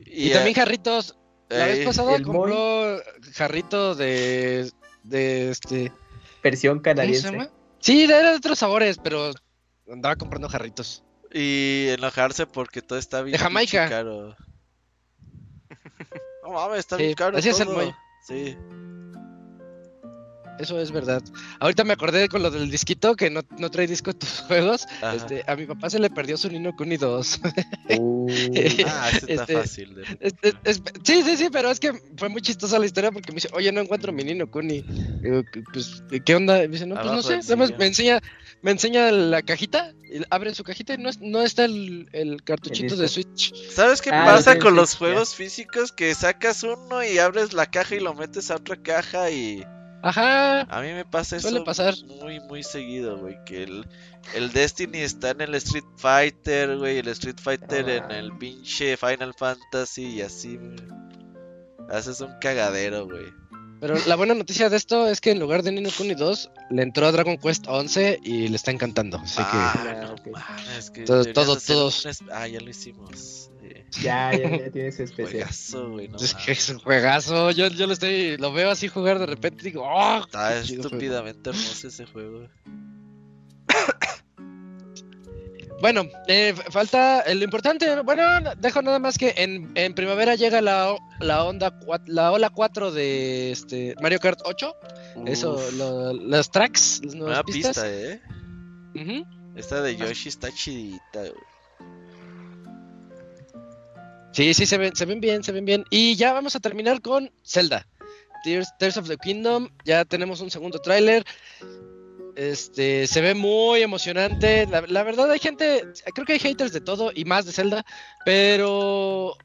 Y, también jarritos. La eh, vez pasada el Moy. compró jarrito de. de este. Versión ¿Cómo se canadiense. llama? Sí, de, de otros sabores, pero andaba comprando jarritos. Y enojarse porque todo está bien De Jamaica. caro. No mames, está Sí, bien caro así es el. Moy. Sí. Eso es verdad. Ahorita me acordé con lo del disquito, que no, no trae disco en tus juegos. Este, a mi papá se le perdió su Nino Kuni 2. Uh, Ah, ese está Este, fácil. de- Es- es- es- sí, sí, sí, pero es que fue muy chistosa la historia porque me dice, oye, no encuentro mi Nino Kuni. Digo, "¿Qué- pues, ¿qué onda? Y me dice, no, pues no sé. me enseña, me enseña la cajita, y abre su cajita y no, es- no está el, el cartuchito de Switch. ¿Sabes qué Ah, pasa sí, con sí, los juegos físicos? Que sacas uno y abres la caja y lo metes a otra caja y Ajá. a mí me pasa eso Suele pasar. muy muy seguido, güey, que el, el Destiny está en el Street Fighter, güey, el Street Fighter en Ah. el pinche Final Fantasy y así, güey. Haces un cagadero, güey. Pero la buena noticia de esto es que en lugar de Nino Kuni 2, le entró a Dragon Quest 11 y le está encantando. Así Ah, Ah, no ok. mames, que Todo- todo- todos. un es- Ah, ya lo hicimos. Ya, ya, ya tienes especial. juegazo, güey, no es, que mames. es un juegazo. Yo, yo lo estoy, lo veo así jugar de repente y digo, ¡oh! Está qué chido juego". estúpidamente hermoso ese juego. Bueno, eh, falta lo importante. Bueno, dejo nada más que en, en primavera llega la, la onda la ola 4 de este Mario Kart 8. Eso, Uf, lo- los tracks, las nuevas Nueva pistas. pista, eh. Ujú. Esta de Yoshi está chidita, güey. Sí, sí, se ven, se ven bien, se ven bien. Y ya vamos a terminar con Zelda. Tears, of the Kingdom. Ya tenemos un segundo tráiler. Este, se ve muy emocionante. La, la verdad hay gente, creo que hay haters de todo y más de Zelda, pero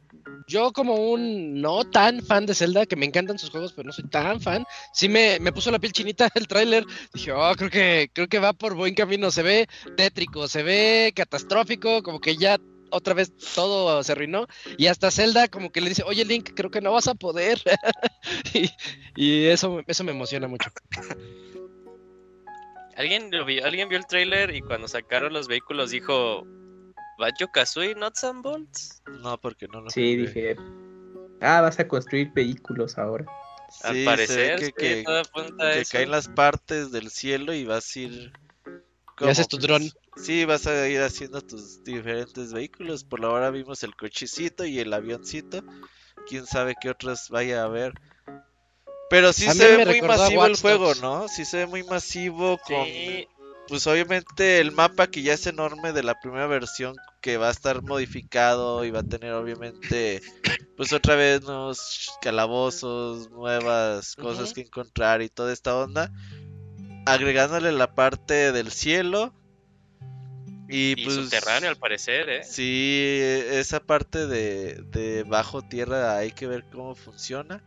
yo como un no tan fan de Zelda, que me encantan sus juegos, pero no soy tan fan, sí me, me puso la piel chinita el tráiler. Dije, oh, creo que, creo que va por buen camino. Se ve tétrico, se ve catastrófico, como que ya otra vez todo se arruinó. Y hasta Zelda como que le dice, oye Link, creo que no vas a poder. y y eso, eso me emociona mucho. ¿Alguien, lo vio, ¿Alguien vio el trailer y cuando sacaron los vehículos dijo Banjo Kazooie Nuts and Bolts? No, porque no lo Sí, jugué. dije. Ah, vas a construir vehículos ahora. Al Sí, ve parecer, que, que- que eso. caen las partes del cielo y vas a ir. Y haces tu pues, dron. Sí, vas a ir haciendo tus diferentes vehículos. Por ahora vimos el cochecito y el avioncito. Quién sabe qué otros vaya a haber. Pero sí A se ve muy masivo el juego. ¿no? Sí se ve muy masivo con Sí, pues obviamente el mapa que ya es enorme de la primera versión que va a estar modificado y va a tener obviamente pues otra vez nuevos calabozos, nuevas cosas que encontrar y toda esta onda, agregándole la parte del cielo y, y pues subterráneo al parecer, ¿eh? Sí, esa parte de, de bajo tierra hay que ver cómo funciona.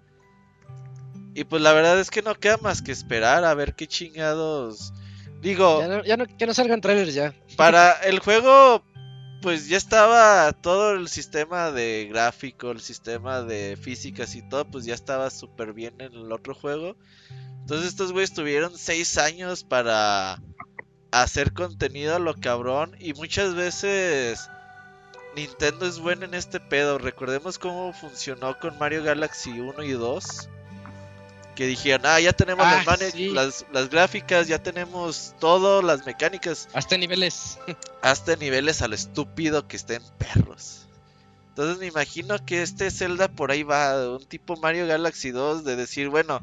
Y pues la verdad es que no queda más que esperar a ver qué chingados. Digo, Ya no, ya no- que no salgan trailers ya. para el juego, pues ya estaba todo el sistema de gráfico, el sistema de físicas y todo, pues ya estaba súper bien en el otro juego. Entonces estos güeyes tuvieron seis años para hacer contenido a lo cabrón y muchas veces Nintendo es bueno en este pedo. Recordemos cómo funcionó con Mario Galaxy 1 y 2. Que dijeron, ah, ya tenemos Ah, las, sí. las, las gráficas, ya tenemos todo, las mecánicas Hasta niveles. hasta niveles a lo estúpido que estén perros. Entonces me imagino que este Zelda por ahí va, un tipo Mario Galaxy 2, de decir, bueno,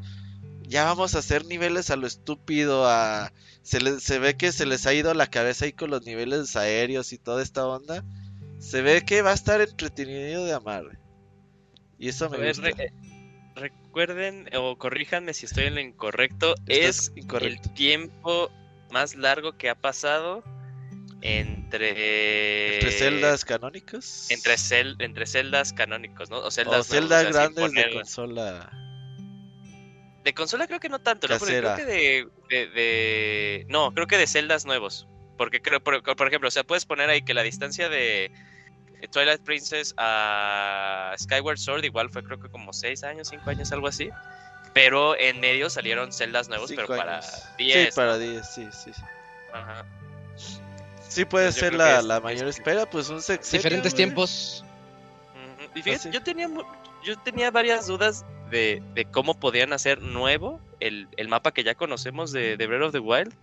ya vamos a hacer niveles a lo estúpido, a... Se, le- se ve que se les ha ido la cabeza ahí con los niveles aéreos y toda esta onda. Se ve que va a estar entretenido de amar. Y eso me gusta. re- eh, recuerden o corríjanme si estoy en lo incorrecto. Estás es incorrecto. el tiempo más largo que ha pasado entre. Entre celdas canónicos. Entre, cel- entre celdas canónicos, ¿no? O celdas, o o sea, grandes de consola. De consola creo que no tanto, ¿no? Porque creo que de, de, de- No, creo que de celdas nuevos. Porque creo, por, por ejemplo, o sea, puedes poner ahí que la distancia de Twilight Princess a Skyward Sword igual fue creo que como 6 años, 5 años, algo así. Pero en medio salieron celdas nuevos, Cinco pero para años. 10. Sí, para ¿no? 10, sí, sí. sí. Ajá. Sí puede Pues ser la, es- la es- mayor espera, pues un sexenio, Diferentes güey. tiempos. Y fíjate, sí. yo tenía mu- yo tenía varias dudas de, de cómo podían hacer nuevo el, el mapa que ya conocemos de, de Breath of the Wild.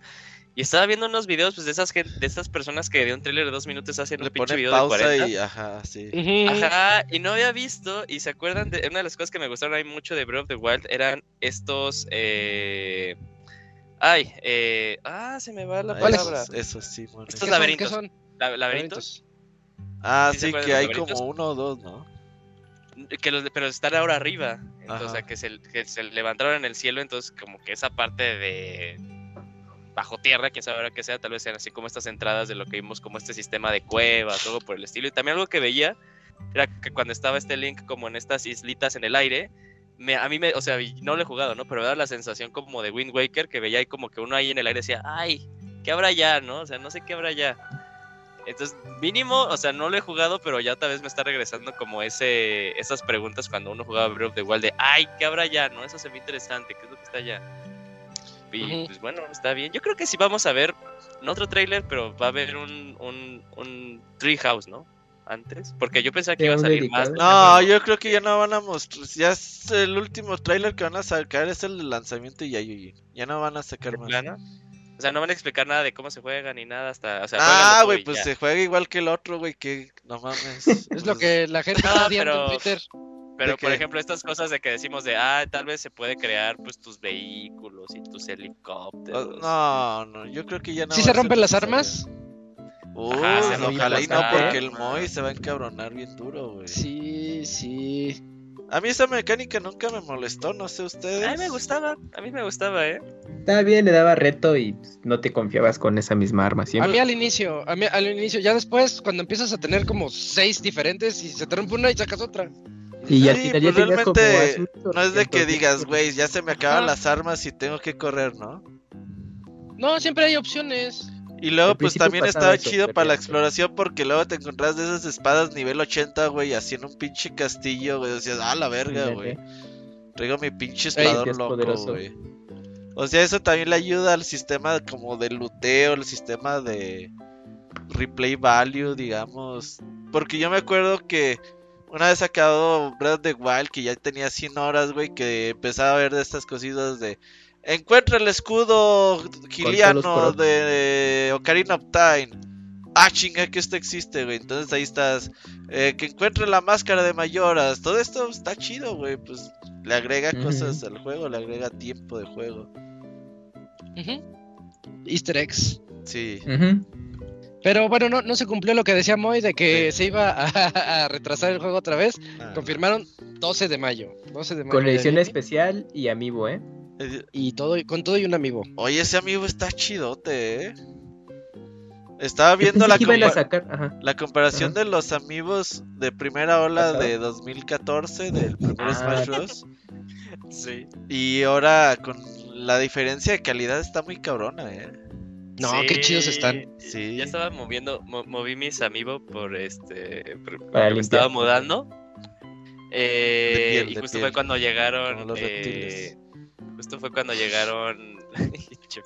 Y estaba viendo unos videos pues, de esas de estas personas que de un trailer de dos minutos hacen un pinche video de pausa 40. y ajá, sí. Ajá, y no había visto, y se acuerdan de una de las cosas que me gustaron ahí mucho de Breath of the Wild eran estos eh... ay, eh... ah, se me va la Ah, palabra. Esos, esos sí. Estos ¿Qué son? laberintos. ¿Qué son? La- laberintos, Ah, ¿Sí que de hay como laberintos? uno o dos, ¿no? Que los, pero están ahora arriba, entonces, o sea, que se, que se levantaron en el cielo, entonces como que esa parte de bajo tierra, sabe ahora qué sea, tal vez sean así como estas entradas de lo que vimos como este sistema de cuevas, algo por el estilo, y también algo que veía era que cuando estaba este Link como en estas islitas en el aire, me, a mí me, o sea, no lo he jugado, ¿no? Pero me da la sensación como de Wind Waker, que veía ahí como que uno ahí en el aire decía, ay, ¿qué habrá ya, no? O sea, no sé qué habrá ya. Entonces, mínimo, o sea, no lo he jugado, pero ya otra vez me está regresando como ese esas preguntas cuando uno jugaba Breath of the Wild de, ay, ¿qué habrá allá? ¿No? Eso se ve interesante, ¿qué es lo que está allá? Y pues bueno, está bien. Yo creo que sí vamos a ver, no otro trailer, pero va a haber un, un, un Treehouse, ¿no? Antes, porque yo pensaba que iba a salir más. dedicado. No, yo creo que ya no van a mostrar. Ya es el último tráiler que van a sacar, es el de lanzamiento y ya. Ya no van a sacar más. de plano. O sea, no van a explicar nada de cómo se juega ni nada hasta. O sea, Ah, güey, pues ya. se juega igual que el otro, güey, que no mames. Es lo que la gente No, está odiando pero- en Twitter. Pero, ¿De por ejemplo, estas cosas de que decimos de, ah, tal vez se puede crear pues tus vehículos y tus Oh, helicópteros. No, no, yo creo que ya no. ¿Sí se rompen las armas? Uy, Ajá, se ojalá y no, porque el. Moy se va a encabronar bien duro, güey. Sí, sí. A mí esa mecánica nunca me molestó, no sé ustedes. A mí me gustaba, a mí me gustaba, ¿eh? Estaba bien, le daba reto y no te confiabas con esa misma arma A siempre. mí al inicio, a mí al inicio, ya después, cuando empiezas a tener como seis diferentes y se te rompe una y sacas otra. Y al Sí, final ya pues como realmente No es de que digas, güey, ya se me acaban Ajá. las armas y tengo que correr, ¿no? No, siempre hay opciones. Y luego, pues también estaba eso, chido para la exploración porque luego te encontrabas de esas espadas nivel 80, güey, así en un pinche castillo, güey. Decías, ah, la verga, güey. Traigo mi pinche espadón es loco, poderoso. güey. O sea, eso también le ayuda al sistema como de luteo, el sistema de replay value, digamos. Porque yo me acuerdo que una vez sacado Breath of the Wild, que ya tenía 100 horas, güey, que empezaba a ver de estas cositas de... Encuentra el escudo giliano de Ocarina of Time. Ah, chinga, que esto existe, güey. Entonces ahí estás. Eh, que encuentre la máscara de Mayoras. Todo esto está chido, güey. Pues le agrega cosas al juego, le agrega tiempo de juego. Ujú. Easter eggs. Sí. Pero bueno, no, no se cumplió lo que decía Moy de que se iba a, a retrasar el juego otra vez. Ah. Confirmaron 12 de mayo. 12 de mayo. Con edición especial y amiibo, ¿eh? Y todo, con todo y un amigo. Oye, ese amigo está chidote, eh. Estaba viendo la, compa- sacar, ajá. la comparación Ajá. de los amigos de primera ola de 2014, del primer Ah. Smash Bros. Sí. Y ahora con la diferencia de calidad está muy cabrona, eh. No, Sí, qué chidos están. Sí. Ya estaba moviendo, mo- moví mis amigos por este. por- Para me estaba mudando. Eh, piel, y justo piel, fue cuando llegaron. los eh, reptiles. Justo fue cuando llegaron.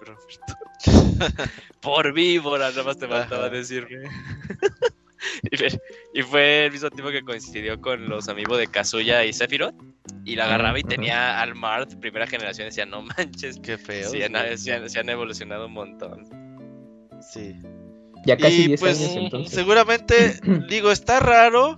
Roberto. por víbora, nada más te faltaba decirme. y, fue- el mismo tiempo que coincidió con los amigos de Kazuya y Sephiroth. Y la agarraba y tenía al Marth, primera generación, y decía, no manches. Qué feo. Sí, han, sí han- sí han evolucionado un montón. Sí. Ya casi Y 10 pues años entonces. seguramente, digo, está raro.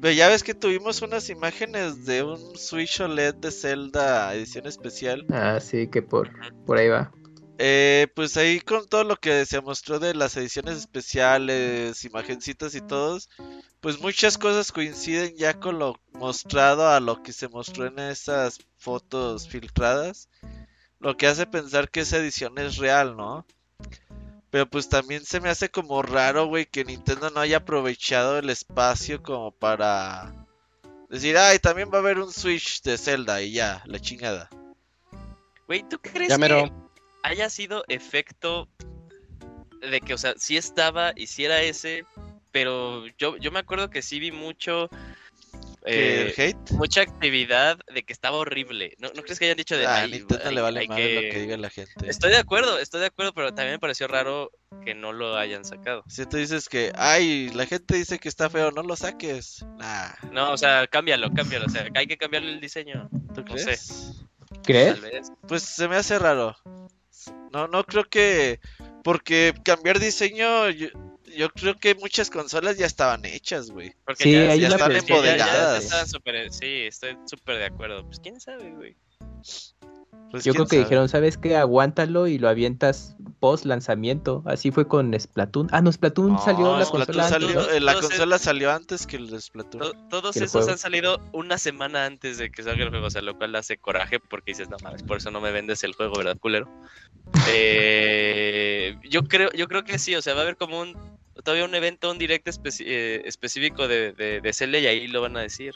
Pero ya ves que tuvimos unas imágenes de un Switch OLED de Zelda edición especial. Ah, sí, que por, por ahí va. Eh, pues ahí con todo lo que se mostró de las ediciones especiales, imagencitas y todos, pues muchas cosas coinciden ya con lo mostrado a lo que se mostró en esas fotos filtradas. Lo que hace pensar que esa edición es real, ¿no? Pero pues también se me hace como raro, güey, que Nintendo no haya aprovechado el espacio como para decir, ay, también va a haber un Switch de Zelda y ya, la chingada. Güey, ¿tú crees Ya que haya sido efecto de que, o sea, sí estaba y sí era ese, pero yo, yo me acuerdo que sí vi mucho, ¿Que eh, el hate? mucha actividad de que estaba horrible. ¿No, no crees que hayan dicho de Ah, a "Ay, Nintendo le vale lo que-" diga la gente. Estoy de acuerdo, estoy de acuerdo, pero también me pareció raro que no lo hayan sacado. Si tú dices que, ay, la gente dice que está feo, no lo saques. Nah, No, o sea, cámbialo, cámbialo, o sea, hay que cambiarle el diseño. ¿tú No crees? sé. ¿Crees? Tal vez. Pues se me hace raro. No, no creo que. Porque cambiar diseño, yo, yo creo que muchas consolas ya estaban hechas, güey. Porque Sí, ya, hay ya están sí, estoy súper de acuerdo. Pues quién sabe, güey. Pues, Yo creo que sabe. dijeron, ¿sabes qué? Aguántalo y lo avientas post lanzamiento. Así fue con Splatoon. Ah, no, Splatoon No, salió la Splatoon consola antes, eh, la Todos consola salió antes que el Splatoon. To- todos el esos juego. han salido una semana antes de que salga el juego, o sea, lo cual hace coraje porque dices, no mames, por eso no me vendes el juego, ¿verdad, culero? Eh, yo creo, yo creo que sí, o sea, va a haber como un todavía un evento, un direct especi- eh, específico de, de, de Zelda y ahí lo van a decir.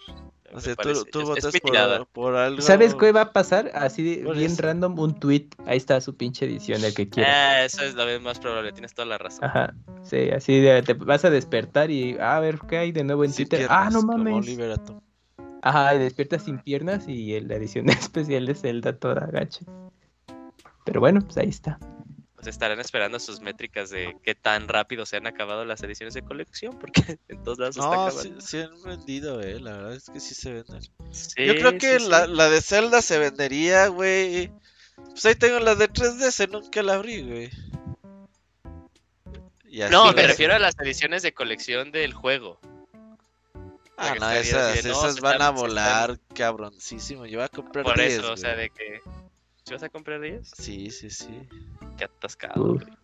O sea, tú, tú Es- es votas por, algo. ¿Sabes qué va a pasar? Así bien eso. random, un tweet. Ahí está su pinche edición, el que quieras. Ah, eso es lo más probable, tienes toda la razón. Ajá. Sí, así de, te vas a despertar y ah, a ver qué hay de nuevo en Sin Twitter. ah, piernas, no como mames. Atom. Ajá, y despiertas sin piernas y la edición especial de Zelda toda gacha. Pero bueno, pues ahí está. Pues estarán esperando sus métricas de qué tan rápido se han acabado las ediciones de colección, porque en todos lados se está No, acabando. sí, sí han vendido, eh. La verdad es que sí se venden. Sí, Yo creo que la, la de Zelda se vendería, güey. Pues ahí tengo la de 3DS, nunca la abrí, güey. No, me refiero a las ediciones de colección del juego. Ah, no, esas, así de, no, esas se van a se volar cabroncísimo. Yo voy a comprar Por 10, eso, o sea, de que. ¿Si vas a comprar 10? Sí, sí, sí. Qué atascado, Uf. güey.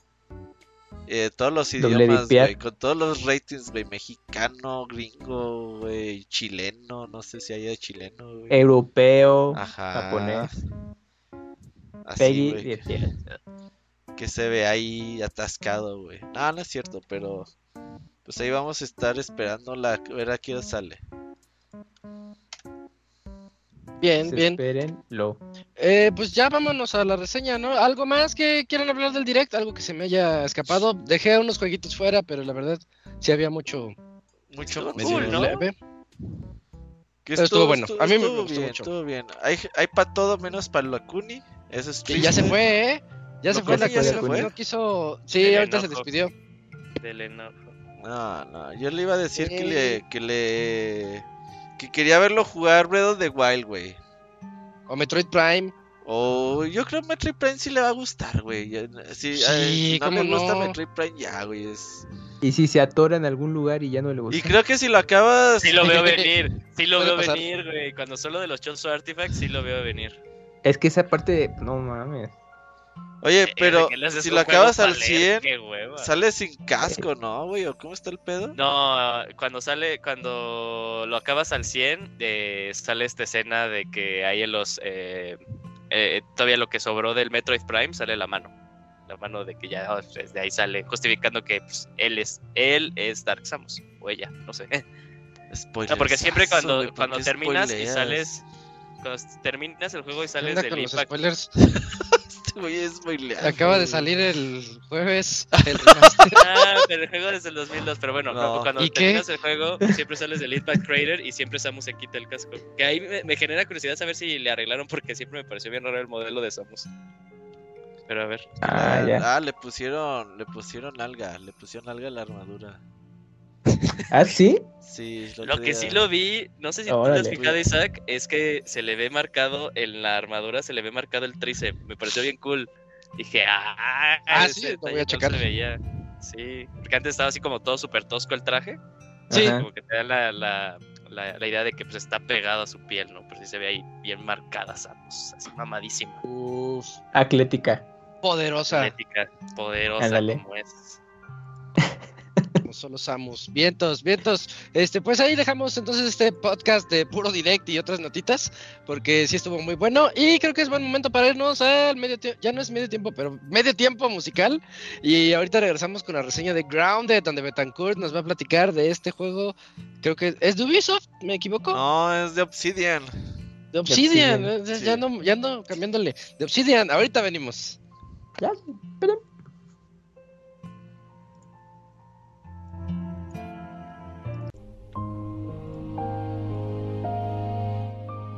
Eh, todos los idiomas, güey. Con todos los ratings, güey. Mexicano, gringo, güey. Chileno. No sé si haya chileno, güey. Europeo, Ajá. japonés, Así, Peggy, güey, 10 días. que se ve ahí atascado, güey. No, no es cierto, pero pues ahí vamos a estar esperando la a ver a qué hora sale. Bien, bien. Espérenlo. Eh, pues ya vámonos a la reseña, ¿no? ¿Algo más que quieran hablar del direct? ¿Algo que se me haya escapado? Dejé unos jueguitos fuera, pero la verdad sí había mucho Mucho cool, ¿no? leve. Que Pero estuvo bueno. A mí me gustó bien, mucho. Estuvo bien. Hay, hay para todo menos para la Kuni. Eso es Y ya se triste. fue, ¿eh? Ya se ¿No fue la que ya cosa. se fue? No quiso. Sí, Del ahorita se despidió. Del enojo. No, no, yo le iba a decir que le que le que quería verlo jugar Breath of the Wild, güey. O Metroid Prime. O yo creo que Metroid Prime sí le va a gustar, güey. Si, Sí, eh, no le gusta no. Metroid Prime, ya, güey. Es... Y si se atora en algún lugar y ya no le gusta. Y creo que si lo acabas. Sí lo veo venir. Sí lo veo pasar. venir, güey. Cuando solo de los Chozo Artifacts, sí lo veo venir. Es que esa parte, no mames. Oye, Eh, pero si lo acabas al para 100, leer, qué hueva. sale sin casco, ¿no, güey? ¿O cómo está el pedo? No, cuando sale, cuando lo acabas al 100, eh, sale esta escena de que hay en los... eh, eh, todavía lo que sobró del Metroid Prime sale la mano. La mano de que ya pues, de ahí sale, justificando que pues, él es él es Dark Samus. O ella, no sé. No, porque siempre cuando, güey, ¿por cuando terminas y sales... Cuando terminas el juego y ¿Qué sales del Impact... spoilear, Acaba de salir el jueves el remaster. Ah, pero el juego desde el 2002, pero bueno, No. cuando ¿Y qué? terminas el juego siempre sales del Impact Crater y siempre Samus se quita el casco. Que ahí me, me genera curiosidad saber si le arreglaron porque siempre me pareció bien raro el modelo de Samus. Pero a ver. Ah, ya. Ah, le pusieron, le pusieron alga, le pusieron alga a la armadura. ¿Ah, sí? Sí, Lo que sí lo vi, no sé si tú te has fijado, Isaac, es que se le ve marcado en la armadura, se le ve marcado el tríceps. Me pareció bien cool. Dije, ah, Ah, sí, lo voy a no checar. se veía. Sí, porque antes estaba así como todo súper tosco el traje. Sí. Ajá. Como que te da la, la, la, la idea de que pues está pegado a su piel, ¿no? Pero sí se ve ahí bien marcada Samus, así mamadísima, Uf, Atlética. poderosa. atlética, poderosa Ándale. como es. No solo Samus. Vientos, vientos. Este, pues ahí dejamos entonces este podcast de puro direct y otras notitas, porque sí estuvo muy bueno. Y creo que es buen momento para irnos al medio tiempo. Ya no es medio tiempo, pero medio tiempo musical. Y ahorita regresamos con la reseña de Grounded, donde Betancourt nos va a platicar de este juego. Creo que es de Ubisoft, ¿me equivoco? No, es de Obsidian. de Obsidian. Obsidian, Ya, no, ya ando cambiándole. De Obsidian, ahorita venimos. Ya, esperen.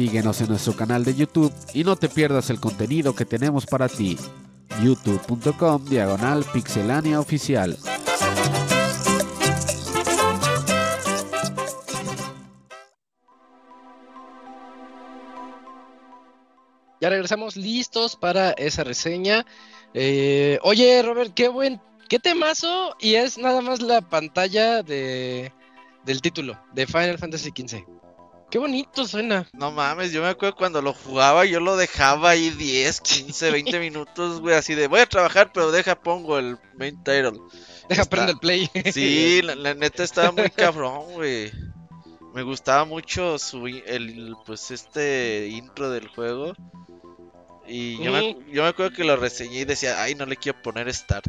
Síguenos en nuestro canal de YouTube y no te pierdas el contenido que tenemos para ti. youtube.com diagonal pixelania oficial. Ya regresamos listos para esa reseña. Eh, oye, Robert, qué buen, qué temazo. Y es nada más la pantalla de, del título de Final Fantasy XV. Qué bonito suena. No mames, yo me acuerdo cuando lo jugaba, yo lo dejaba ahí 10, 15, 20 minutos, güey, así de voy a trabajar, pero deja pongo el main title. Deja Está- prender el play. Sí, la, la neta estaba muy cabrón, güey. Me gustaba mucho su el pues este intro del juego. Y yo, me, yo me acuerdo que lo reseñé y decía, ay, no le quiero poner start.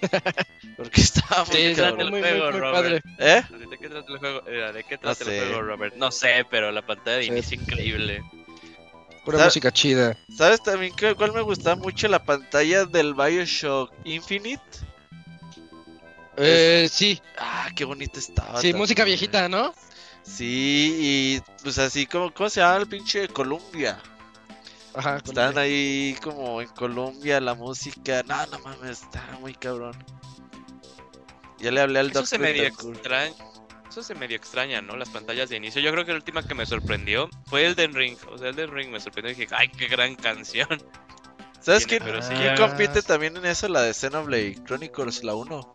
Porque estaba muy Sí, muy, muy, juego, muy Robert. padre. ¿Eh? ¿De qué trata el juego? Eh, ¿De qué trata sé. el juego, Robert? No sé, pero la pantalla de Sí. inicio increíble. Pura ¿Sabe- música chida. ¿Sabes también que cuál me gustaba mucho la pantalla del Bioshock Infinite? Eh, sí, Ah, qué bonita estaba. sí, música viejita, ¿no? Sí, y pues así como, ¿cómo se llama el pinche Columbia? Ajá. Están ahí como en Colombia la música. No, no mames, está muy cabrón. Ya le hablé al Eso se medio extraña. Eso se medio extraña, ¿no? Las pantallas de inicio. Yo creo que la última que me sorprendió fue el Den Ring. O sea, el Den Ring me sorprendió y dije, ¡ay, qué gran canción! ¿Sabes quién, sí, quién compite también en eso? La de Xenoblade Chronicles, la 1.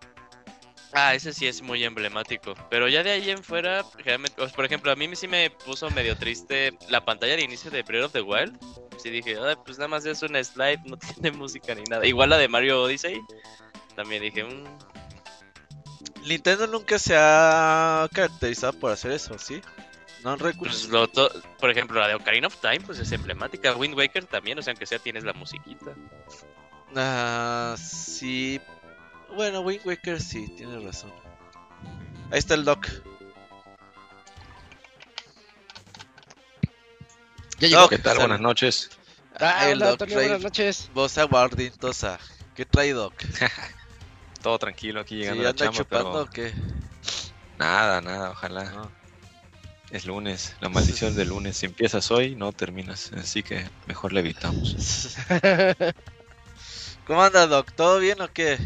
Ah, ese sí es muy emblemático. Pero ya de ahí en fuera, generalmente, pues, por ejemplo, a mí sí me puso medio triste la pantalla de inicio de Breath of the Wild. Sí dije, "Ay, pues nada más es una slide, no tiene música ni nada. Igual la de Mario Odyssey. También dije, "Mm, Nintendo nunca se ha caracterizado por hacer eso, ¿sí? No pues recuerdo. lo por ejemplo, la de Ocarina of Time, pues es emblemática. Wind Waker también, o sea, aunque sea tienes la musiquita. Ah, sí. Bueno, Wind Waker sí, tienes razón. Ahí está el doc. Ya llegó. ¿Qué tal? Buenas noches. Ah, Ay, el hola, doc Antonio, trae buenas noches. voz aguardientosa. ¿Qué trae doc? Todo tranquilo aquí ¿Sí llegando a la anda chamba, chupando pero o qué? nada, nada, ojalá. No. Es lunes, la maldición del lunes. Si empiezas hoy, no terminas. Así que mejor le evitamos. ¿Cómo anda, Doc? ¿Todo bien o qué?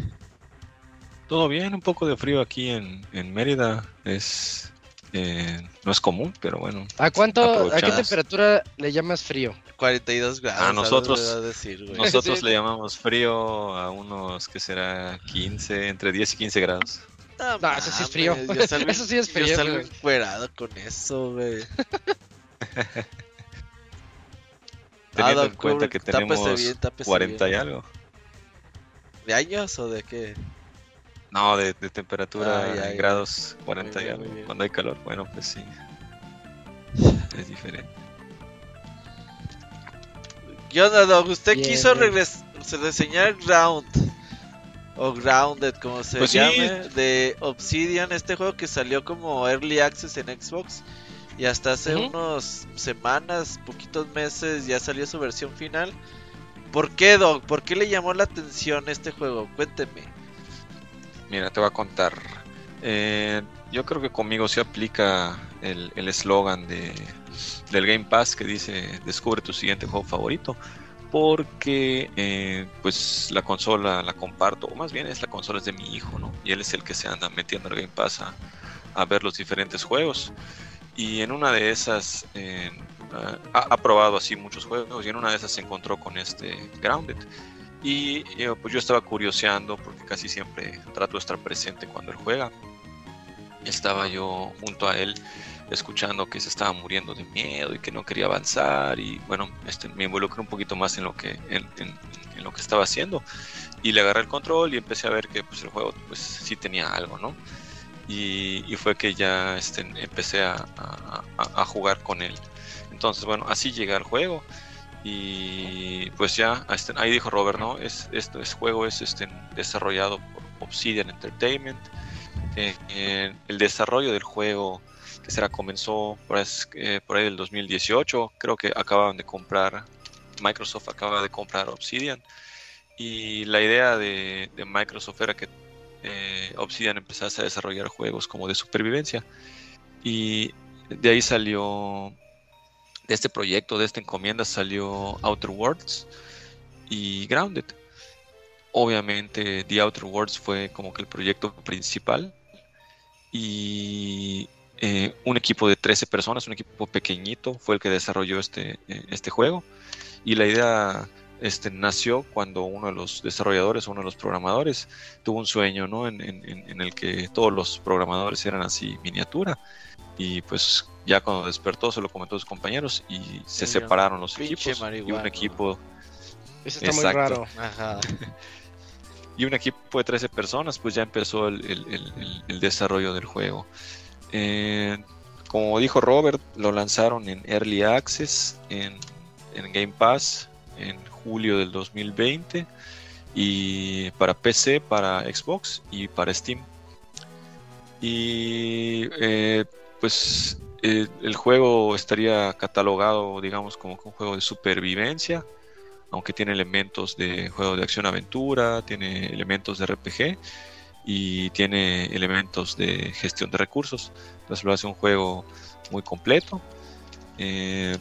Todo bien, un poco de frío aquí en, en Mérida. Es eh, no es común, pero bueno. ¿A cuánto, a qué temperatura le llamas frío? 42 grados. A nosotros- a decir, güey. Nosotros Sí. le llamamos frío a unos que será 15, entre 10 y 15 grados. No, No, eso sí es frío. mames, yo salgo- Eso sí es frío, Yo salgo encuerado con eso, güey. Teniendo Ah, en cuenta que tenemos bien, tápese 40 y algo. ¿De años o de qué? No, de, de temperatura Ah, ya, en ya. grados 40 Muy y bien, algo. muy bien. Cuando hay calor, bueno, pues sí. Es diferente. ¿Qué onda, Doc? ¿Usted Bien, quiso reseñar Ground? O Grounded, como se Pues sí. llame, de Obsidian, este juego que salió como Early Access en Xbox. Y hasta hace unos semanas, poquitos meses, ya salió su versión final. ¿Por qué, Doc? ¿Por qué le llamó la atención este juego? Cuénteme. Mira, te voy a contar. Eh, yo creo que conmigo se aplica el el eslogan de, del Game Pass que dice descubre tu siguiente juego favorito. Porque eh, pues la consola la comparto, o más bien es la consola es de mi hijo, ¿no? Y él es el que se anda metiendo al Game Pass a, a ver los diferentes juegos. Y en una de esas eh, ha, ha probado así muchos juegos y en una de esas se encontró con este Grounded. Y eh, pues yo estaba curioseando porque casi siempre trato de estar presente cuando él juega. Estaba yo junto a él escuchando que se estaba muriendo de miedo y que no quería avanzar y bueno, este, me involucré un poquito más en lo que en, en- en lo que estaba haciendo y le agarré el control y empecé a ver que pues el juego pues sí tenía algo, ¿no? Y, y fue que ya este, empecé a, a- a- jugar con él. Entonces bueno, así llegué al juego y pues ya este, ahí dijo Robert, ¿no? Es, este, este juego es este, desarrollado por Obsidian Entertainment. Eh, el desarrollo del juego que será comenzó por, eh, por ahí del 2018. Creo que acababan de comprar, Microsoft acaba de comprar Obsidian. Y la idea de, de Microsoft era que eh, Obsidian empezase a desarrollar juegos como de supervivencia. Y de ahí salió de este proyecto, de esta encomienda, salió Outer Worlds y Grounded. Obviamente, The Outer Worlds fue como que el proyecto principal y eh, un equipo de 13 personas, un equipo pequeñito, fue el que desarrolló este, eh, este juego. Y la idea este, nació cuando uno de los desarrolladores, uno de los programadores, tuvo un sueño ¿no? en, en, el que todos los programadores eran así miniatura. Y pues ya cuando despertó se lo comentó a sus compañeros y se separaron los equipos. Y un equipo... Eso está muy raro. y un equipo de 13 personas pues ya empezó el, el, el, desarrollo del juego. Eh, como dijo Robert, lo lanzaron en Early Access, en, en Game Pass, en julio del 2020 y para PC, para Xbox y para Steam. Y eh, pues eh, el juego estaría catalogado, digamos, como un juego de supervivencia, aunque tiene elementos de juego de acción-aventura, tiene elementos de RPG y tiene elementos de gestión de recursos. Entonces lo hace un juego muy completo. Eh,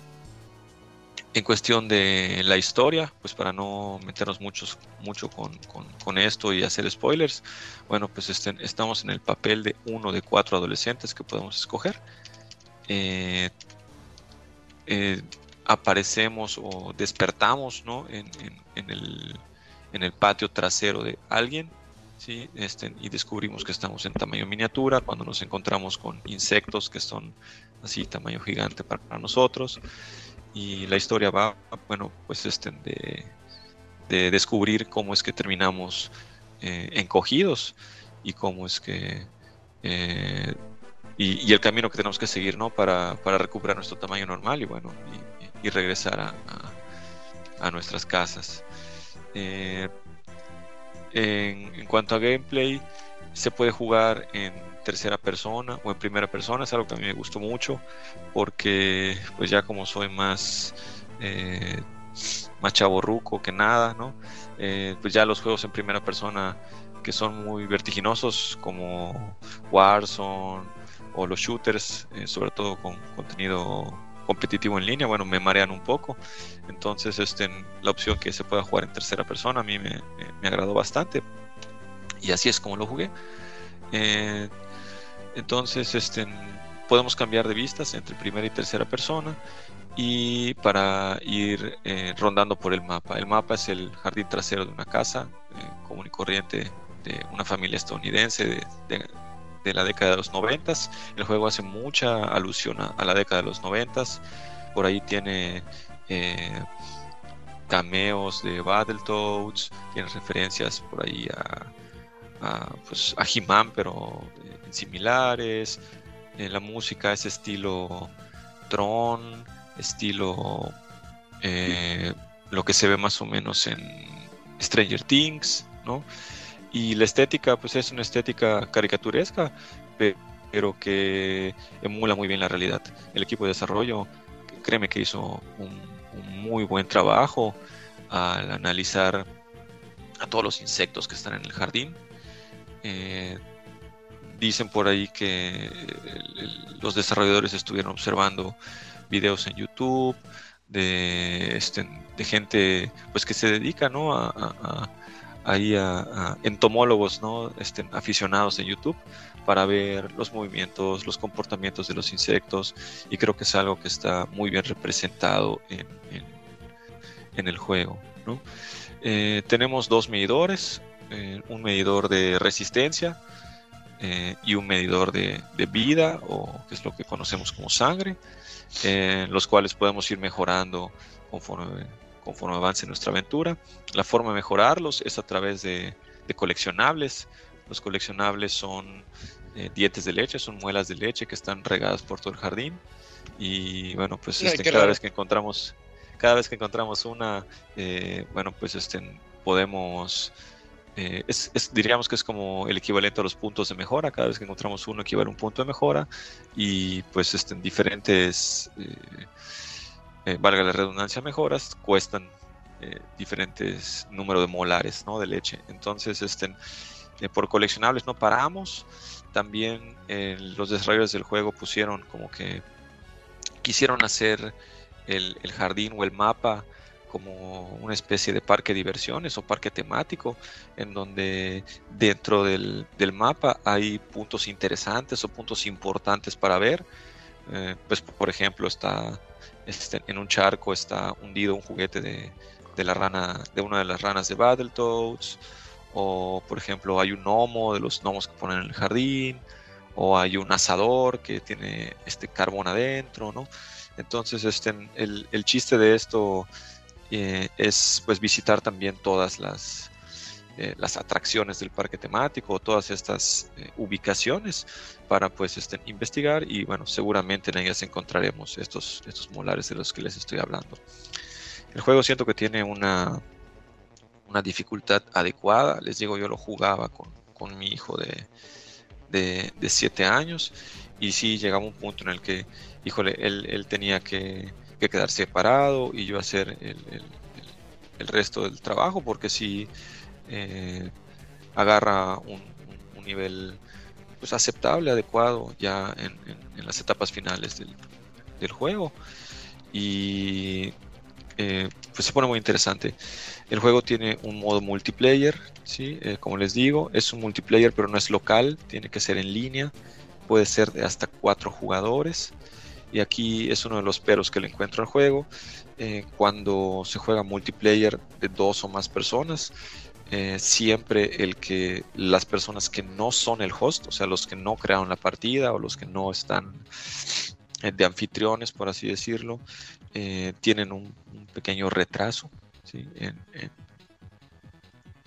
en cuestión de la historia, pues para no meternos muchos, mucho con, esto y hacer spoilers, bueno, pues este, estamos en el papel de uno de cuatro adolescentes que podemos escoger. Eh, eh, aparecemos o despertamos ¿no? en, el, en, el, patio trasero de alguien ¿sí? este, y descubrimos que estamos en tamaño miniatura cuando nos encontramos con insectos que son así tamaño gigante para nosotros y la historia va, bueno, pues este, de, descubrir cómo es que terminamos eh, encogidos y cómo es que... Eh, y, el camino que tenemos que seguir, ¿no? Para, recuperar nuestro tamaño normal y bueno, y, regresar a, a, nuestras casas. Eh, en, en cuanto a gameplay, se puede jugar en tercera persona o en primera persona, es algo que a mí me gustó mucho porque pues ya como soy más eh, más chaborruco que nada, ¿no? Eh, pues ya los juegos en primera persona que son muy vertiginosos como Warzone o los shooters, eh, sobre todo con contenido competitivo en línea, bueno, me marean un poco. Entonces, este, la opción que se pueda jugar en tercera persona a mí me, me, agradó bastante. Y así es como lo jugué. Eh, entonces, este, podemos cambiar de vistas entre primera y tercera persona y para ir eh, rondando por el mapa. El mapa es el jardín trasero de una casa eh, común y corriente de una familia estadounidense de, la década de los noventas. El juego hace mucha alusión a, la década de los noventas. Por ahí tiene eh, cameos de Battletoads, tiene referencias por ahí a, pues, a He-Man, pero similares. en la música es estilo Tron, estilo eh, lo que se ve más o menos en Stranger Things, ¿no? Y la estética, pues es una estética caricaturesca, pero que emula muy bien la realidad. El equipo de desarrollo, créeme que hizo un, muy buen trabajo al analizar a todos los insectos que están en el jardín. Eh, dicen por ahí que los desarrolladores estuvieron observando videos en YouTube de, este, gente pues que se dedica ¿no? a, a, a, entomólogos ¿no? este, aficionados en YouTube para ver los movimientos, los comportamientos de los insectos y creo que es algo que está muy bien representado en, el juego. Eh, tenemos dos medidores, eh, un medidor de resistencia eh, y un medidor de, vida, o que es lo que conocemos como sangre, eh, los cuales podemos ir mejorando conforme, conforme avance nuestra aventura. La forma de mejorarlos es a través de, coleccionables. Los coleccionables son eh, dientes de leche, son muelas de leche que están regadas por todo el jardín. Y bueno, pues este, cada vez que encontramos, cada vez que encontramos una, bueno, pues este, podemos eh, diríamos que es como el equivalente a los puntos de mejora. Cada vez que encontramos uno equivale a un punto de mejora. Y pues este, en diferentes, eh, eh, valga la redundancia, mejoras, cuestan diferentes números de molares ¿no? de leche. Entonces, este, por coleccionables no paramos. También los desarrolladores del juego pusieron como que quisieron hacer el jardín o el mapa como una especie de parque de diversiones o parque temático, en donde dentro del, del mapa hay puntos interesantes o puntos importantes para ver. Eh, pues por ejemplo está este, en un charco está hundido un juguete de, de, la rana de una de las ranas de Battletoads o por ejemplo hay un gnomo de los gnomos que ponen en el jardín o hay un asador que tiene este carbón adentro no entonces este el, el chiste de esto eh, es pues visitar también todas las, eh, las atracciones del parque temático, todas estas eh, ubicaciones para pues este, investigar y bueno, seguramente en ellas encontraremos estos, estos molares de los que les estoy hablando. El juego siento que tiene una, una dificultad adecuada, les digo, yo lo jugaba con, con mi hijo de, de, 7 años y sí llegaba un punto en el que, híjole, él, él tenía que que quedar separado y yo hacer el, el, resto del trabajo porque si eh, agarra un, un, nivel pues aceptable, adecuado ya en, en, las etapas finales del, del juego y eh, pues se pone muy interesante. El juego tiene un modo multiplayer, ¿sí? Eh, como les digo, es un multiplayer pero no es local, tiene que ser en línea, puede ser de hasta cuatro jugadores y aquí es uno de los peros que le encuentro al juego. Eh, cuando se juega multiplayer de dos o más personas, eh, siempre el que las personas que no son el host, o sea, los que no crearon la partida o los que no están eh, de anfitriones, por así decirlo, tienen un, pequeño retraso en,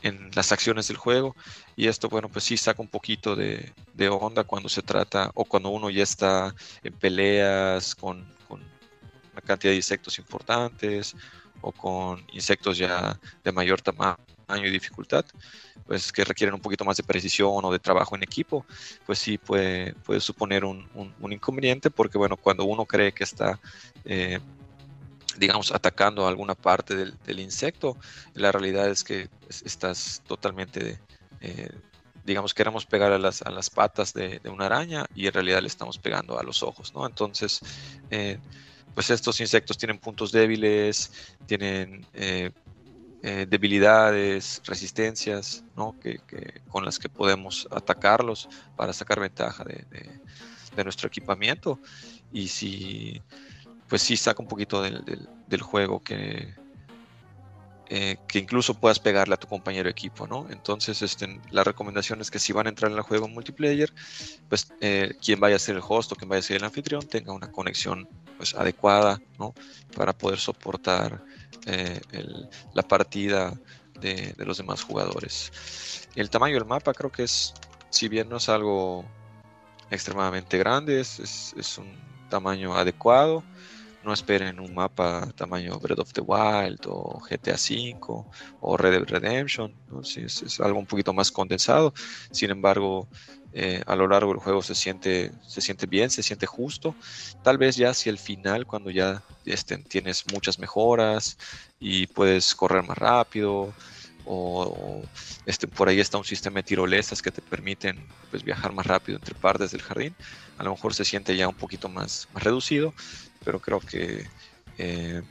en las acciones del juego y esto bueno pues sí saca un poquito de, onda cuando se trata o cuando uno ya está en peleas con, una cantidad de insectos importantes o con insectos ya de mayor tamaño y dificultad pues que requieren un poquito más de precisión o de trabajo en equipo pues sí puede, puede suponer un, inconveniente porque bueno cuando uno cree que está eh, digamos, atacando alguna parte del, insecto. La realidad es que estás totalmente, eh, digamos, queremos pegar a las, a las patas de, una araña y en realidad le estamos pegando a los ojos, ¿no? Entonces, eh, pues estos insectos tienen puntos débiles, tienen eh, debilidades, resistencias, ¿no? Que, con las que podemos atacarlos para sacar ventaja de, de nuestro equipamiento. Y si pues sí saca un poquito del, del, juego que, eh, que incluso puedas pegarle a tu compañero de equipo, ¿no? Entonces, este, la recomendación es que si van a entrar en el juego multiplayer, pues eh, quien vaya a ser el host o quien vaya a ser el anfitrión tenga una conexión pues, adecuada, ¿no? Para poder soportar eh, la partida de, los demás jugadores. El tamaño del mapa creo que es, si bien no es algo extremadamente grande, es un tamaño adecuado no esperen un mapa tamaño Breath of the Wild o GTA V o Red Redemption, es, algo un poquito más condensado. Sin embargo, eh, a lo largo del juego se siente, se siente bien, se siente justo. Tal vez ya hacia el final, cuando ya este, tienes muchas mejoras y puedes correr más rápido, o, este, por ahí está un sistema de tirolesas que te permiten pues, viajar más rápido entre partes del jardín. A lo mejor se siente ya un poquito más, más reducido, pero creo que eh,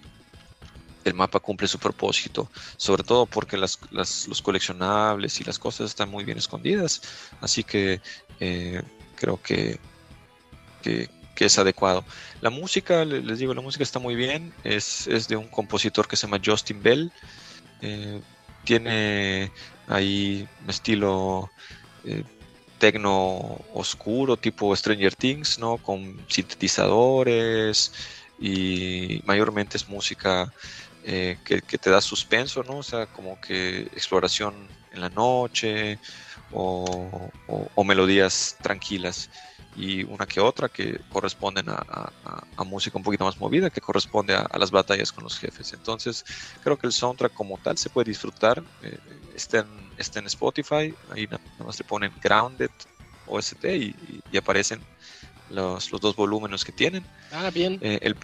el mapa cumple su propósito, sobre todo porque las, los coleccionables y las cosas están muy bien escondidas, así que eh, creo que, que, es adecuado. La música, les digo, la música está muy bien, es, es de un compositor que se llama Justin Bell, eh, tiene ahí un estilo tecno oscuro, tipo Stranger Things, ¿no? Con sintetizadores y mayormente es música eh, que, te da suspenso, ¿no? O sea, como que exploración en la noche o, melodías tranquilas y una que otra que corresponden a, música un poquito más movida, que corresponde a, las batallas con los jefes. Entonces, creo que el soundtrack como tal se puede disfrutar. Eh, está, en, está en Spotify, ahí nada más le ponen Grounded OST y, y aparecen los, los, dos volúmenes que tienen. Ah, bien. Eh, el,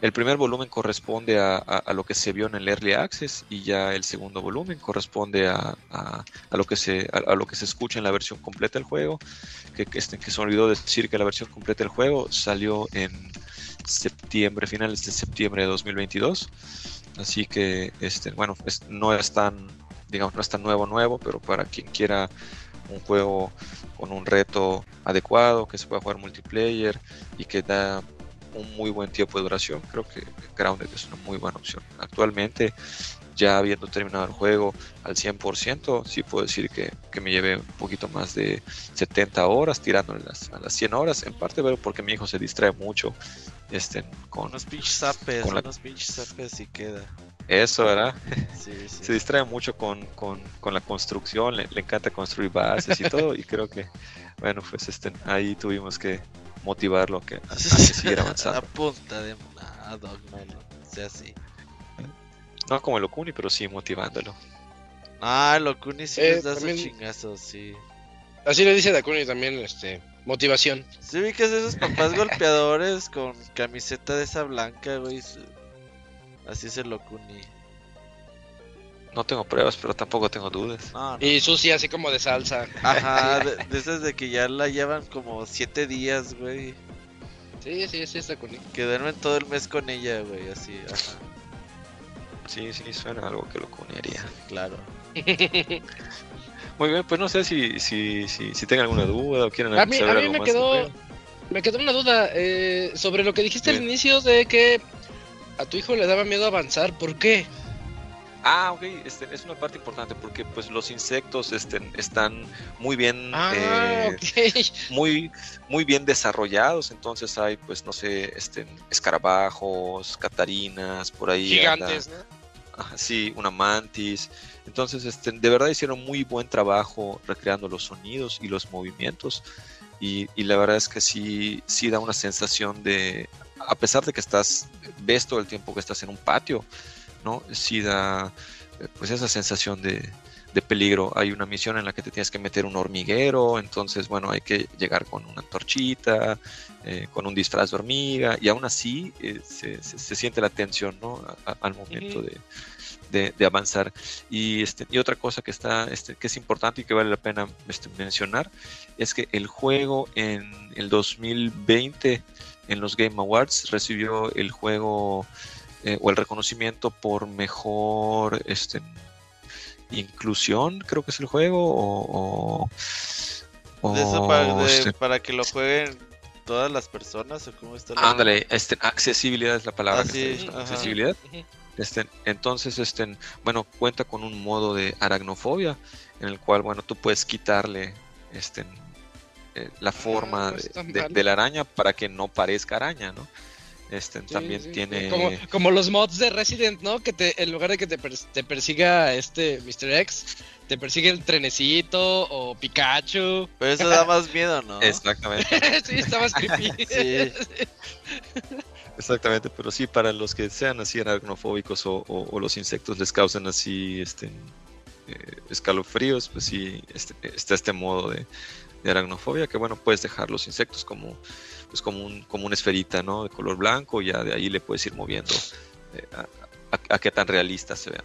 el primer volumen corresponde a, a- lo que se vio en el Early Access y ya el segundo volumen corresponde a, a- lo que se a, lo que se escucha en la versión completa del juego. Que, que, este, que se olvidó decir que la versión completa del juego salió en septiembre, finales de septiembre de 2022. Así que, este, bueno, es- no es tan, digamos, no es tan nuevo nuevo, pero para quien quiera un juego con un reto adecuado, que se pueda jugar multiplayer y que da un muy buen tiempo de duración, creo que Grounded es una muy buena opción. Actualmente, ya habiendo terminado el juego al 100%, sí puedo decir que, que me llevé un poquito más de 70 horas tirándole las, a las 100 horas, en parte pero porque mi hijo se distrae mucho este, con Unos pinches zapes, con la- unos pinches zapes y queda. eso, ¿verdad? Sí, sí. se distrae mucho con, con- con la construcción, le, le encanta construir bases y todo, y creo que, bueno, pues este, ahí tuvimos que motivarlo a que, a, a que siguiera a avanzando. punta de Doc, no, sea así. No como el Okuni, pero sí motivándolo. Ah, lo Kuni sí Eh, les da sus también- chingazos, sí. Así le dice Dakuni también, este, motivación. Sí, vi que es de esos papás golpeadores con camiseta de esa blanca, güey. Así es el Lokuni. No tengo pruebas, pero tampoco tengo dudas. No, no. Y sucia, así como de salsa. Ajá, de, de esas de que ya la llevan como siete días, güey. Sí, sí, sí, es Dakuni. Que duermen todo el mes con ella, güey, así, ajá. Sí, sí, suena algo que lo haría. Claro. Muy bien, pues no sé si, si, si, si tengan alguna duda o quieren A mí, saber a mí algo me más quedó, me quedó una duda eh, sobre lo que dijiste al inicio de que a tu hijo le daba miedo avanzar. ¿Por qué? Ah, ok, este, es una parte importante porque pues los insectos este, están muy bien Ah, eh, ok. muy muy bien desarrollados entonces hay pues no sé este escarabajos catarinas por ahí anda- Gigantes, ¿no? ajá, sí una mantis entonces este de verdad hicieron muy buen trabajo recreando los sonidos y los movimientos y, y la verdad es que sí sí da una sensación de a pesar de que estás ves todo el tiempo que estás en un patio no sí da eh, pues esa sensación de de peligro. Hay una misión en la que te tienes que meter un hormiguero, entonces, bueno, hay que llegar con una torchita, eh, con un disfraz de hormiga, y aún así eh, se, se- se siente la tensión, ¿no? A- al momento de- de avanzar. Y, este, y otra cosa que, está, este, que es importante y que vale la pena este, mencionar es que el juego en el 2020, en los Game Awards, recibió el juego eh, o el reconocimiento por mejor este, inclusión, creo que es el juego, o... o- De eso o, para, de- este, para que lo jueguen todas las personas o cómo está la- Ándale, este, accesibilidad es la palabra. Ah, que sí, accesibilidad. Este, entonces, este, bueno, cuenta con un modo de aracnofobia en el cual, bueno, tú puedes quitarle este, eh, la forma no de, está de- mal. de la araña para que no parezca araña, ¿no? Este, Sí, también sí. tiene... Como, como los mods de Resident, ¿no? Que te, en lugar de que te, pers- te persiga este Mr. X, te persigue el trenecito o Pikachu. Pero eso da más miedo, ¿no? Exactamente, sí, está más creepy. Sí. exactamente, pero sí para los que sean así aracnofóbicos o, o- o los insectos les causan así este, eh, escalofríos, pues sí, este, está este modo de, de aracnofobia que bueno, puedes dejar los insectos como, pues como, un, como una esferita, ¿no? De color blanco, y ya de ahí le puedes ir moviendo eh, a, a- a qué tan realista se vea.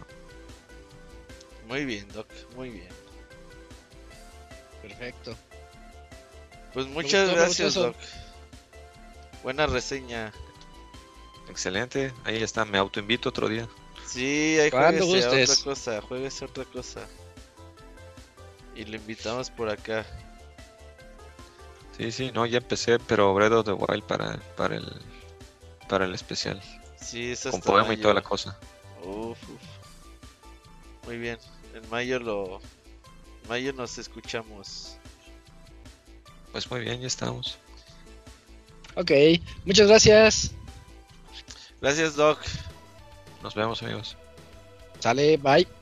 Muy bien, Doc, muy bien. Perfecto. Pues muchas gustó, gracias. Doc. Buena reseña. Excelente, ahí está, me autoinvito otro día. Sí, ahí gustes. otra cosa, jueguese a otra cosa. Y lo invitamos por acá. Sí, sí, no, ya empecé, pero Breath of the Wild para, para el para el especial, Sí, es con poema y toda la cosa. Uf, uf. Muy bien. En mayo lo. En mayo nos escuchamos. Pues muy bien, ya estamos. Ok, muchas gracias. Gracias, Doc. Nos vemos, amigos. Sale, bye.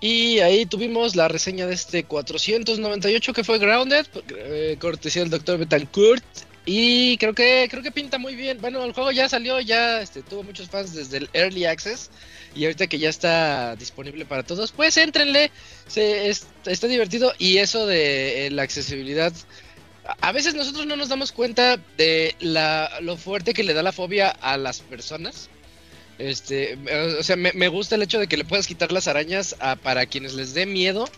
Y ahí tuvimos la reseña de este 498 que fue Grounded, eh, cortesía del Dr. Betancourt. Y creo que creo que pinta muy bien. Bueno, el juego ya salió, ya este, tuvo muchos fans desde el Early Access. Y ahorita que ya está disponible para todos, pues éntrenle. Se, es- está divertido. Y eso de eh, la accesibilidad a- a veces nosotros no nos damos cuenta de la, lo fuerte que le da la fobia a las personas. Este, eh, o sea, me, me gusta el hecho de que le puedas quitar las arañas a, para quienes les dé miedo.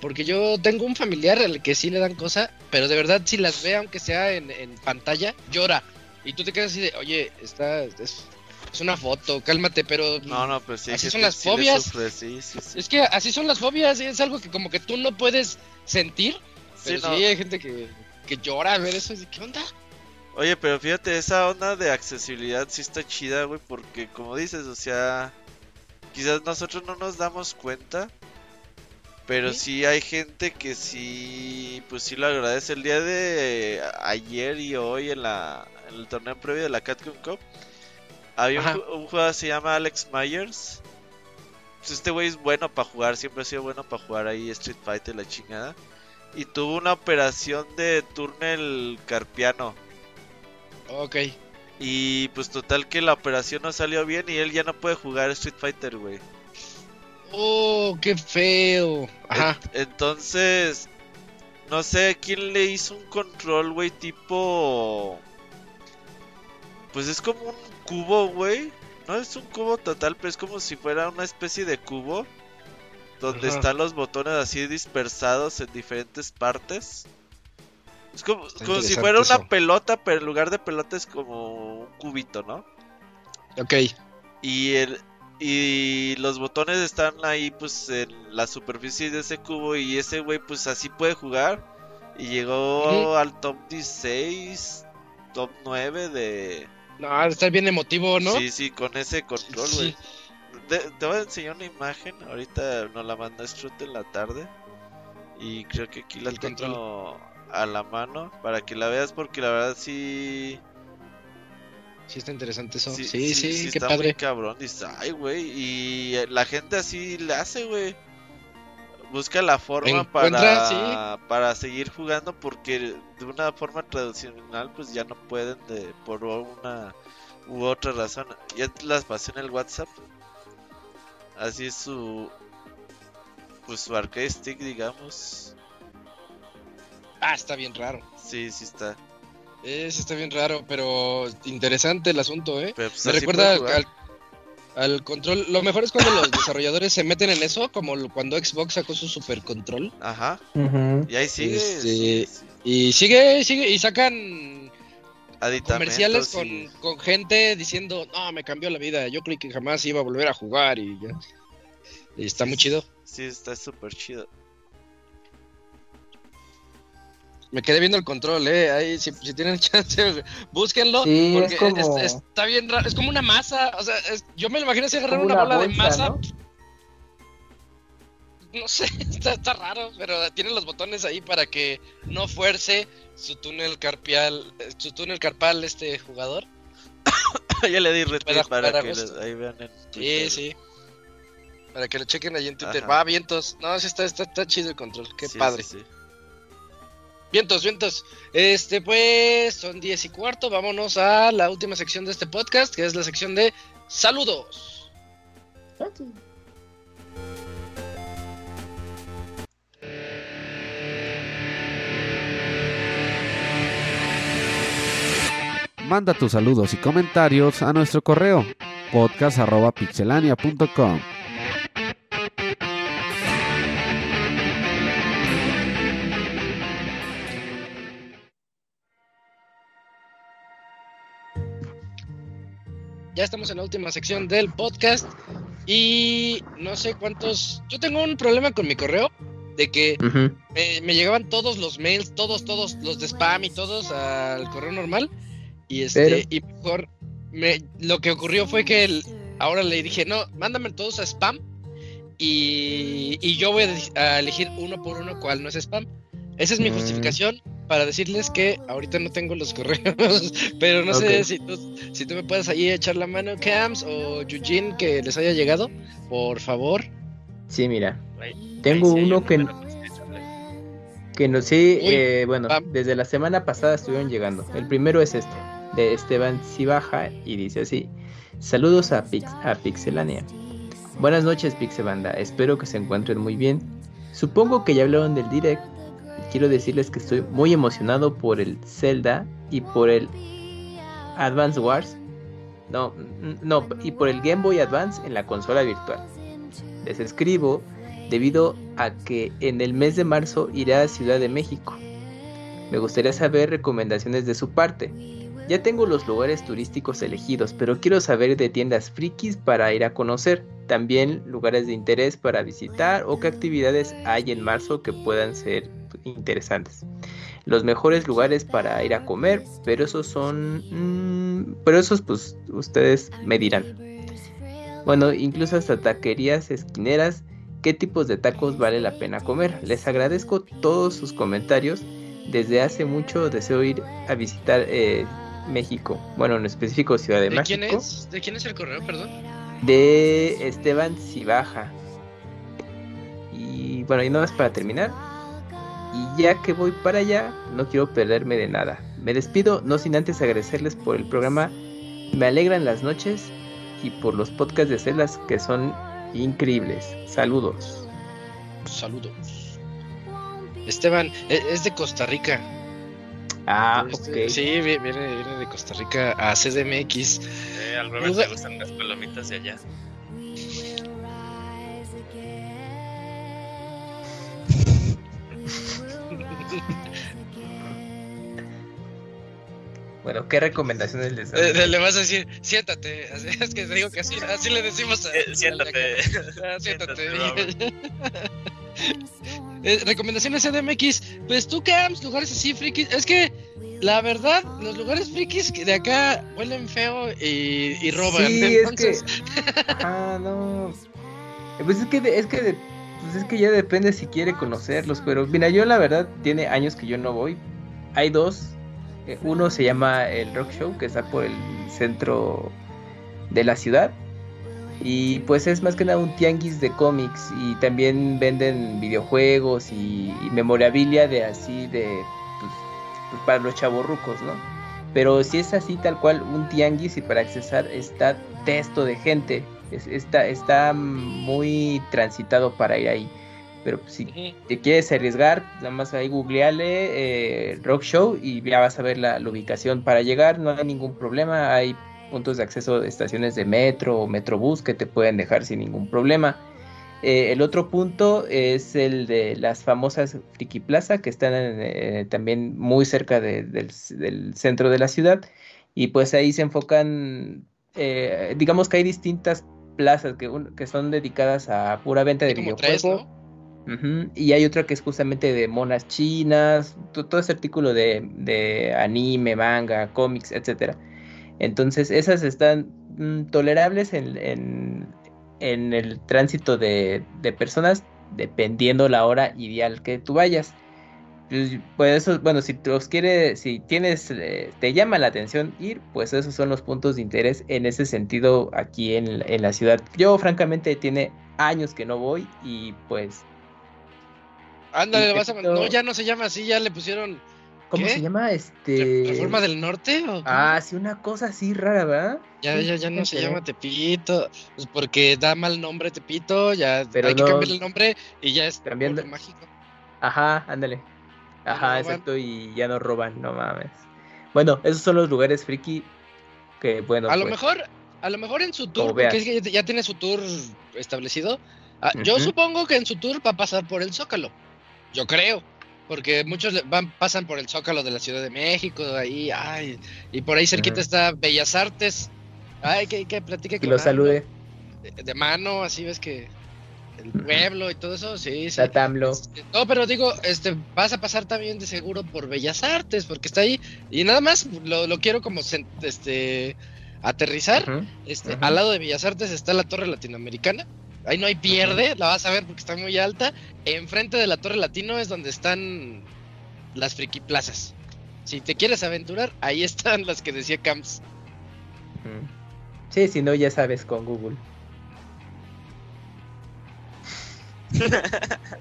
Porque yo tengo un familiar al que sí le dan cosa, pero de verdad si las ve, aunque sea en, en pantalla, llora. Y tú te quedas así de, oye, está, es, es una foto, cálmate, pero... No, no, pues sí. Así son las sí fobias. sufre, sí, sí, sí. Es que así son las fobias, es algo que como que tú no puedes sentir, Sí, pero no. sí hay gente que, que llora a ver eso y dice, ¿qué onda? Oye, pero fíjate, esa onda de accesibilidad sí está chida, güey, porque como dices, o sea, quizás nosotros no nos damos cuenta, pero Sí. sí hay gente que sí, pues sí lo agradece. El día de ayer y hoy en la en el torneo previo de la Catcom Cup, había Ajá. un jugador que se llama Alex Myers. Pues este güey es bueno para jugar, siempre ha sido bueno para jugar ahí Street Fighter, la chingada. Y tuvo una operación de túnel carpiano. Ok. Y pues total que la operación no salió bien y él ya no puede jugar Street Fighter, güey. Oh, qué feo. Ajá. En- Entonces, no sé quién le hizo un control, güey, tipo... Pues es como un cubo, güey. No es un cubo total, pero es como si fuera una especie de cubo. Donde Ajá. están los botones así dispersados en diferentes partes. Es como, Está como si fuera una eso. pelota, pero en lugar de pelota es como un cubito, ¿no? Ok. Y el y los botones están ahí pues en la superficie de ese cubo y ese güey pues así puede jugar y llegó al top 16, top 9 de No, estar bien emotivo, ¿no? Sí, sí, con ese control, güey. Te voy a enseñar una imagen, ahorita nos la mandó Strut en la tarde y creo que aquí la El tengo a la mano para que la veas porque la verdad sí Sí, está interesante eso. Sí, Sí, sí, sí, qué está muy padre. cabrón. Dices, ay, güey. Y eh, la gente así le hace, güey. Busca la forma para, para seguir jugando porque de una forma tradicional pues ya no pueden de, por una u otra razón. Ya las pasé en el WhatsApp. Así es su pues su arcade stick, digamos. Ah, está bien raro. Sí, sí está. Ese está bien raro, pero interesante el asunto, ¿eh? Pero, pues, Me recuerda al, jugar. al- al control. Lo mejor es cuando los desarrolladores se meten en eso, como cuando Xbox sacó su super control. Ajá. Y ahí sigue. Este, sí, sí. Y sigue, sigue, y sacan comerciales con, y- con gente diciendo, no, me cambió la vida, yo creí que jamás iba a volver a jugar y ya. Y está muy chido. Sí, está súper chido. Me quedé viendo el control, eh. Ahí, si, si tienen chance, búsquenlo. Sí, porque es como- es- está bien raro. Es como una masa. O sea, es- yo me lo imagino así agarrar una, una bola de masa. ¿no? No sé, está, está raro, pero tiene los botones ahí para que no fuerce su túnel carpial, eh, su túnel carpal este jugador. ya le di retweet para que les- ahí vean en Sí, Twitter. sí. Para que lo chequen ahí en Twitter. Ajá. Va, vientos. No, sí está, está, está chido el control. Qué Sí, padre. sí, sí. Vientos, vientos. Este, pues, son 10 y cuarto. Vámonos a la última sección de este podcast, que es la sección de saludos. Manda tus saludos y comentarios a nuestro correo podcast.pixelania.com. Ya estamos en la última sección del podcast. Y no sé cuántos. Yo tengo un problema con mi correo. De que me, me llegaban todos los mails, todos, todos, los de spam y todos al correo normal. Y este, Pero- y mejor me, lo que ocurrió fue que el- ahora le dije, no, mándame todos a spam. Y, y yo voy a elegir uno por uno cuál no es spam. Esa es mi Mm. justificación para decirles que ahorita no tengo los correos. Pero no sé si tú, si tú me puedes ahí echar la mano, Cams o Eugene, que les haya llegado, por favor. Sí, mira. Ahí- Tengo ahí sí hay uno un que- échale. Que no sé, eh, bueno, desde la semana pasada estuvieron llegando. El primero es este, de Esteban Cibaja, y dice así: Saludos a, Pix, a Pixelania. Buenas noches, Pixebanda. Espero que se encuentren muy bien. Supongo que ya hablaron del direct quiero decirles que estoy muy emocionado por el Zelda y por el Advance Wars. No, no, y por el Game Boy Advance en la consola virtual. Les escribo debido a que en el mes de marzo iré a Ciudad de México. Me gustaría saber recomendaciones de su parte. Ya tengo los lugares turísticos elegidos, pero quiero saber de tiendas frikis para ir a conocer. También lugares de interés para visitar o qué actividades hay en marzo que puedan ser interesantes. Los mejores lugares para ir a comer, pero esos son... Mmm, pero esos pues ustedes me dirán. Bueno, incluso hasta taquerías esquineras, qué tipos de tacos vale la pena comer. Les agradezco todos sus comentarios. Desde hace mucho deseo ir a visitar eh, México. Bueno, en específico Ciudad de, ¿De México. quién es? ¿De quién es el correo, perdón? De Esteban Cibaja. Y bueno, y nada más para terminar. Y ya que voy para allá, no quiero perderme de nada. Me despido, no sin antes agradecerles por el programa. Me alegran las noches y por los podcasts de Celas que son increíbles. Saludos. Saludos. Esteban, e- es de Costa Rica. Ah, Este, ok. Sí, vi- viene, viene de Costa Rica a CDMX. Eh, al Robert le gustan las palomitas de allá. Bueno, ¿qué recomendaciones les Eh, dan? le vas a decir, siéntate. Es que te digo que así, así le decimos a. Eh, siéntate. Ah, siéntate. Siéntate, Eh, recomendaciones CDMX. Pues tú, Camps, lugares así frikis. Es que, la verdad, los lugares frikis que de acá huelen feo y, y roban. Sí, es Entonces, Ah, no. Pues es que, de- es que, de- pues es que ya depende si quiere conocerlos, pero mira, yo la verdad tiene años que yo no voy. Hay dos. Eh, Uno se llama el Rock Show, que está por el centro de la ciudad. Y pues es más que nada un tianguis de cómics y también venden videojuegos y, y memorabilia de así de pues, pues, para los chavorrucos, ¿no? Pero si es así tal cual un tianguis y para accesar está testo de gente, es- está, está muy transitado para ir ahí. Pero pues, si te quieres arriesgar, nada más ahí googleale eh, Rock Show y ya vas a ver la, la ubicación para llegar, no hay ningún problema, hay puntos de acceso de estaciones de metro o metrobús que te pueden dejar sin ningún problema. Eh, el otro punto es el de las famosas Friki Plaza que están eh, también muy cerca de- del, del centro de la ciudad y pues ahí se enfocan, eh, digamos que hay distintas plazas que, un- que son dedicadas a pura venta de videojuegos. Y hay otra que es justamente de monas chinas, to- todo ese artículo de, de anime, manga, cómics, etcétera. Entonces, esas están mm, tolerables en, en- en el tránsito de, de personas, dependiendo la hora ideal que tú vayas. Pues, pues eso, bueno, si los quiere, si tienes, eh, te llama la atención ir, pues esos son los puntos de interés en ese sentido aquí en, en la ciudad. Yo, francamente, tiene años que no voy y pues Ándale, vas a No, ya no se llama así, ya le pusieron. ¿Cómo ¿Qué? se llama? ¿Re- Este. ¿Reforma del Norte? o? Ah, sí, una cosa así rara, ¿verdad? Ya, sí, ya, ya no se llama Tepito. Pues porque da mal nombre Tepito, ya Pero hay que cambiar el nombre y ya es Cambiando- mágico. Ajá, ándale. No Ajá, exacto, y ya no roban, no mames. Bueno, esos son los lugares friki que, bueno, a lo pues, mejor, a lo mejor en su tour, porque veas. es que ya, ya tiene su tour establecido. ah, Yo supongo que en su tour va a pasar por el Zócalo. Yo creo. Porque muchos van, pasan por el Zócalo de la Ciudad de México, ahí, ay, y por ahí cerquita está Bellas Artes. Ay, que, que platique y con lo salude, De, de mano, así ves que el pueblo y todo eso, sí, sí. Tatamlo. Este, No, pero digo, este, vas a pasar también de seguro por Bellas Artes, porque está ahí. Y nada más lo, lo quiero como este aterrizar. Este, al lado de Bellas Artes está la Torre Latinoamericana. Ahí no hay pierde, la vas a ver porque está muy alta. Enfrente de la Torre Latino es donde están las friki plazas. Si te quieres aventurar, ahí están las que decía Camps. Sí, si no, ya sabes con Google.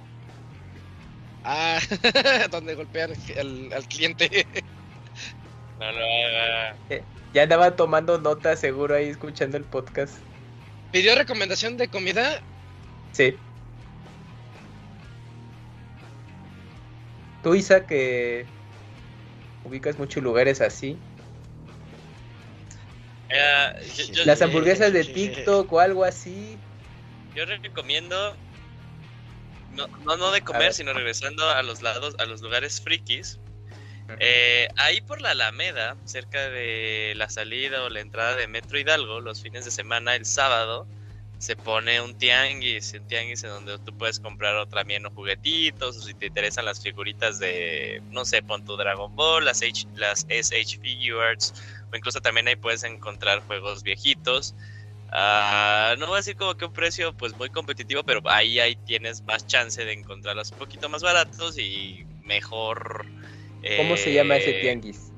Ah, donde golpean al, al cliente. No lo haga. Ya andaba tomando notas seguro ahí escuchando el podcast. Pidió recomendación de comida. Sí. Tú, Isa, que ubicas muchos lugares así. Eh, yo- yo- Las hamburguesas de TikTok o algo así. Yo recomiendo no, no, no de comer, sino regresando a los lados, a los lugares frikis. Eh, ahí por la Alameda, cerca de la salida o la entrada de Metro Hidalgo, los fines de semana, el sábado, se pone un tianguis, un tianguis en donde tú puedes comprar también o juguetitos, o si te interesan las figuritas de, no sé, pon tu Dragon Ball, las, H, las SH Figures, o incluso también ahí puedes encontrar juegos viejitos. Ah, no voy a decir como que un precio pues muy competitivo, pero ahí, ahí tienes más chance de encontrarlos un poquito más baratos y mejor. ¿Cómo se llama ese eh, tianguis?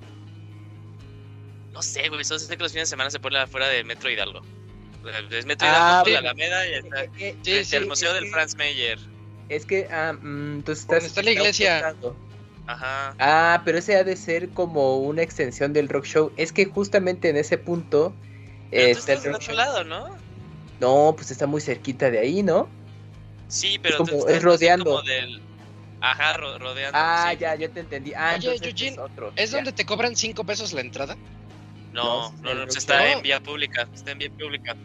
No sé, güey, solo sé que los fines de semana se pone afuera de Metro Hidalgo. Es Metro Ah, Hidalgo, sí. la Alameda y está Eh, eh, Sí, sí, al Museo del que- Franz Mayer. Es que, ah, mm, entonces estás. está la iglesia. Ajá. Ah, pero ese ha de ser como una extensión del rock show. Es que justamente en ese punto Pero eh, tú está el estás rock otro show. lado, ¿no? No, pues está muy cerquita de ahí, ¿no? Sí, pero como- tú es estás rodeando. como del... Ajá, ro- rodeando. Ah, sí. ya, ya te entendí. Ah, Oye, Eugene, es otro. ¿Es donde te cobran 5 pesos la entrada? No, No, no, está en vía pública. Está en vía pública.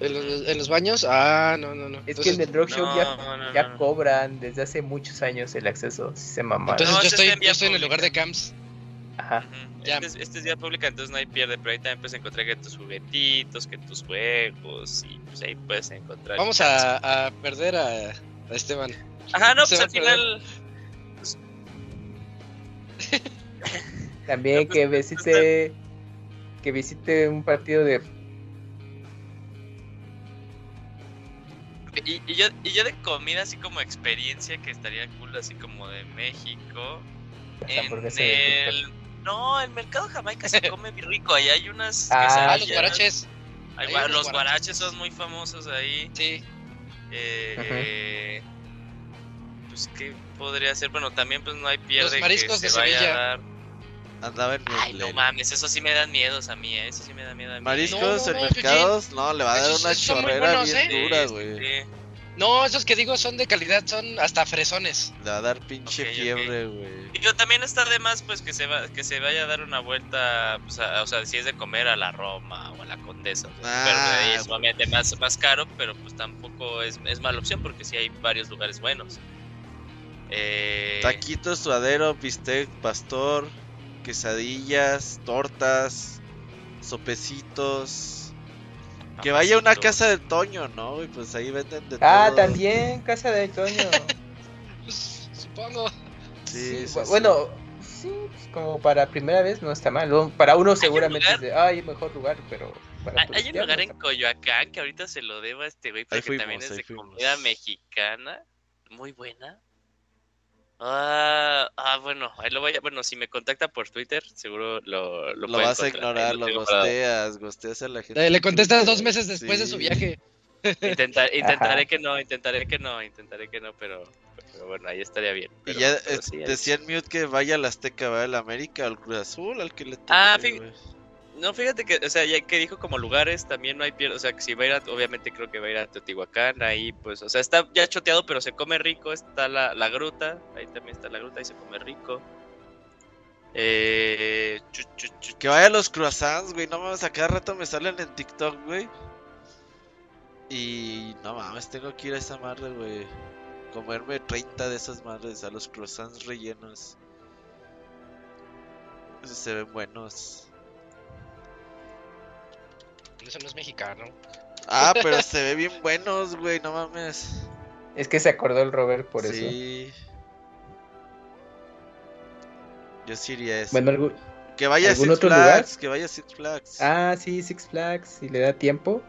¿En los, en los baños? Ah, no, no, no. Es que en el rock show ya, No, no, ya no. cobran desde hace muchos años el acceso. Si se mamaron. Entonces No, yo estoy, en vía yo estoy en el lugar de Camps. Ajá. Ujú. Ya. Este, es, este es vía pública, entonces no hay pierde, pero ahí también puedes encontrar que tus juguetitos, que tus juegos, y pues ahí puedes encontrar. Vamos a, a perder a, a Esteban. Ajá, no, pues al final. También No, pues, que visite que visite un partido de Y, y yo, y yo de comida, así como experiencia, que estaría cool, así como de México. En el. No, el mercado Jamaica se come muy rico. Ahí hay unas. Ah, Ah, los guaraches. Hay los guaraches. guaraches son muy famosos ahí. Sí. Eh, Pues, ¿qué podría ser? Bueno, también, pues no hay pierde. Los mariscos que de se vaya a Sevilla. dar. Andaba en Ay, no mames, eso sí me dan miedos a mí, ¿eh? Eso sí me da miedo a mí. Mariscos No, no, en no, mercados, no, le va a dar Esos una son muy chorrera buenos, bien ¿eh? dura, Sí, güey. sí. No, esos que digo son de calidad, son hasta fresones. Le va a dar pinche Ok, ok. fiebre, güey. Digo, también está de más pues que se va, que se vaya a dar una vuelta, pues, a- o sea, si es de comer a la Roma o a la Condesa, o sea, Ah, pero ahí es obviamente más, más caro, pero pues tampoco es, es mala opción porque sí hay varios lugares buenos. Eh, Taquitos, suadero, bistec, pastor, quesadillas, tortas, sopecitos. Que vaya a una casa de Toño, ¿no? güey? pues ahí venden de Ah, todo. también casa de Toño. Pues, supongo. Sí, Sí, sí, bu- sí. bueno, sí, pues, como para primera vez no está mal. Para uno seguramente es de, ay, mejor lugar, pero para Hay, un lugar no en. Coyoacán que ahorita se lo debo a este güey, porque fuimos, también es de fuimos. comida mexicana, muy buena. Ah, ah, bueno, ahí lo voy a, bueno, si me contacta por Twitter, seguro lo, lo, Lo puede vas a ignorar, lo gosteas, gosteas a la gente. Le, le contestas dos meses después de su viaje. Intentar- intentaré Ajá. que no, intentaré que no, intentaré que no, pero, pero bueno, ahí estaría bien. Y ya sí, decía en mute que vaya al Azteca, vaya al América, al Cruz Azul, al que le toque, Ah, fí- güey. No, fíjate que, o sea, ya que dijo como lugares, también no hay pierde, o sea, que si va a ir a, obviamente creo que va a ir a Teotihuacán, ahí pues, o sea, está ya choteado, pero se come rico, está la, la gruta, ahí también está la gruta, ahí se come rico. Eh, chu- Que vaya a los croissants, güey. No mames, a cada rato me salen en TikTok, güey. Y no mames, tengo que ir a esa madre, güey. Comerme 30 de esas madres, a los croissants rellenos. Se ven buenos. Eso no es mexicano. Ah, pero se ve bien buenos, güey. No mames. Es que se acordó el Robert por eso. sí. Yo sí iría a eso. Bueno, algún- que vaya a ¿algún Six otro Flags, lugar? que vaya a Six Flags. ah, sí, Six Flags, si le da tiempo.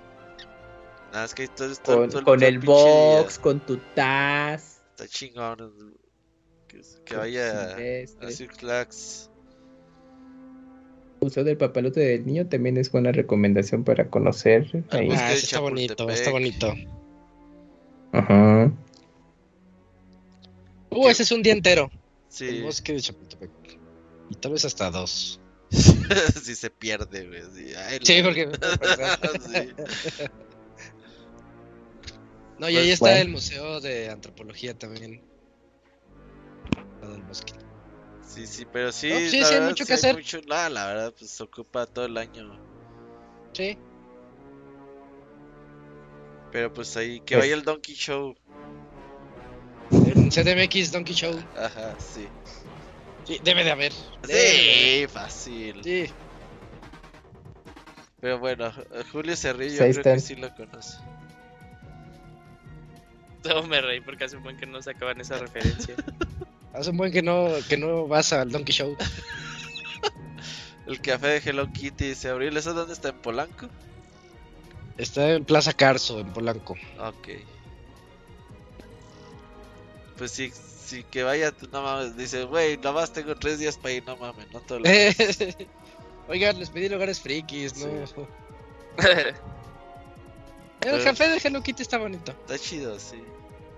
Nada, es que todo, todo- Con, todo- con el box, con tu taz. Está chingón. Que, que vaya a. Six Flags. El Museo del Papalote del Niño también es buena recomendación para conocer. ahí. Bosque Ah, de ese está bonito, está bonito. Ajá. Uh, ese es un día entero. El Sí, bosque de Chapultepec. Y tal vez hasta dos. sí se pierde, güey. Sí, ay, Sí, la- porque. Sí. No, y ahí Pues, está bueno. el Museo de Antropología también. mosquito. Sí, sí, pero sí, No, sí, la sí hay mucho sí que hay hacer. mucho- no, la verdad, pues se ocupa todo el año. Sí. Pero pues ahí, que vaya el Donkey Show. CDMX Donkey Show. Ajá, sí. Sí, debe de haber. Sí, fácil. Sí. Pero bueno, Julio Cerrillo creo que sí lo conoce. No me reí porque hace un buen que no sacaban esa referencia. Hace un buen que no, que no vas al Donkey Show. El café de Hello Kitty dice, Abril, ¿eso dónde está? ¿En Polanco? Está en Plaza Carso, en Polanco. Ok. Pues sí, sí que vaya, no mames, dice, güey, nomás tengo tres días para ir, no mames, no todo lo Oigan, les pedí lugares frikis, ¿no? Sí. El Pero- café de Hello Kitty está bonito. Está chido, sí.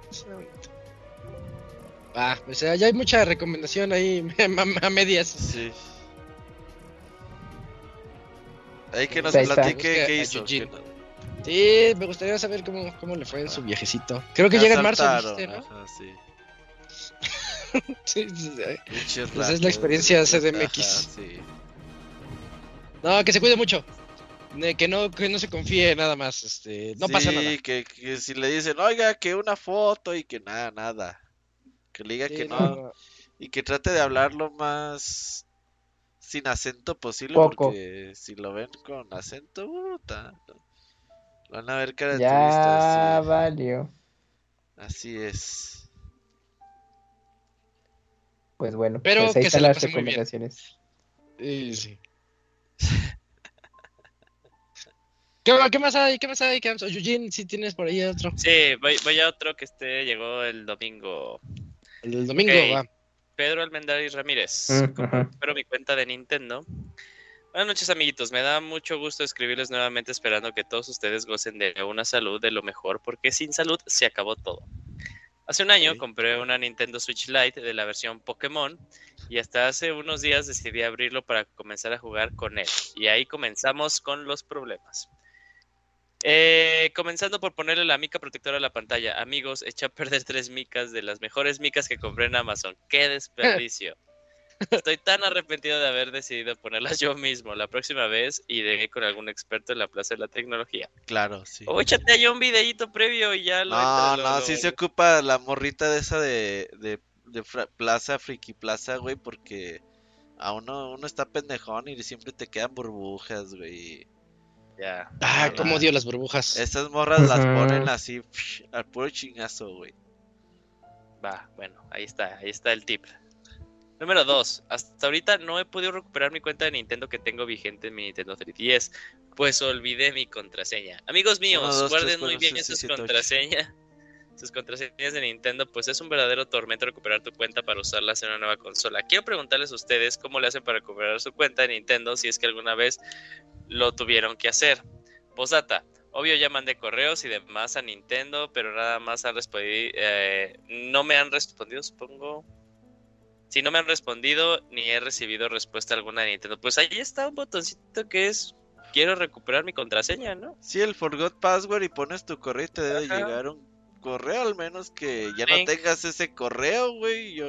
Está bonito. Ah, pues eh, ya hay mucha recomendación ahí a, a medias. Sí. Ahí que nos platique qué hizo. Que no- Sí, me gustaría saber cómo, cómo le fue en su viajecito. Creo que Me llega en marzo, dijiste, ¿no? Ajá, sí. Sí, sí, sí. Pinches Pues es la experiencia CDMX. sí. No, que se cuide mucho. Que no, que no se confíe nada más. Este, no pasa Sí, nada. Que, que si le dicen, oiga, que una foto y que nada, nada. Que le diga Sí, que no, no. Y que trate de hablar lo más sin acento posible, Poco. porque si lo ven con acento, puta, no. Lo van a ver cara de Ya sí. valió. Así es. Pues bueno, Pero pues ahí que se están la las recomendaciones. Sí, sí. ¿Qué, qué más hay? ¿Qué más hay? ¿Qué más? Eugene, si tienes por ahí otro. Sí, voy, voy a otro que este llegó el domingo. El domingo va. Pedro Almendaris Ramírez. Espero mi cuenta de Nintendo. Buenas noches, amiguitos. Me da mucho gusto escribirles nuevamente, esperando que todos ustedes gocen de una salud de lo mejor, porque sin salud se acabó todo. Hace un año compré una Nintendo Switch Lite de la versión Pokémon y hasta hace unos días decidí abrirlo para comenzar a jugar con él. Y ahí comenzamos con los problemas. Eh, comenzando por ponerle la mica protectora a la pantalla. Amigos, eché a perder tres micas de las mejores micas que compré en Amazon. ¡Qué desperdicio! Estoy tan arrepentido de haber decidido ponerlas yo mismo. La próxima vez iré con algún experto en la Plaza de la Tecnología. Claro, sí. O échate allá un videíto previo y ya lo... No, no, sí se ocupa la morrita de esa de, de, Plaza, Friki Plaza, güey, porque a uno, uno está pendejón y siempre te quedan burbujas, güey. Ya. Ah, no, cómo odio las burbujas. Esas morras las ponen así, psh, al puro chingazo, güey. Va, bueno, ahí está, ahí está el tip. Número 2. Hasta ahorita no he podido recuperar mi cuenta de Nintendo que tengo vigente en mi Nintendo 3DS, pues olvidé mi contraseña. Amigos míos, Uno, dos, guarden tres, muy bien sus contraseñas. Sus contraseñas de Nintendo, pues es un verdadero tormento recuperar tu cuenta para usarlas en una nueva consola. Quiero preguntarles a ustedes cómo le hacen para recuperar su cuenta de Nintendo si es que alguna vez lo tuvieron que hacer. Posdata, obvio ya mandé correos y demás a Nintendo, pero nada más han respondido, eh, no me han respondido, supongo. Si no me han respondido ni he recibido respuesta alguna de Nintendo, pues ahí está un botoncito que es quiero recuperar mi contraseña, ¿no? Sí, el forgot password y pones tu correo y te debe Ajá. llegar un correo, al menos que ya no tengas ese correo, güey. Yo...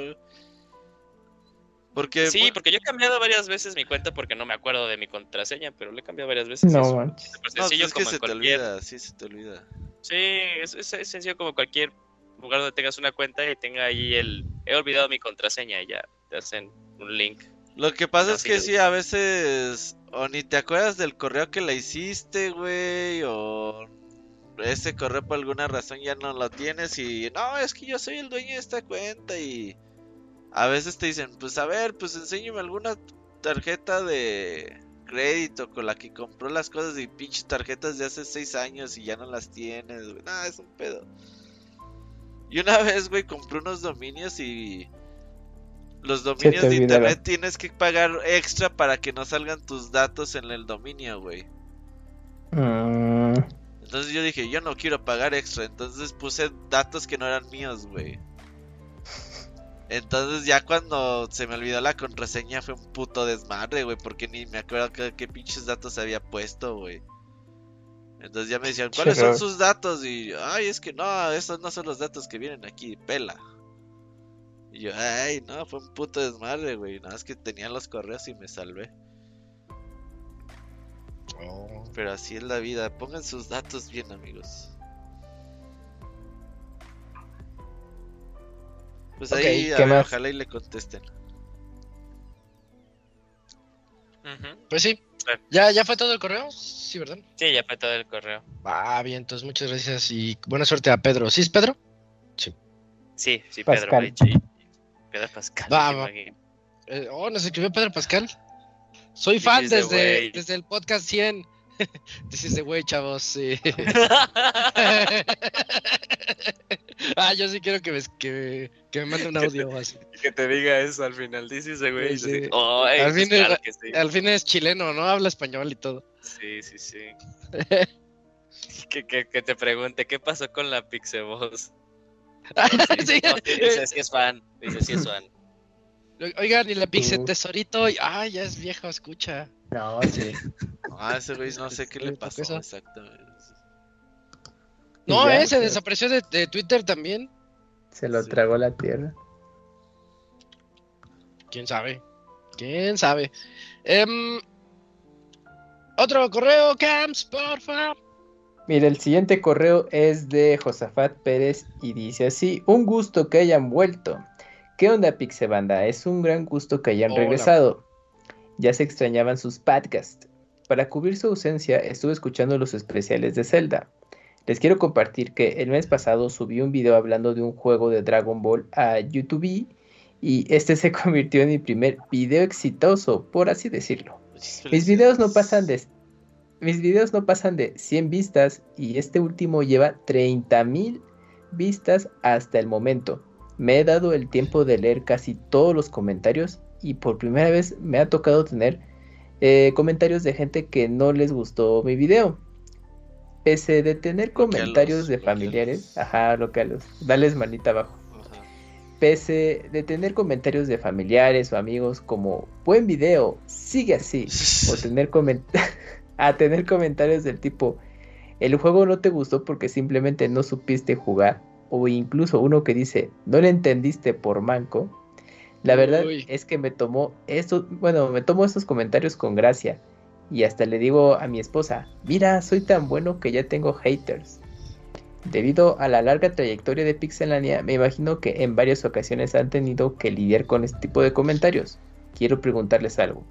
Porque Sí, porque yo he cambiado varias veces mi cuenta porque no me acuerdo de mi contraseña, pero le he cambiado varias veces. No es manches. no, pues sencillo es que como se te cualquier- olvida, sí se te olvida. Sí, es, es- es sencillo como cualquier lugar donde tengas una cuenta y tenga ahí el he olvidado mi contraseña y ya te hacen un link. Lo que pasa No, es sí que lo- sí, a veces o ni te acuerdas del correo que la hiciste, güey, o ese correo por alguna razón ya no lo tienes y no, es que yo soy el dueño de esta cuenta y a veces te dicen, pues a ver, pues enséñame alguna tarjeta de crédito con la que compró las cosas y pinches tarjetas de hace seis años y ya no las tienes, güey. Nah, es un pedo. Y una vez, güey, compré unos dominios y los dominios de olvidaron. internet tienes que pagar extra para que no salgan tus datos en el dominio, güey. Mm, Entonces yo dije, yo no quiero pagar extra. Entonces puse datos que no eran míos, güey. Entonces ya cuando se me olvidó la contraseña fue un puto desmadre, güey. Porque ni me acuerdo qué, qué pinches datos había puesto, güey. Entonces ya me decían, ¿cuáles son sus datos? Y, ay, es que no, esos no son los datos que vienen aquí, pela. Y yo, ay, no, fue un puto desmadre, güey. Nada más que tenía los correos y me salvé. Oh. Pero así es la vida. Pongan sus datos bien, amigos. Pues ahí, a ¿qué ver, más? ojalá y le contesten. Pues sí. Sí. ¿Ya, ¿Ya fue todo el correo? Sí, ¿verdad? Sí, ya fue todo el correo. Ah, bien, entonces muchas gracias y buena suerte a Pedro. ¿Sí es Pedro? Sí, sí, Pedro. Pascal. Pedro Pascal. Va. Eh, oh, nos escribió Pedro Pascal. Soy This fan desde, desde el podcast 100. This is the way, chavos. Sí. ah, yo sí quiero que me, que, que me mande un audio o así. que te diga eso al final. Dice ese güey. Sí, sí. Al pues fin es- claro que sí. Al fin es chileno, ¿no? Habla español y todo. Sí, sí, sí. que, que, que te pregunte, ¿qué pasó con la Pixeboss? Sí. No, sí, dice, sí es fan. Dice, sí es fan. Oigan, y la Pixel. Tesorito. Ah, ya es viejo, escucha. No, sí. Ah, ese güey no sé qué le ¿Qué pasó exactamente. No, ya, eh, se desapareció de, de Twitter también. Se lo Sí. tragó la tierra. ¿Quién sabe? ¿Quién sabe? Em, otro correo, Camps, porfa. Mira, el siguiente correo es de Josafat Pérez y dice así: Un gusto que hayan vuelto. ¿Qué onda, Pixebanda? Es un gran gusto que hayan Hola. regresado. Ya se extrañaban sus podcasts. Para cubrir su ausencia, estuve escuchando los especiales de Zelda. Les quiero compartir que el mes pasado subí un video hablando de un juego de Dragon Ball a YouTube y este se convirtió en mi primer video exitoso, por así decirlo. Mis videos no pasan de mis videos no pasan de 100 vistas y este último lleva 30.000 vistas hasta el momento. Me he dado el tiempo de leer casi todos los comentarios y por primera vez me ha tocado tener eh, comentarios de gente que no les gustó mi video. Pese de tener comentarios de familiares, ajá, bloquealos, dales manita abajo. Ajá. Pese de tener comentarios de familiares o amigos como buen video, sigue así o tener a tener comentarios del tipo el juego no te gustó porque simplemente no supiste jugar o incluso uno que dice no le entendiste por manco la verdad Uy. es que me tomó estos bueno me tomo estos comentarios con gracia y hasta le digo a mi esposa mira soy tan bueno que ya tengo haters Debido a la larga trayectoria de Pixelania, me imagino que en varias ocasiones han tenido que lidiar con este tipo de comentarios. Quiero preguntarles algo.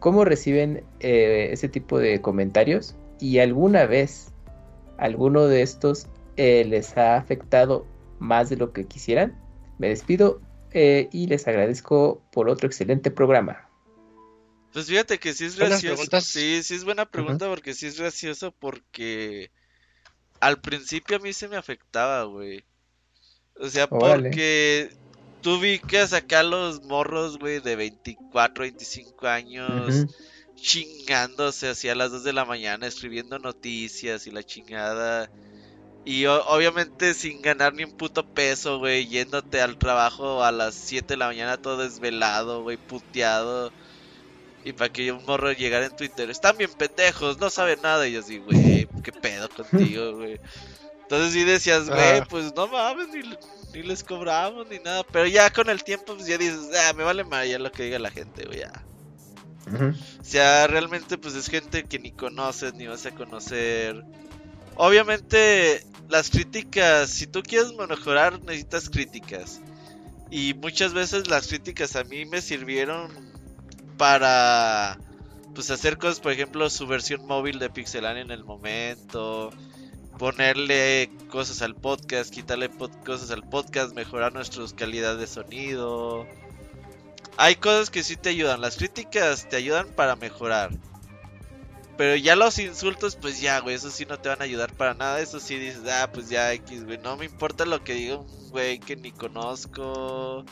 ¿Cómo reciben eh, ese tipo de comentarios? ¿Y alguna vez alguno de estos eh, les ha afectado más de lo que quisieran? Me despido eh, y les agradezco por otro excelente programa. Pues fíjate que sí es gracioso. Sí, sí es buena pregunta porque sí es gracioso porque al principio a mí se me afectaba, güey. O sea, porque tú ubicas acá los morros, güey, de 24, 25 años chingándose hacia las 2 de la mañana escribiendo noticias y la chingada. Y obviamente sin ganar ni un puto peso, güey, yéndote al trabajo a las 7 de la mañana todo desvelado, güey, puteado. Y para que un morro llegara en Twitter, están bien pendejos, no saben nada. Y yo así, güey, qué pedo contigo, güey. Entonces sí decías, güey, pues no mames, ni, ni les cobramos ni nada. Pero ya con el tiempo, pues ya dices, ah, me vale más ya lo que diga la gente, güey, ya. O sea, realmente pues es gente que ni conoces ni vas a conocer. Obviamente las críticas, si tú quieres mejorar necesitas críticas. Y muchas veces las críticas a mí me sirvieron para pues hacer cosas, por ejemplo, su versión móvil de Pixelania en el momento, ponerle cosas al podcast, quitarle cosas al podcast, mejorar nuestra calidad de sonido. Hay cosas que sí te ayudan, las críticas te ayudan para mejorar. Pero ya los insultos, pues ya, güey, eso sí no te van a ayudar para nada. Eso sí dices, ah, pues ya, X, güey, no me importa lo que diga un güey que ni conozco.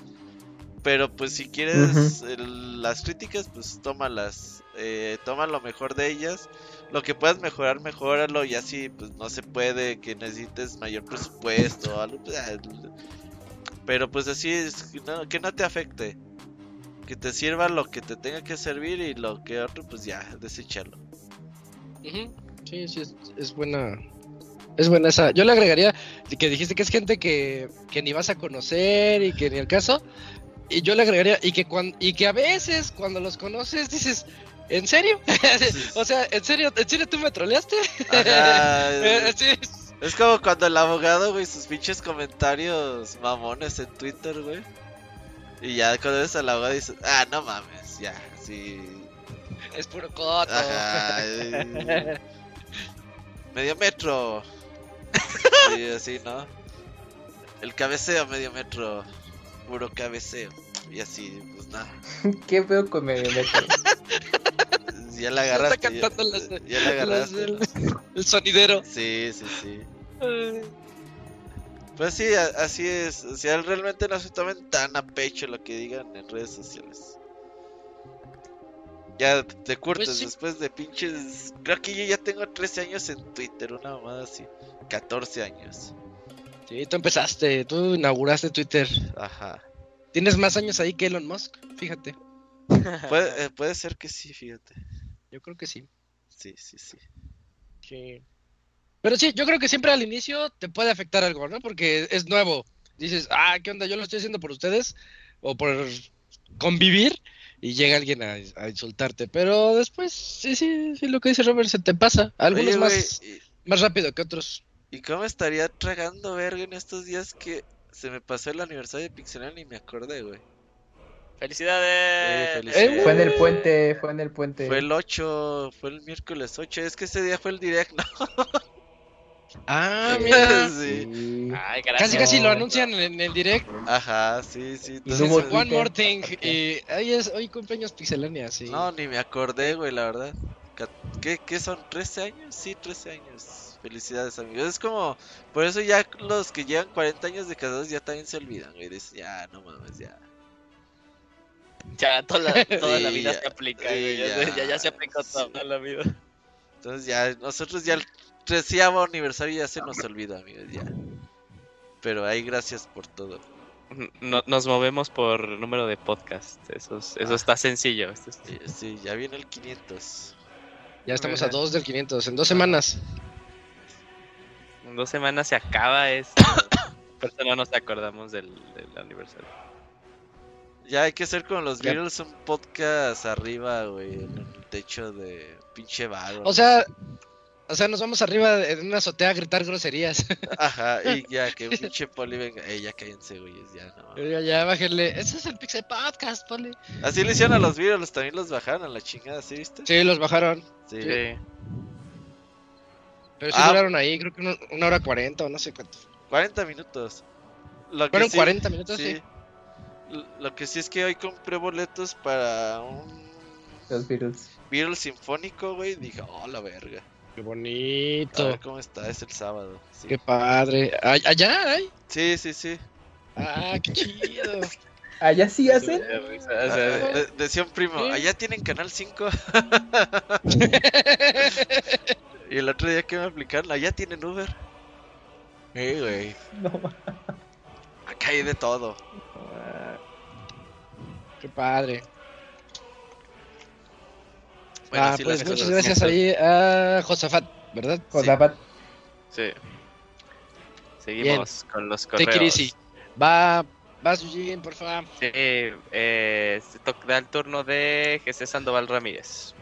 Pero pues si quieres el- las críticas, pues tómalas. Eh, toma lo mejor de ellas. Lo que puedas mejorar, mejóralo. Y así, pues no se puede que necesites mayor presupuesto o algo. pues, ah, Pero pues así es, no- que no te afecte. Que te sirva lo que te tenga que servir y lo que otro, pues ya, deséchalo. Ujú. Sí, sí, es, es buena, Es buena esa. Yo le agregaría que dijiste que es gente que, que ni vas a conocer y que ni el caso. Y yo le agregaría, y que cuan- y que a veces cuando los conoces dices, ¿en serio? o sea, ¿en serio? ¿En serio tú me troleaste? Ajá, es, sí. es como cuando el abogado, güey, sus pinches comentarios mamones en Twitter, güey. Y ya cuando ves al abogado dices, ah, no mames, ya, sí. Es puro coto. Ajá. medio metro. Y así, ¿no? El cabeceo medio metro. Puro cabeceo. Y así, pues nada. ¿Qué veo con medio metro? Ya la Está agarraste. cantando ya, las ya la agarraste. El sonidero. Sí, sí, sí. Pues sí, a- así es. O sea, realmente no se tomen tan a pecho lo que digan en redes sociales. Ya te curtes Pues sí. después de pinches. Creo que yo ya tengo 13 años en Twitter, una mamada así. 14 años. Sí, tú empezaste, tú inauguraste Twitter. Ajá. Tienes más años ahí que Elon Musk, fíjate. Puede, eh, puede ser que sí, fíjate. Yo creo que sí. Sí, sí, sí. Sí. Pero sí, yo creo que siempre al inicio te puede afectar algo, ¿no? Porque es nuevo. Dices, ah, ¿qué onda? Yo lo estoy haciendo por ustedes o por convivir y llega alguien a, a insultarte. Pero después, sí, sí, sí, lo que dice Robert se te pasa. Algunos Oye, más, más rápido que otros. ¿Y cómo estaría tragando verga en estos días que se me pasó el aniversario de Pixelania y me acordé, güey? ¡Felicidades! Eh, felicidades. Fue en el puente, fue en el puente. Fue el 8, fue el miércoles 8, es que ese día fue el direct, ¿no? Ah, mira. Sí. Sí. Ay, gracias. Casi, casi lo anuncian en el direct. Ajá, sí, sí. Entonces- One more thing. Y hoy es hoy cumpleaños Pixelania, sí. No, ni me acordé, güey, la verdad. ¿Qué, ¿Qué son? ¿13 años? Sí, 13 años. Felicidades, amigos. Es como, por eso ya los que llevan 40 años de casados ya también se olvidan, güey. Dicen, ya, no mames, ya. Ya toda la, toda la vida ya. se aplica, Sí, güey. Ya, ya. se aplicó Sí. toda la vida. Entonces ya, nosotros ya el treceavo aniversario ya se nos olvida, amigos, ya. Pero ahí gracias por todo. No- nos movemos por número de podcast. Eso, es- eso Ah. está sencillo. Esto es- Sí, sí, ya viene el 500. Ya estamos a dos del 500, en dos semanas. En dos semanas se acaba esto. Por eso no nos acordamos del, del aniversario. Ya hay que hacer con los Ya. Beatles un podcast arriba, güey, en el techo de pinche bar. O sea, o sea, nos vamos arriba en una azotea a gritar groserías. Ajá, y ya que un pinche poli venga, ey, ya cállense, güeyes, ya no. ya, ya, bájenle. Ese es el Pixel Podcast, Poli. Así le hicieron a los Beatles, también los bajaron a la chingada, ¿sí viste? Sí, los bajaron. Sí. Sí. Pero sí Ah. duraron ahí, creo que una, una hora cuarenta o no sé cuánto. 40 minutos. Lo que Fueron sí- 40 minutos, sí. Lo que sí es que hoy compré boletos para un Los Beatles. Beatles sinfónico, güey. Dije, oh, la verga. Qué A bonito. ver cómo está, es el sábado. Sí, Qué padre. Ay- ¿Allá hay? sí, sí. sí. Ah, qué chido. ¿Allá sí hacen? Ah, de- decía un primo, Sí. allá tienen canal 5. y el otro día que me aplicaron, allá tienen Uber. Eh, güey. No, Acá hay de todo. Qué padre. Bueno, ah, pues muchas cosas. gracias ahí a Josafat, ¿verdad? Josafat. Sí. Seguimos con los correos. Take it easy. Va, vas, Eugene, por favor. Sí, eh, se toca el turno de José Sandoval Ramírez.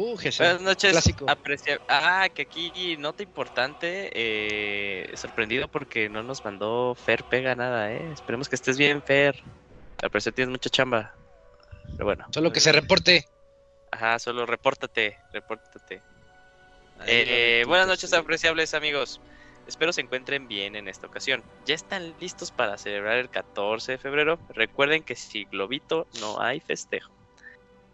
Uh, Jesús. Buenas noches, Clásico. aprecia- Ah, que aquí nota importante, eh, sorprendido porque no nos mandó Fer pega nada, eh. Esperemos que estés bien, Fer. Al parecer tienes mucha chamba. Pero bueno, Solo que se reporte. ajá, solo repórtate, repórtate. Eh, buenas repito, noches, apreciables amigos. Espero se encuentren bien en esta ocasión. ¿Ya están listos para celebrar el 14 de febrero? Recuerden que si globito no hay festejo.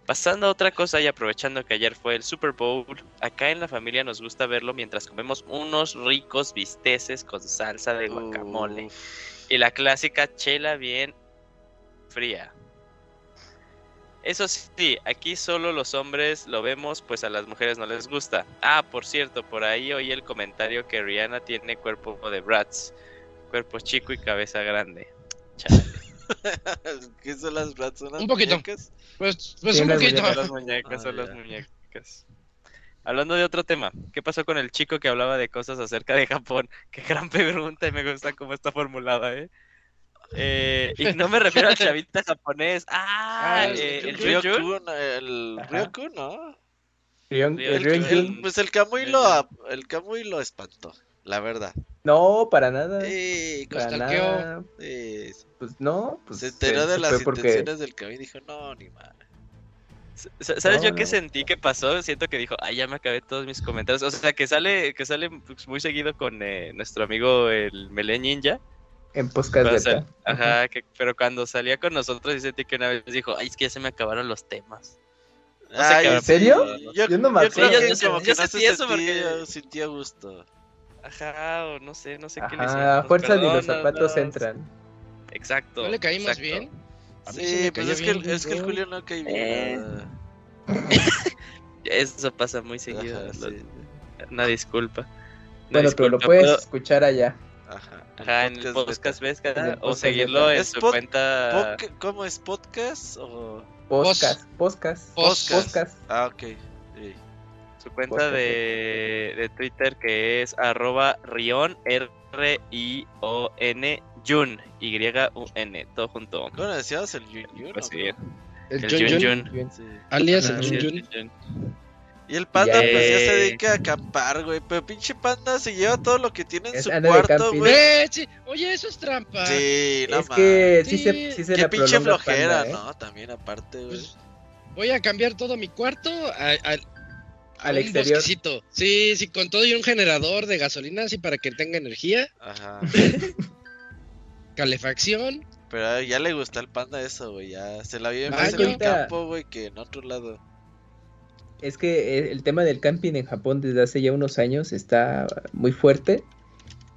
Pasando a otra cosa y aprovechando que ayer fue el Super Bowl, acá en la familia nos gusta verlo mientras comemos unos ricos bisteces con salsa de guacamole Uf. y la clásica chela bien fría. Eso sí, aquí solo los hombres lo vemos, pues a las mujeres no les gusta. Ah, por cierto, por ahí oí el comentario que Rihanna tiene cuerpo de Bratz, cuerpo chico y cabeza grande. Chale. ¿Qué son las Bratz? ¿Son las Un poquito. muñecas? Pues, pues Sí, un las poquito. muñecas. Las muñecas, Ah, son las ya. muñecas. hablando de otro tema, ¿qué pasó con el chico que hablaba de cosas acerca de Japón? Qué gran pregunta y me gusta cómo está formulada, ¿eh? Eh, y no me refiero al chavita japonés. Ah, Ah, eh, el. Ryokyu, el. Ryokyu, ¿no? El- pues el Kamui lo, el Kamui lo espantó, la verdad. No, para nada. Sí, para nada. sí, Pues no, pues se enteró de se las porque intenciones del Kamui y dijo, no, ni más. S- ¿Sabes No, yo qué sentí que pasó? Siento que dijo, ay, ya me acabé todos mis comentarios. O sea, que sale, que sale pues, muy seguido con eh, nuestro amigo el Melee Ninja. en podcast o sea, ajá, que, pero cuando salía con nosotros, sí sentí que una vez dijo, ay, es que ya se me acabaron los temas. No sé Ay, qué- ¿En serio? Yo, Yo no me yo acuerdo. Yo- yo yo sentí eso sentía, porque- sintió gusto. Ajá, o no sé, no sé qué le Ajá, hicimos. a fuerza de los zapatos entran. Exacto. ¿No le caímos exacto. bien? A mí Sí, sí me pues es que, el- es que. Julio no cae bien. Eh. Eso pasa muy seguido. Ajá, lo- sí. Una disculpa. Una Bueno, pero lo puedes puedo- escuchar allá. Ajá, Ajá, en el podcast ves En el cada o seguirlo en su pod- cuenta. ¿Cómo es? ¿Podcast o...? Podcast, podcast, podcast. Ah, ok. Su cuenta de, de Twitter que es arroba Rion R I O N Jun Y U N todo junto. ¿Cómo le decías? ¿El Yun Yun? Pues sí, El el Jun Jun Jun, Jun. Sí. alias Ah, el Jun el Jun. Ah, Y el panda, pues ya se dedica a acampar, güey. Pero pinche panda se lleva todo lo que tiene en Es- su cuarto, güey. Eh, sí. Oye, eso es trampa. Sí, no es mames. que sí, Sí. se, sí se Qué la pinche flojera, Panda, ¿eh? ¿no? También aparte, güey. Pues, voy a cambiar todo mi cuarto a- a Al un exterior. bosquecito. Sí, sí, con todo y un generador de gasolina, así para que tenga energía, Ajá. calefacción. Pero ya le gusta al panda eso, güey. Ya se la vive más en el campo, güey, que en otro lado. Es que eh, el tema del camping en Japón desde hace ya unos años está muy fuerte.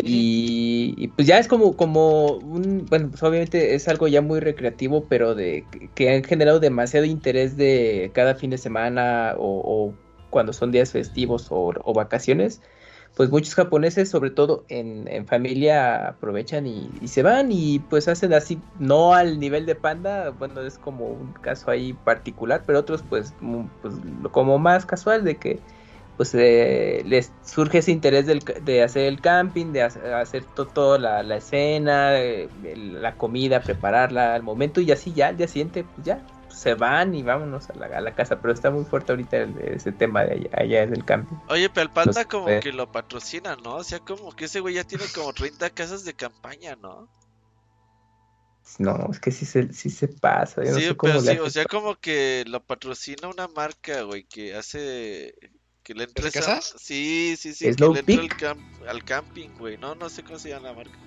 Y, y pues ya es como, como un, bueno, pues obviamente es algo ya muy recreativo, pero de que- que han generado demasiado interés de cada fin de semana o, o cuando son días festivos o, vacaciones. Pues muchos japoneses, sobre todo en, familia, aprovechan y, se van y pues hacen así, no al nivel de panda, bueno, es como un caso ahí particular, pero otros pues, pues como más casual de que pues eh, les surge ese interés del de hacer el camping, de hacer, hacer to- toda la, la escena, eh, la comida, prepararla al momento y así ya al día siguiente pues ya se van y vámonos a la, a la casa, pero está muy fuerte ahorita el- ese tema de allá, allá en el camping. Oye, pero el panda Los- como eh. que lo patrocina, ¿no? O sea, como que ese güey ya tiene como 30 casas de campaña, ¿no? No, es que sí se, sí se pasa, yo no sí, sé cómo pero sí, o sea, como que lo patrocina una marca, güey, que hace que le entre ¿De esa- casas? Sí, sí, sí, que le entre al, Peak. camp- al camping, güey. No, no sé cómo se llama la marca.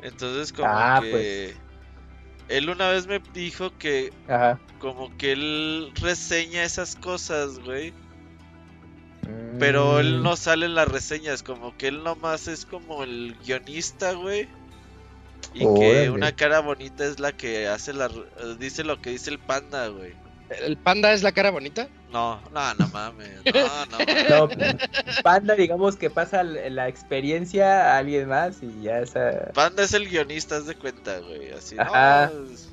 Entonces, como Ah, que pues. Él una vez me dijo que Ajá. como que él reseña esas cosas, güey. Pero él Mm, no sale en las reseñas, como que él nomás es como el guionista, güey. Y que Órale. una cara bonita es la que hace la... dice lo que dice el panda, güey. ¿El panda es la cara bonita? No, no, no mames. No, no. mames. No, Panda, digamos que pasa la experiencia a alguien más y ya esa. Panda es el guionista, haz de cuenta, güey. Así, no, Ajá. es-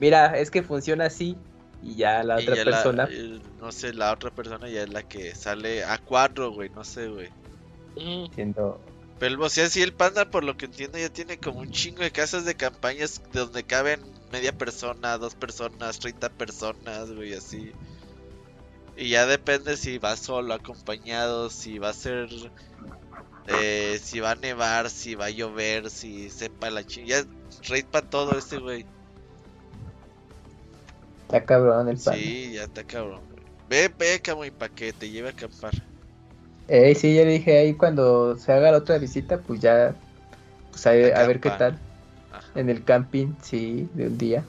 Mira, es que funciona así y ya la y otra ya la- persona. eh, no sé, la otra persona ya es la que sale a cuatro, güey. No sé, güey. Siendo... Pero, o sea, sí, el panda, por lo que entiendo, ya tiene como un chingo de casas de campañas de donde caben media persona, dos personas, 30 personas, güey, así. Y ya depende si va solo, acompañado, si va a ser. eh, si va a nevar, si va a llover, si sepa la chingada. Ya, raid para todo este, güey. Está cabrón el panda. Sí, ya está cabrón, güey. Ve, ve, y para que te lleve a acampar. Eh, sí, ya le dije ahí cuando se haga la otra visita, pues ya. Pues a, a ver qué tal. En el camping, sí, de un día.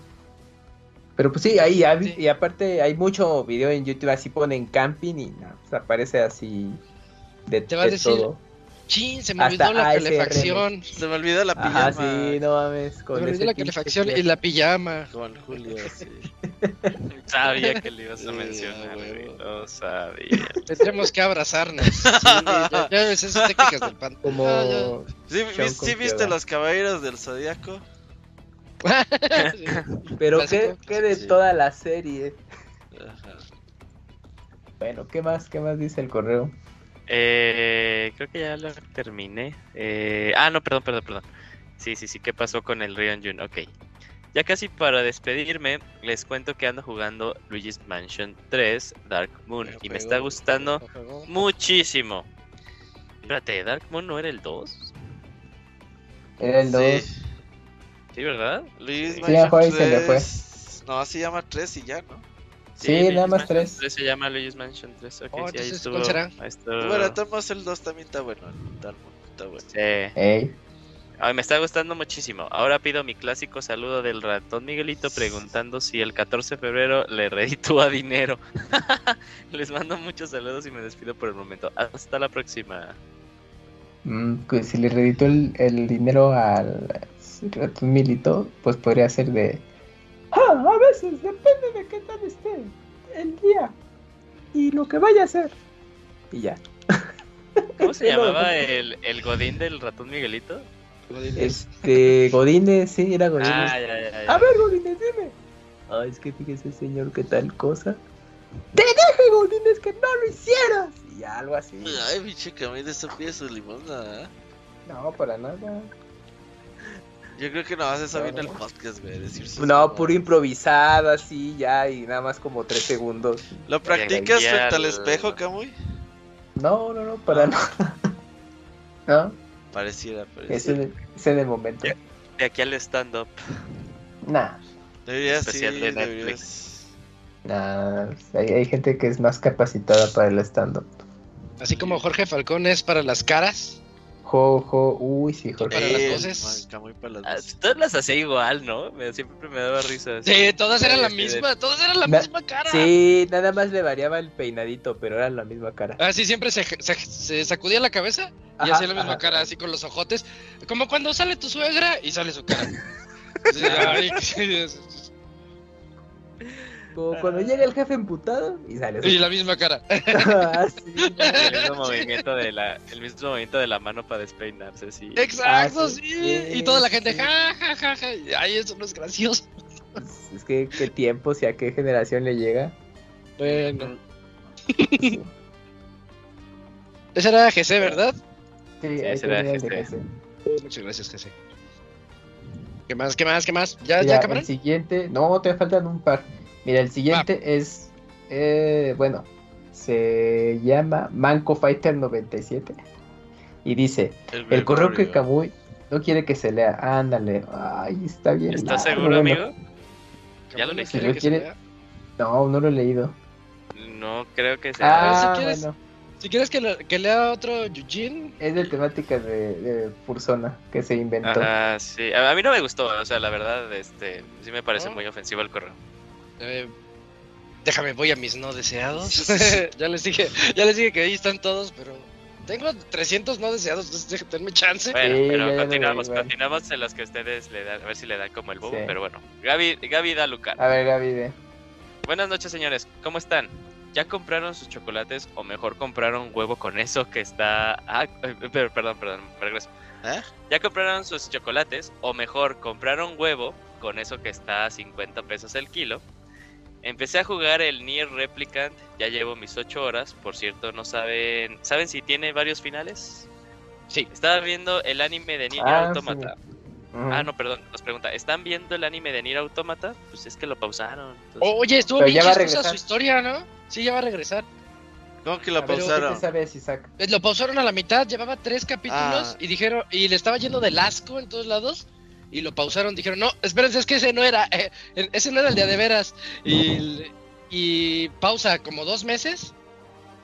Pero pues sí, ahí hay- Sí. y aparte hay mucho video en YouTube, así ponen camping y no, pues aparece así de, Te va a de decir, todo. Chin, se me Hasta olvidó la ASRM. calefacción. Se me olvidó la pijama. Ajá, sí, no mames. Se Con me olvidó la calefacción y la pijama. Con Julio, sí. Sabía que le ibas a mencionar, güey. Lo sabía. Tendremos que abrazarnos. Sí, ya, ya ves esas técnicas del panda. Como Ah. ¿Sí, viste los caballeros del zodiaco? Pero qué, qué de Sí. toda la serie. Ajá. Bueno, ¿qué más? ¿Qué más dice el correo? Eh, creo que ya lo terminé. Eh, ah, no, perdón, perdón, perdón. Sí, sí, sí, ¿qué pasó con el Rion Jun? Ok. Ya casi para despedirme, les cuento que ando jugando Luigi's Mansion 3 Dark Moon y me está gustando muchísimo. Espérate, ¿Dark Moon no era el 2? Era el 2. Sí. Sí, ¿verdad? Luis Sí, Mansion a Juan se le fue. 3. No, se llama 3 y ya, ¿no? Sí, Luigi's nada más Mansion 3. se llama Luigi's Mansion 3. Ok, Oh, sí, ahí estuvo. ahí estuvo. Bueno, Tomás el 2 también está bueno. está bueno. Sí. Ey. Ay, me está gustando muchísimo. Ahora pido mi clásico saludo del ratón Miguelito preguntando si el 14 de febrero le reditúa dinero. Les mando muchos saludos y me despido por el momento. Hasta la próxima. Mm, pues si le reditó el, el dinero al ratón milito, pues podría ser de... Ah, a veces depende de qué tal esté el día y lo que vaya a hacer. Y ya. ¿Cómo se llamaba el, el godín del ratón Miguelito? Este, Godínez, sí, era Godínez. Ah, ya, ya, ya. A ver, Godínez, dime. Ay, es que fíjese, señor, que tal cosa. Te dije, Godínez, que no lo hicieras. Y algo así. Ay, pinche Camille, eso pide su limosna. ¿eh? No, para nada. Yo creo que no vas a eso No, bien el no. podcast, güey. Decir sus No, puro improvisado, así, ya, y nada más como tres segundos. ¿Lo practicas Ya, frente al espejo. Camuy? No, no, no, para nada. No, Pareciera, es pareciera. en, es en el momento. De aquí al stand-up. Nah, Deberías, sí, Especial de deberías. nah, hay, hay gente que es más capacitada para el stand-up. Así como Jorge Falcón es para las caras. Jo, jo, uy, sí, Jorge. Para las Eh, voces. Ah. Todas las hacía igual, ¿no? Me, siempre me daba risa. Sí, todas eran la misma, todas eran la Na- misma cara. Sí, nada más le variaba el peinadito, pero era la misma cara. Ah, sí, siempre se, se- se sacudía la cabeza y Ajá, hacía la misma ajá. cara, así con los ojotes. Como cuando sale tu suegra y sale su cara. Sí, ay, sí, sí, Como cuando llega el jefe emputado y sale. y la misma cara. Ah, sí. El mismo movimiento de la, el mismo movimiento de la mano para despeinarse, sí. Exacto, Ah, sí, sí. sí, Y toda la gente, sí. ja, ja, ja, ja. y, Ay, eso no es gracioso. Es que qué tiempo, si a qué generación le llega. Bueno. Ese era GC, ¿verdad? Sí, Sí, este. de Jesse. Muchas gracias, GC. ¿Qué más, qué más, qué más? ¿Ya, Mira, ya el siguiente, no, te faltan un par. Mira, el siguiente es, eh, bueno, se llama Manco Fighter 97 y dice, el correo que. Kamui no quiere que se lea, ándale, ay, está bien. ¿Estás largo, seguro, bueno. amigo? ¿Ya lo leíste? Si quiere-. No, no lo he leído. No creo que sea. Ah, si quieres- bueno, Si quieres que, le- que lea otro Eugene, es de temática de, de Fursona que se inventó. Ajá, sí. A, a mí no me gustó, o sea, la verdad, este, sí me parece ¿No? muy ofensivo el correo. Eh, déjame, voy a mis no deseados. ya les dije, ya les dije que ahí están todos, pero tengo 300 no deseados, entonces déjenme denme chance. Bueno, Sí, pero continuamos, continuamos en los que ustedes le dan, a ver si le dan como el bobo, Sí. pero bueno. Gaby, Gaby da lugar. A ver, Gaby, de... Buenas noches, señores. ¿Cómo están? ¿Ya compraron sus chocolates o mejor compraron huevo con eso que está... Ah, pero, perdón, perdón, me regreso. ¿Eh? ¿Ya compraron sus chocolates o mejor compraron huevo con eso que está a 50 pesos el kilo? Empecé a jugar el Nier Replicant, ya llevo mis 8 horas, por cierto, no saben... ¿Saben si tiene varios finales? Sí. Estaba viendo el anime de Nier Ah, Automata. Ah, no, perdón, nos pregunta, ¿están viendo el anime de Nier Automata? Pues es que lo pausaron. entonces- Oye, estuvo bien chistosa su historia, ¿no? Sí, ya va a regresar. ¿Cómo que lo A ver, ¿qué pausaron? sabes, Isaac? Eh, Lo pausaron a la mitad, llevaba tres capítulos Ah. y dijeron, y le estaba yendo del asco en todos lados. Y lo pausaron, dijeron, no, espérense, es que ese no era, eh, ese no era el día de veras. Y, y pausa como dos meses.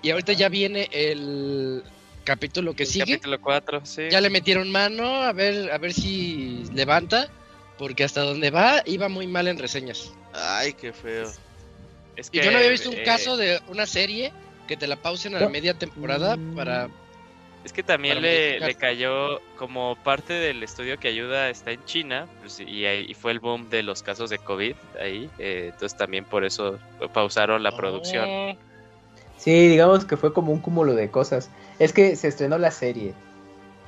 Y ahorita ya viene el capítulo que El sigue. Capítulo 4, sí. Ya le metieron mano a ver, a ver si levanta. Porque hasta donde va, iba muy mal en reseñas. Ay, qué feo. Es Y yo no había visto un eh, caso de una serie que te la pausen a la media temporada Mm. para Es que también le, le cayó como parte del estudio que ayuda está en China pues, y, ahí- y fue el boom de los casos de COVID ahí. eh, entonces también por eso pausaron la producción. Oh. Sí, digamos que fue como un cúmulo de cosas. Es que se estrenó la serie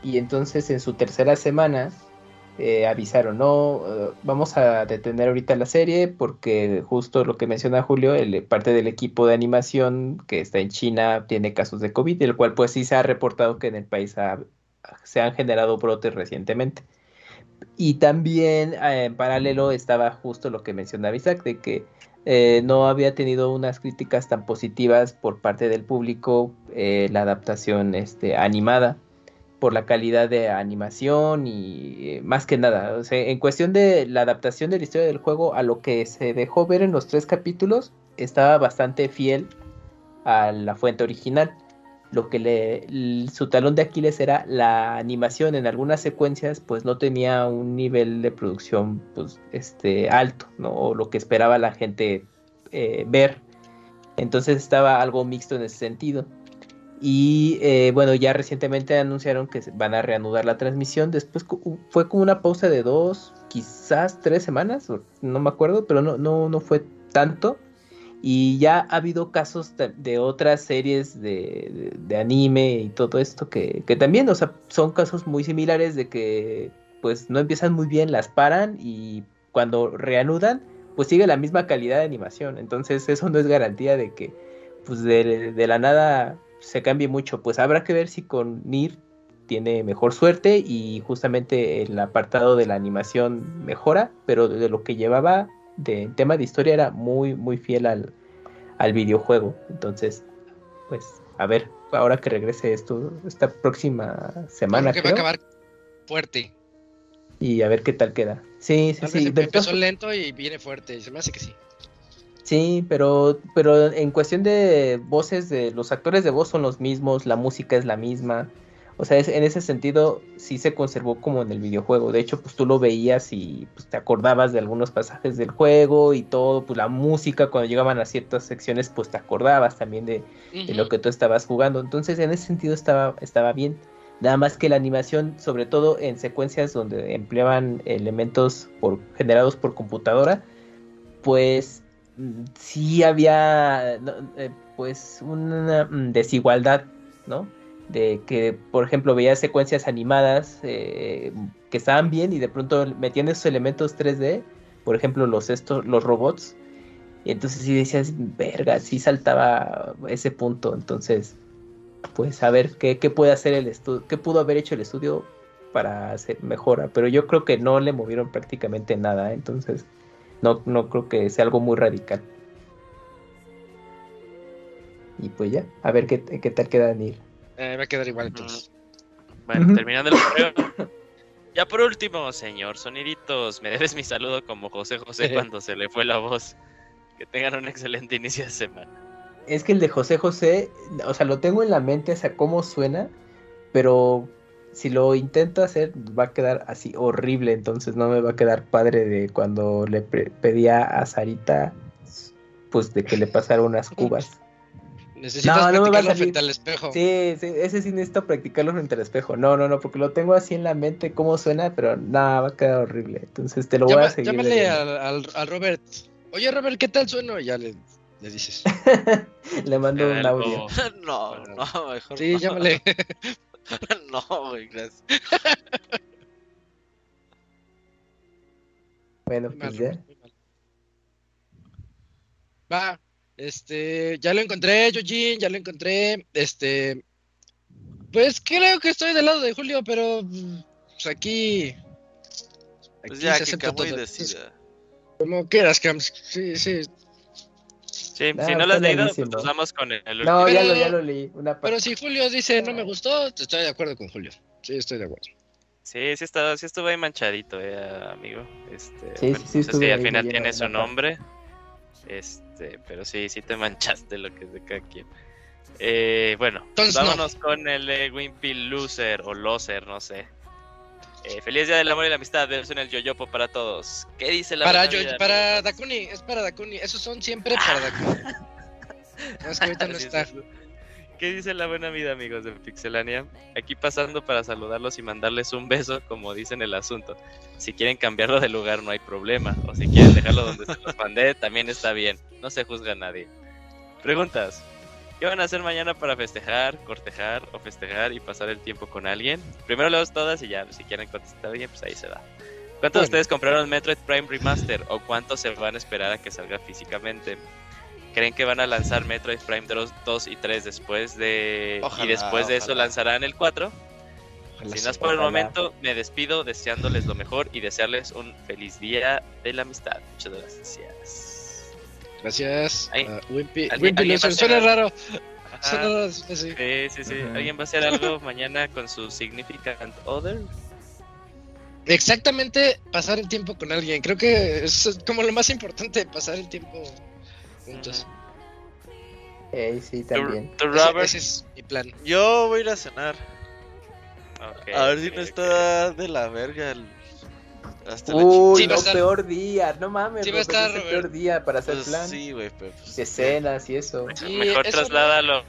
y entonces en su tercera semana eh, avisaron, no, eh, vamos a detener ahorita la serie porque justo lo que menciona Julio, el, parte del equipo de animación que está en China tiene casos de COVID, el cual pues sí se ha reportado que en el país se han generado brotes recientemente. Y también eh, en paralelo estaba justo lo que mencionaba Isaac, de que no había tenido unas críticas tan positivas por parte del público la adaptación este, animada por la calidad de animación y eh, más que nada, o sea, en cuestión de la adaptación de la historia del juego a lo que se dejó ver en los tres capítulos, estaba bastante fiel a la fuente original. Lo que le su talón de Aquiles era la animación en algunas secuencias, pues no tenía un nivel de producción pues este alto, ¿no? O lo que esperaba la gente eh, ver. Entonces estaba algo mixto en ese sentido. Y eh, bueno, ya recientemente anunciaron que van a reanudar la transmisión. Después fue como una pausa de dos, quizás tres semanas, no me acuerdo, pero no, no, no fue tanto. Y ya ha habido casos de, otras series de, anime y todo esto que, que, también, o sea, son casos muy similares de que pues no empiezan muy bien, las paran y cuando reanudan, pues sigue la misma calidad de animación. Entonces eso no es garantía de que pues de, de la nada se cambie mucho, pues habrá que ver si con Nir tiene mejor suerte y justamente el apartado de la animación mejora, pero de lo que llevaba de tema de historia era muy muy fiel al, al videojuego. Entonces, pues a ver, ahora que regrese esto esta próxima semana que va a acabar fuerte. Y a ver qué tal queda. Sí, sí, sí. Empezó lento y viene fuerte, se me hace que sí. Sí, pero, pero en cuestión de voces, de los actores de voz son los mismos, la música es la misma. O sea, en ese sentido sí se conservó como en el videojuego. De hecho, pues tú lo veías y pues, te acordabas de algunos pasajes del juego y todo. Pues la música, cuando llegaban a ciertas secciones, pues te acordabas también de, lo que tú estabas jugando. Entonces, en ese sentido estaba, estaba bien. Nada más que la animación, sobre todo en secuencias donde empleaban elementos por, generados por computadora, pues sí había eh, pues una desigualdad, ¿no? De que, por ejemplo, veía secuencias animadas eh, que estaban bien y de pronto metían esos elementos 3D, por ejemplo, los, estos, los robots, y entonces sí decías, verga, sí saltaba ese punto, entonces, pues a ver qué, qué puede hacer el estudio, qué pudo haber hecho el estudio para hacer mejora, pero yo creo que no le movieron prácticamente nada, entonces no, no creo que sea algo muy radical. Y pues ya, a ver qué, qué tal queda Neil. Eh, va a quedar igual entonces. Bueno, terminando el correo. ya por último, señor Soniditos, me debes mi saludo como José José cuando se le fue la voz. Que tengan un excelente inicio de semana. Es que el de José José, o sea, lo tengo en la mente, o sea, cómo suena, pero si lo intento hacer va a quedar así horrible, entonces no me va a quedar padre de cuando le pedía a Sarita pues de que le pasara unas cubas. Necesitas practicarlo frente al espejo. Sí, sí, ese sí necesito practicarlo frente al espejo. No, no, no, porque lo tengo así en la mente cómo suena, pero nada, va a quedar horrible. Entonces te lo voy a seguir. Llámale al, al, Robert. Oye, Robert, ¿qué tal suena? Ya le, le dices. le mando un audio. No, no, mejor Sí, llámale. no, güey, gracias. bueno, pues ya. Va, este, ya lo encontré, Yojin, ya lo encontré. Este, pues creo que estoy del lado de Julio, pero pues aquí. Pues ya, que acabó y decida. Como quieras, Cams. Sí, sí. Sí, si no lo has leído, pues nos vamos con el, No, ya lo, ya lo leí. pero si Julio dice no me gustó, estoy de acuerdo con Julio. Sí, estoy de acuerdo. Sí, sí, está, sí estuvo ahí manchadito, eh, amigo. Este, sí, sí, sí, sí, al final tiene su nombre. Este, pero sí, sí te manchaste lo que es de cada quien. Eh, bueno, Entonces, vámonos con el eh, Wimpy Loser o Loser, no sé. Eh, feliz día del amor y la amistad, versión el yoyopo para todos. ¿Qué dice la Para, yo, para Dakuni, es para Dakuni. Esos son siempre para Dakuni. no, es que ahorita no está. ¿Qué dice la buena vida, amigos de Pixelania? Aquí pasando para saludarlos y mandarles un beso, como dicen el asunto. Si quieren cambiarlo de lugar, no hay problema. O si quieren dejarlo donde se los mandé, también está bien. No se juzga a nadie. Preguntas. ¿Qué van a hacer mañana para festejar, cortejar o festejar y pasar el tiempo con alguien? Primero leos todas y ya, si quieren contestar bien, pues ahí se da. ¿Cuántos de ustedes compraron Metroid Prime Remaster o cuántos se van a esperar a que salga físicamente? ¿Creen que van a lanzar Metroid Prime 2, y 3 después de... Ojalá, y después de eso lanzarán el 4? Ojalá Si sí. no es por el momento, me despido deseándoles lo mejor y desearles un feliz día de la amistad. Muchas gracias. Gracias. A Wimpy. ¿alguien- Wimpy Suena raro. Suena raro. sí, sí. Sí, sí. ¿Alguien va a hacer algo mañana con su Significant Other? Exactamente, pasar el tiempo con alguien. Creo que es como lo más importante, pasar el tiempo juntos. Sí, ¿Tú, también. Robert? ese es mi plan. Yo voy a ir a cenar. Ok, A ver si ok, no está de la verga el... Hasta Uy, Sí, no, estar- peor día. No mames, Sí va a Robert, estar, es el peor día para hacer Pues plan. sí, güey, pero pues, De cenas y eso. Sí, Mejor eso trasládalo.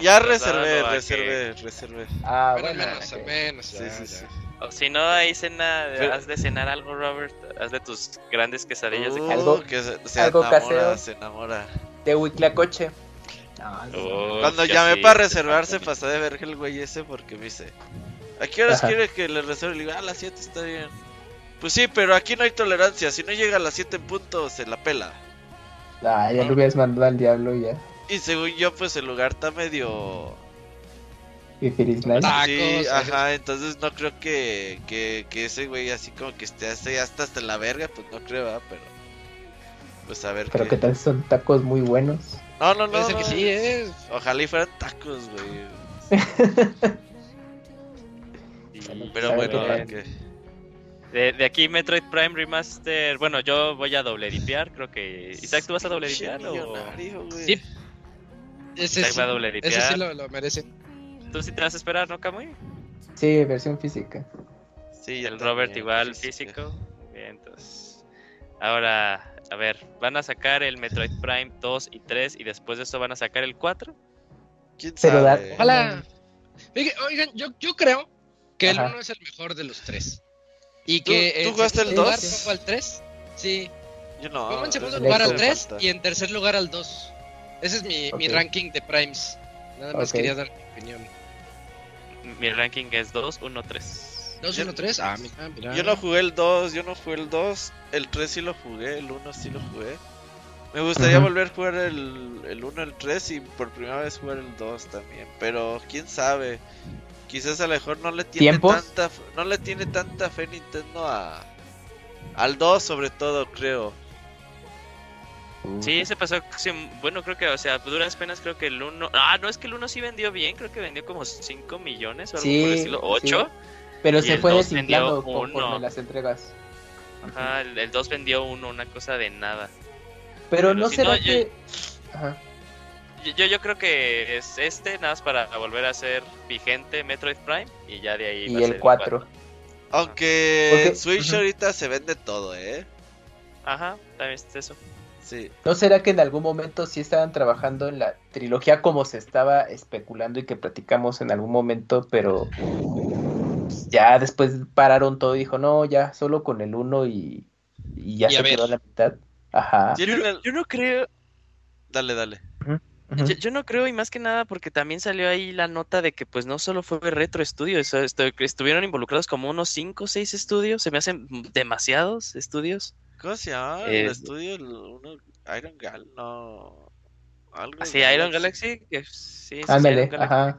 Ya trasládalo reservé, a que- reservé, reservé. Ah, Pero bueno. menos, ok. menos. Sí, ya, sí, ya. sí. O si no, ahí cena, Pero- haz de cenar algo, Robert. Haz de tus grandes quesadillas de Uh, Algo- que se, se algo enamora, casero. se enamora. De Huiclacoche. No, no, Oh, Cuando ya llamé sí, para se reservar se pasa. pasó de verga el güey ese porque me dice, ¿a qué horas Ajá. quiere que le reserve? Le digo, ah, a las 7 está bien. Pues sí, pero aquí no hay tolerancia, si no llega a las 7 en punto se la pela. Ah, ya lo hubieras mandado al diablo y ya. Y según yo, pues el lugar está medio... Y Feliz. Ah, sí, ajá, entonces no creo que, que, que ese güey así como que esté hasta, hasta, hasta la verga, pues no creo, ¿verdad? Pero... Pues a ver Pero qué... que tal son tacos muy buenos. No, no, no. Que sí, ¿eh? Ojalá y fueran tacos, güey. Y- Pero bueno, qué De, de aquí Metroid Prime Remaster. Bueno, yo voy a doble dipear, creo que. Isaac, ¿tú vas a doble dipear o.? Sí. Ese Isaac sí, va a doble ese sí lo, lo merece. ¿Tú sí te vas a esperar, no, Kamui? Sí, versión física. Sí, el Robert también, igual física. físico. Bien, entonces. Ahora, a ver, van a sacar el Metroid Prime 2 y 3 y después de eso van a sacar el 4. ¿Quién sabe? Ojalá. Oigan, yo, yo creo que el Ajá. 1 es el mejor de los tres. Y ¿Tú- que tú en jugaste el segundo lugar 2? pongo al 3. Sí. Yo no. Pongo en segundo lugar al 3 falta. y en tercer lugar al 2. Ese es mi, mi Ok. ranking de primes. Nada más Ok. quería dar mi opinión. Mi ranking es 2, 1, 3. 2, Yo- 1, 3. Ah, mira. Yo no jugué el 2, yo no jugué el 2. El 3 sí lo jugué, el 1 sí lo jugué. Me gustaría Ujú. volver a jugar el, el 1, el 3 y por primera vez jugar el 2 también. Pero quién sabe. Quizás a lo mejor no le tiene ¿Tiempos? tanta no le tiene tanta fe Nintendo a al 2 sobre todo, creo. Sí, se pasó. sí, bueno, creo que, o sea, duras penas creo que el 1. Ah, no, es que el 1 sí vendió bien. Creo que vendió como 5 millones o algo Sí, por el estilo. sí. 8. Pero Y se fue desinflando conforme las entregas. Ajá, el, el 2 vendió 1, una cosa de nada. Pero Pero no si será no, yo- que. Ajá. Yo, yo, creo que es este, nada más para volver a ser vigente Metroid Prime. Y ya de ahí. va Y a ser el 4. Aunque Porque- en Switch ahorita se vende todo, ¿eh? Ajá, también es eso. Sí. ¿No será que en algún momento sí estaban trabajando en la trilogía como se estaba especulando y que platicamos en algún momento, pero ya después pararon todo y dijo, no, ya solo con el 1 y, y ya Y se quedó a la mitad? Ajá. Yo no creo. Dale, dale. Yo, yo no creo, y más que nada porque también salió ahí la nota de que pues no solo fue Retro Studios, estuvieron involucrados como unos 5 o 6 estudios, se me hacen demasiados estudios. ¿Cómo se llama? Eh, el estudio, el uno, Iron Gal, no. Algo Así, Iron Galaxy, que sí, sí, sí, Ándale, Iron Galaxy ajá.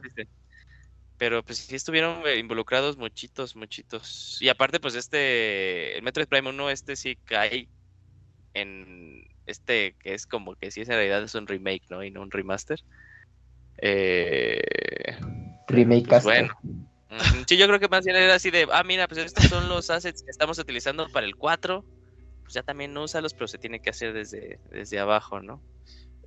Pero pues sí estuvieron eh, involucrados muchitos, muchitos. Y aparte, pues este, el Metroid Prime 1, este sí cae en este que es como que sí es en realidad es un remake, ¿no? Y no un remaster. Eh, Remake pues bueno. Sí, yo creo que más bien era así de, ah, mira, pues estos son los assets que estamos utilizando para el 4. Pues ya también úsalos, pero se tiene que hacer desde, desde abajo, ¿no?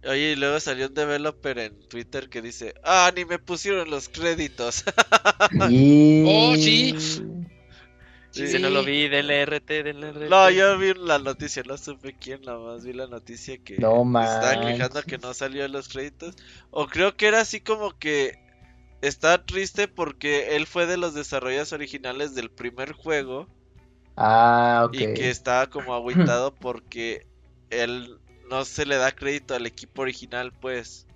Oye, y luego salió un developer en Twitter que dice, ah, ni me pusieron los créditos. Y... Oh, sí. Sí, sí, no lo vi, DLRT, DLRT. no, yo vi la noticia, no supe quién, nada más vi la noticia que No estaba quejando que no salió en los créditos. O creo que era así como que está triste porque él fue de los desarrolladores originales del primer juego. Ah, ok. y que estaba como agüitado porque él no se le da crédito al equipo original, pues.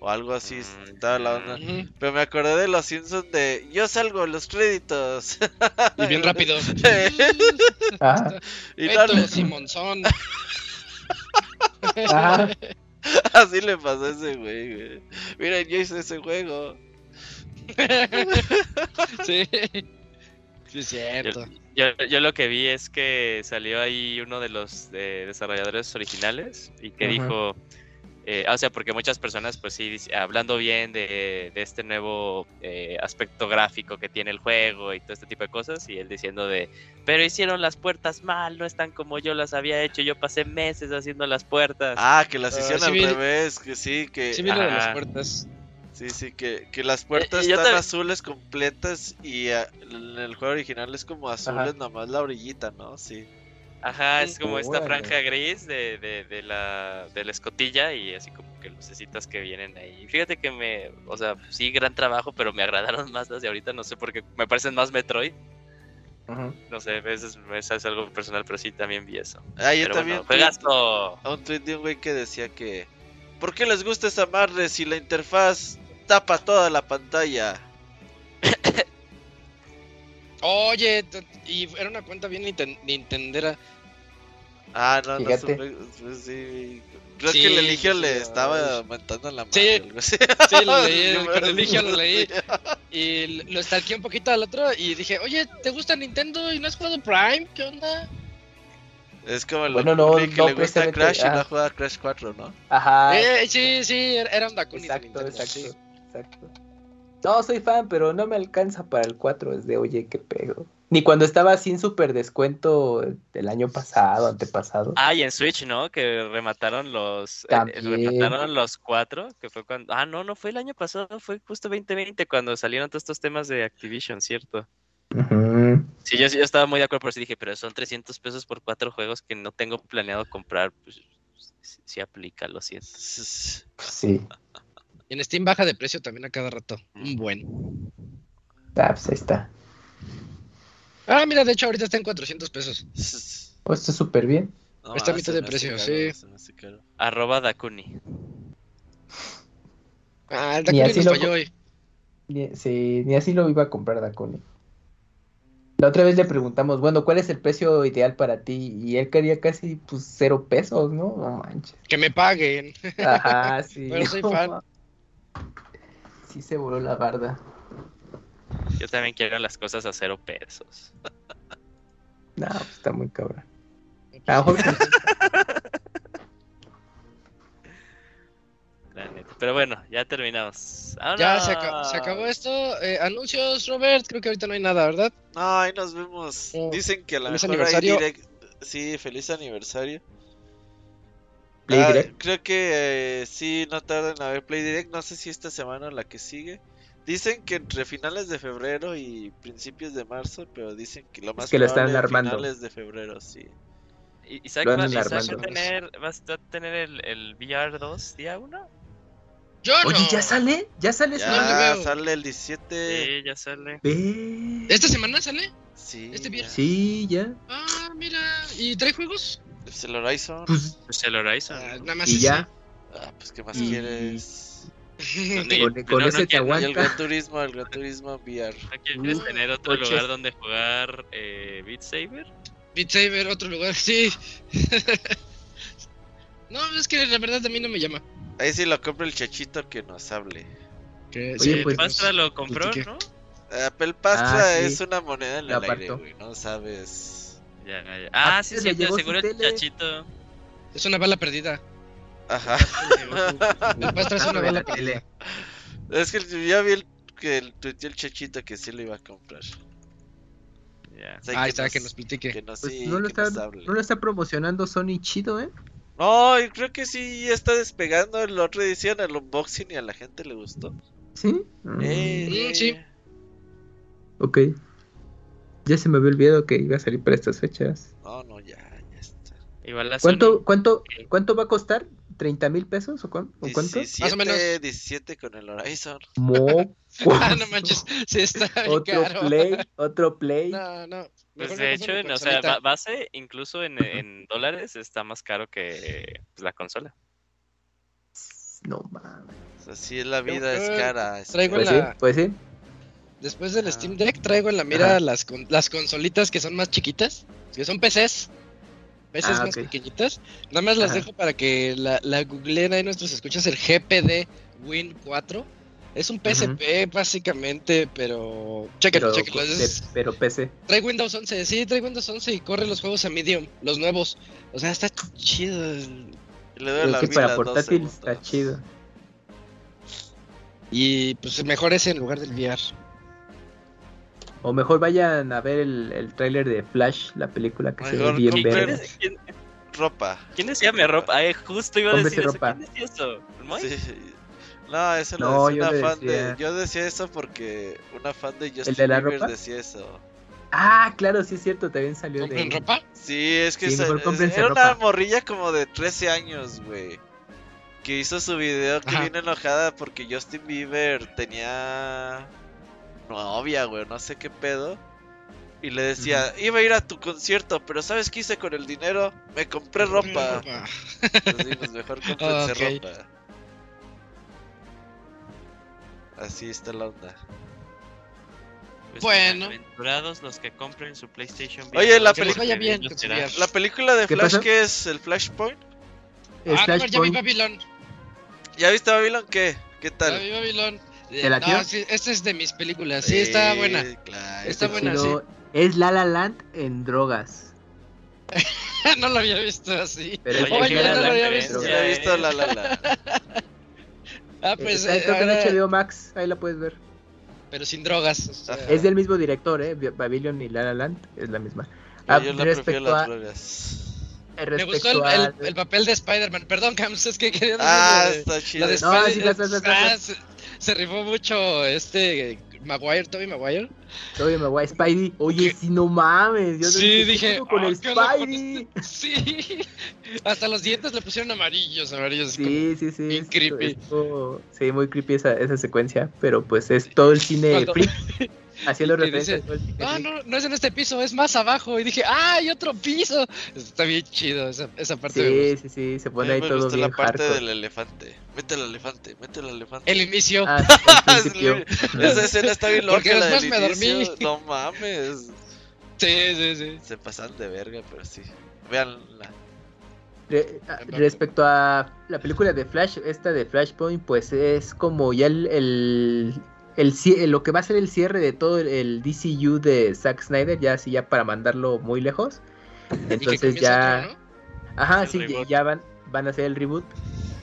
O algo así Mm, estaba la onda. Pero me acordé de los Simpsons de yo salgo en los créditos. Y bien rápido. Ajá. y no, Simonzón. Ajá. así le pasó a ese güey, güey. Miren, yo hice ese juego. sí. Sí, es cierto. Yo, yo lo que vi es que salió ahí uno de los eh, desarrolladores originales y que dijo, eh, o sea, porque muchas personas, pues sí, hablando bien de, de este nuevo eh, aspecto gráfico que tiene el juego y todo este tipo de cosas, y él diciendo de, pero hicieron las puertas mal, no están como yo las había hecho, yo pasé meses haciendo las puertas. Ah, que las Ah, hicieron sí al vi- revés, que sí, que Sí, de las puertas. sí, sí, que, que las puertas yo están también- azules completas y ah, en el juego original es como azules Ajá. nomás la orillita, ¿no? Sí. Ajá, es como esta franja gris de, de, de la, de la escotilla y así como que lucecitas que vienen ahí. Fíjate que me, o sea, sí, gran trabajo, pero me agradaron más las de ahorita, no sé por qué, me parecen más Metroid. Ajá. No sé, a veces eso es algo personal, pero sí también vi eso. Ah, yo Pero también bueno, a un tweet de un güey que decía que ¿Por qué les gusta esa madre si la interfaz tapa toda la pantalla? Oye, y era una cuenta bien ninten- nintendera. Ah, no, Fíjate. no supe, pues sí. Creo Sí, que el Eligio sí, le estaba aumentando la mano. Sí. Sí, lo leí, me- Eligio lo leí. Y lo stalkeé un poquito al otro y dije, oye, ¿te gusta Nintendo y no has jugado Prime? ¿Qué onda? Es como el Bueno, no, güey que no le gusta precisamente, Crash y no juega Crash 4, ¿no? Ajá. Eh, sí, sí, era un Dakuni Exacto, exacto, exacto. No, soy fan, pero no me alcanza para el 4. Es de, oye, qué pedo. Ni cuando estaba sin super descuento el año pasado, antepasado. Ah, y en Switch, ¿no? Que remataron los. eh, remataron los cuatro. Que fue cuando. Ah, no, no fue el año pasado, fue justo 2020 cuando salieron todos estos temas de Activision, ¿cierto? Ujú. Sí, yo, yo estaba muy de acuerdo, pero sí dije, pero son 300 pesos por cuatro juegos que no tengo planeado comprar. Pues sí aplica, lo siento. Sí. Y en Steam baja de precio también a cada rato. Un buen. Ah, pues ahí está. Ah, mira, de hecho ahorita está en 400 pesos. Pues está súper bien. No, Está a mitad de precio, caro, sí. Arroba Dakuni. Ah, el Ni Dakuni así nos lo- falló hoy. Ni, sí, ni así lo iba a comprar Dakuni. La otra vez le preguntamos, bueno, ¿cuál es el precio ideal para ti? Y él quería casi, pues, cero pesos, ¿no? No manches. Que me paguen. Ajá, sí. Pero soy fan. Sí se voló la barda. Yo también quiero las cosas a cero pesos. No, pues está muy cabrón. La. Pero bueno, ya terminamos. Ya se, acabó esto. Eh, anuncios, Robert. Creo que ahorita no hay nada, ¿verdad? No, ahí nos vemos. Oh, Dicen que a lo feliz mejor hay aniversario. direct. Sí, feliz aniversario. Play Ah, Direct. creo que eh, sí, no tardan en haber Play Direct. No sé si esta semana o la que sigue. Dicen que entre finales de febrero y principios de marzo, pero dicen que lo más que lo están probable armando. finales de febrero, sí. ¿Y Isaac, va, Isaac va a tener, vas a tener el, el VR 2 día 1? Yo Oye, no. ¿ya sale? ¿Ya sale Ya sale el 17. Sí, ya sale. Ve. ¿Esta semana sale? Sí. ¿Este viernes? Sí, ya. Ah, mira. ¿Y trae juegos? Es el Horizon. Pues, Pues el Horizon. Ah, nada más y ya. Ah, pues qué más Y- quieres. ¿Dónde- Con, con no ese te quiero- Y el aguanta. Gran Turismo, el Gran Turismo VR. ¿No quieres tener otro lugar donde jugar eh, Beat Saber? Beat Saber, otro lugar, sí. no, es que la verdad a mí no me llama. Ahí sí lo compra el chachito que nos hable. Que, Oye, sí, pues- Pastra lo compró. ¿no? Apple Pastra Ah, sí. es una moneda en La el aire, apartó. güey. No sabes. Ya, ya, ya. Ah, Ah, sí, sí, aseguro el chachito. Es una bala perdida. Ajá. El pastor es una bala perdida. es que ya vi el, que el, el chachito que sí lo iba a comprar. Sea, Ahí está, que nos platique. Que nos, Pues sí, no, lo que está, nos hable. no lo está promocionando Sony chido, ¿eh? No, y creo que sí está despegando. El otro hicieron el unboxing y a la gente le gustó. ¿Sí? Eh, sí. Ok. Ya se me había olvidado que iba a salir para estas fechas. No, no, ya, ya está. Igual la ¿Cuánto, Sony. cuánto, cuánto va a costar? ¿30 mil pesos o, cuán- o cuánto? 17, Más o menos. 17 con el Horizon. Mo- Ah, no manches, sí está bien otro caro. play, otro play. No, no. Pues de hecho, en- o sea, base, incluso en, en dólares, está más caro que pues, la consola. No mames. Así es la vida, es cara. es Traigo Pues cara. sí, la- pues sí. Después del Steam Deck traigo en la mira Ajá. las, con- las consolitas que son más chiquitas, que son PCs. PCs Ah, más pequeñitas. Nada más las dejo para que la, la googleen ahí nuestros escuchas el GPD Win 4. Es un PSP básicamente, pero... Chéquenlo, Pero, chéquenlo. es- pero PC. Trae Windows 11, sí, trae Windows 11 y corre los juegos a medium, los nuevos. O sea, está chido. el- Le doy la que para portátil está chido. Y pues mejor ese en lugar del VR. O mejor vayan a ver el, el tráiler de Flash, la película que se ve bien ¿Quién, quién- Ropa. quién decía mi ropa? Eh, justo iba a decir eso. ropa. ¿Quién decía eso? Sí. No, eso lo No, decía yo una fan decía- de. Yo decía eso porque una fan de Justin de la Bieber ropa? decía eso. Ah, claro, sí es cierto, también salió de ¿Compren ropa? Sí, es que Sí, era una morrilla como de 13 años, güey. Que hizo su video que Ajá. viene enojada porque Justin Bieber tenía novia, güey, no sé qué pedo. Y le decía, iba a ir a tu concierto, pero ¿sabes qué hice con el dinero? Me compré ropa. Así, pues mejor cómprense Ok. ropa. Así está la onda. Pues Bueno. Bienaventurados los que compren su PlayStation Oye, la película- bien. La de ¿Qué Flash, pasó? ¿qué es? ¿El Flashpoint? Ah, no, ya vi Flashpoint. Babylon. ¿Ya viste Babylon? ¿Qué? ¿Qué Ya tal? vi Babylon. Eh, ¿Te latió? no, sí, esta es de mis películas. Sí, está Eh, buena. claro. Está buena, chido. Es La La Land en drogas. no lo había visto así. Pero Oye, es Oye, ¿qué yo era no lo la había visto. Sí, la he visto la la la. Ah, pues. Está eh, creo que en HBO Max, ahí la puedes ver. pero sin drogas. o sea. Es del mismo director, ¿eh? Babylon y La La Land, es la misma. Ah, yo la prefiero respecto las a, drogas. eh, Me gustó el, el- al- el papel de Spider-Man. Perdón, Cams, es que quería decir Ah, lo de- está la chido. de No, sí, vas, vas, Ah. Se, rifó mucho este Maguire, Toby Maguire. Voy a Spidey. Oye, si no mames. Yo Sí, ¿qué dije, con "Ah, el ¿qué con Spidey. Sí. Hasta los dientes le pusieron amarillos, amarillos. Sí, sí, sí. bien creepy. estuvo- sí, muy creepy esa, esa secuencia. Pero pues es todo el cine Cuando- freak. Haciendo referencia Ah, freak. no, no es en este piso, es más abajo. Y dije, ¡ah, hay otro piso! Está bien chido esa, esa parte. me Sí, gusta. sí, sí. Se pone ahí me todo gustó bien la parte hardcore. del elefante. Mete el elefante, mete el elefante. El inicio. Ah. Esa escena está bien loca. Porque la del después me dormí. inicio. No mames. Sí, sí, sí. Se pasan de verga, pero sí. Veanla. Re- a- respecto a la película de Flash, esta de Flashpoint, pues es como ya el, el, el cie- lo que va a ser el cierre de todo el, el DCU de Zack Snyder, ya así ya para mandarlo muy lejos. Entonces ya, ajá, El sí, ya- reboot. ya van, van a hacer el reboot.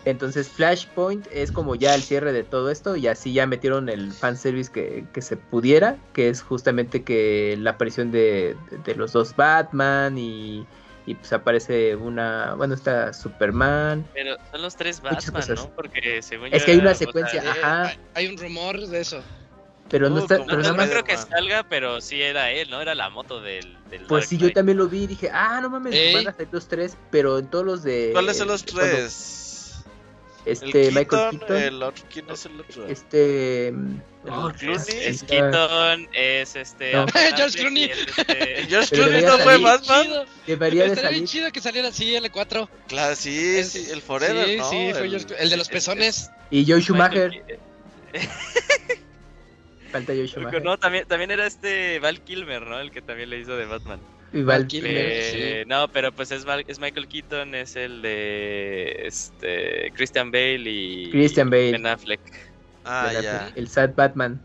Entonces Flashpoint es como ya el cierre de todo esto y así ya metieron el fanservice que, que se pudiera, que es justamente que la aparición de, de- de los dos Batman y, y pues aparece una, bueno, está Superman. Pero son los tres Batman, cosas. ¿no? Porque según Es yo que hay una secuencia, ajá. hay- un rumor de eso. Pero no Oh, está, pero No, nada no más, creo que salga, pero sí era él, ¿no? Era la moto del, del pues Dark sí, yo también lo vi y dije, ah, no mames, van a salir los tres, pero en todos los de... ¿Cuáles son los cuando tres? Este, el Michael Keaton, Keaton, el otro, ¿quién es el otro? este... oh, Es Keaton, es este. No. George Clooney. es este- George Clooney no fue. Batman. Debería de Estaría bien chido que saliera así L4. Claro, sí, Es- sí, el Forever, sí, ¿no? sí, fue el, George el de los es- pezones. Y Joe Schumacher, falta Joe. Schumacher. No, también, también era este Val Kilmer, ¿no? El que también le hizo de Batman. Val Kilmer. Eh, No, pero pues es, es Michael Keaton, es el de este Christian Bale y Christian Bale. Ben Affleck. Ah, ya. El Sad Batman.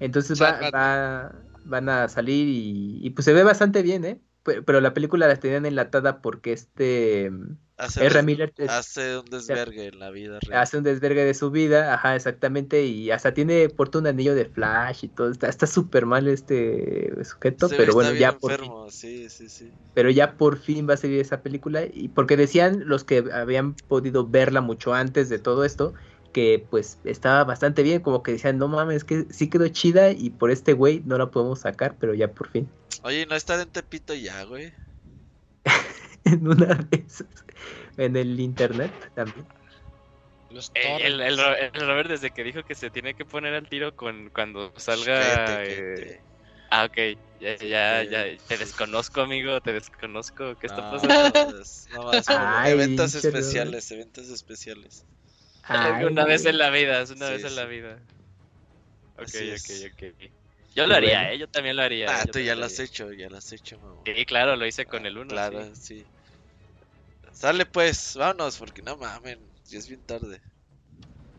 Entonces Sad va, va- van a salir y, y pues se ve bastante bien, ¿eh? Pe- Pero la película la tenían enlatada porque este Hace, un- Miller es- hace un desvergue en la vida real. hace un desvergue de su vida, ajá, exactamente, y hasta tiene porta un anillo de Flash y todo, está súper mal este sujeto, pero bueno, ya por fin, sí, sí, sí. pero ya por fin va a salir esa película y porque decían los que habían podido verla mucho antes de todo esto que pues estaba bastante bien, como que decían, no mames, que sí quedó chida y por este güey no la podemos sacar, pero ya por fin, Oye, ¿no está en Tepito ya, güey? en una de esas, en el internet también. Los Eh, el, el, el Robert desde que dijo que se tiene que poner al tiro con cuando salga... Eh. Ah, ok. Ya, ya, ya, te desconozco, amigo, te desconozco. ¿Qué está No, pasando? no más, Ay, eventos especiales, eventos especiales. Ay, una vez en la vida, es una Sí, vez en sí. la vida. Ok, ok, ok. Yo lo haría, Bueno. ¿eh? Yo también lo haría. Ah, tú ya lo lo has hecho, ya lo has hecho, mamá. Sí, claro, lo hice con el 1. Claro, sí. Sale pues, vámonos, porque no mamen, ya es bien tarde.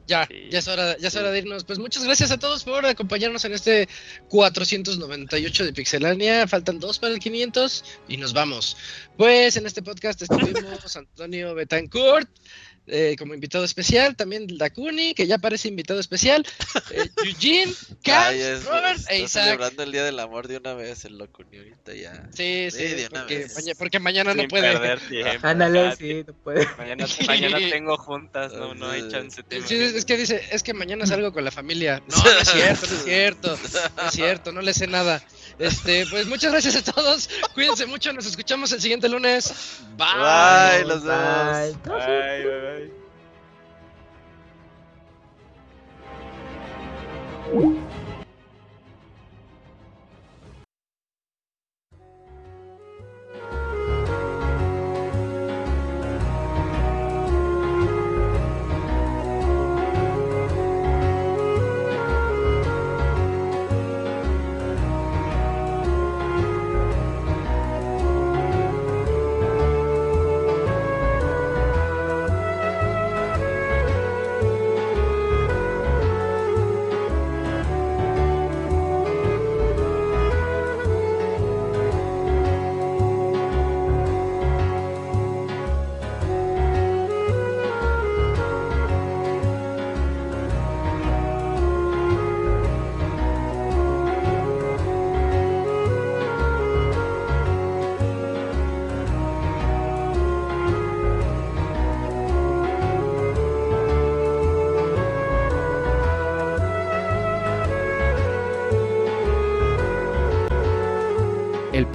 Ya, Sí, ya es hora, ya es sí. hora de irnos. Pues muchas gracias a todos por acompañarnos en este 498 de Pixelania. Faltan dos para el 500 y nos vamos. Pues en este podcast estuvimos Antonio Betancourt eh, como invitado especial, también Dakuni, que ya parece invitado especial, eh, Eugene, es- Robert e Isaac. celebrando el Día del Amor de una vez, el loco, ni ahorita ya. Sí, Sí, sí, de una porque, vez. maña- porque mañana no Sin puede. perder tiempo. Ándale, sí, no puede. Mañana, mañana tengo juntas, no, no hay chance. Sí, es que dice, es que mañana salgo con la familia. No, no es cierto, no es cierto. No es cierto, no le sé nada. Este, pues muchas gracias a todos. Cuídense mucho, nos escuchamos el siguiente lunes. Bye. Bye, los vemos. Bye. Bye, bye, bye.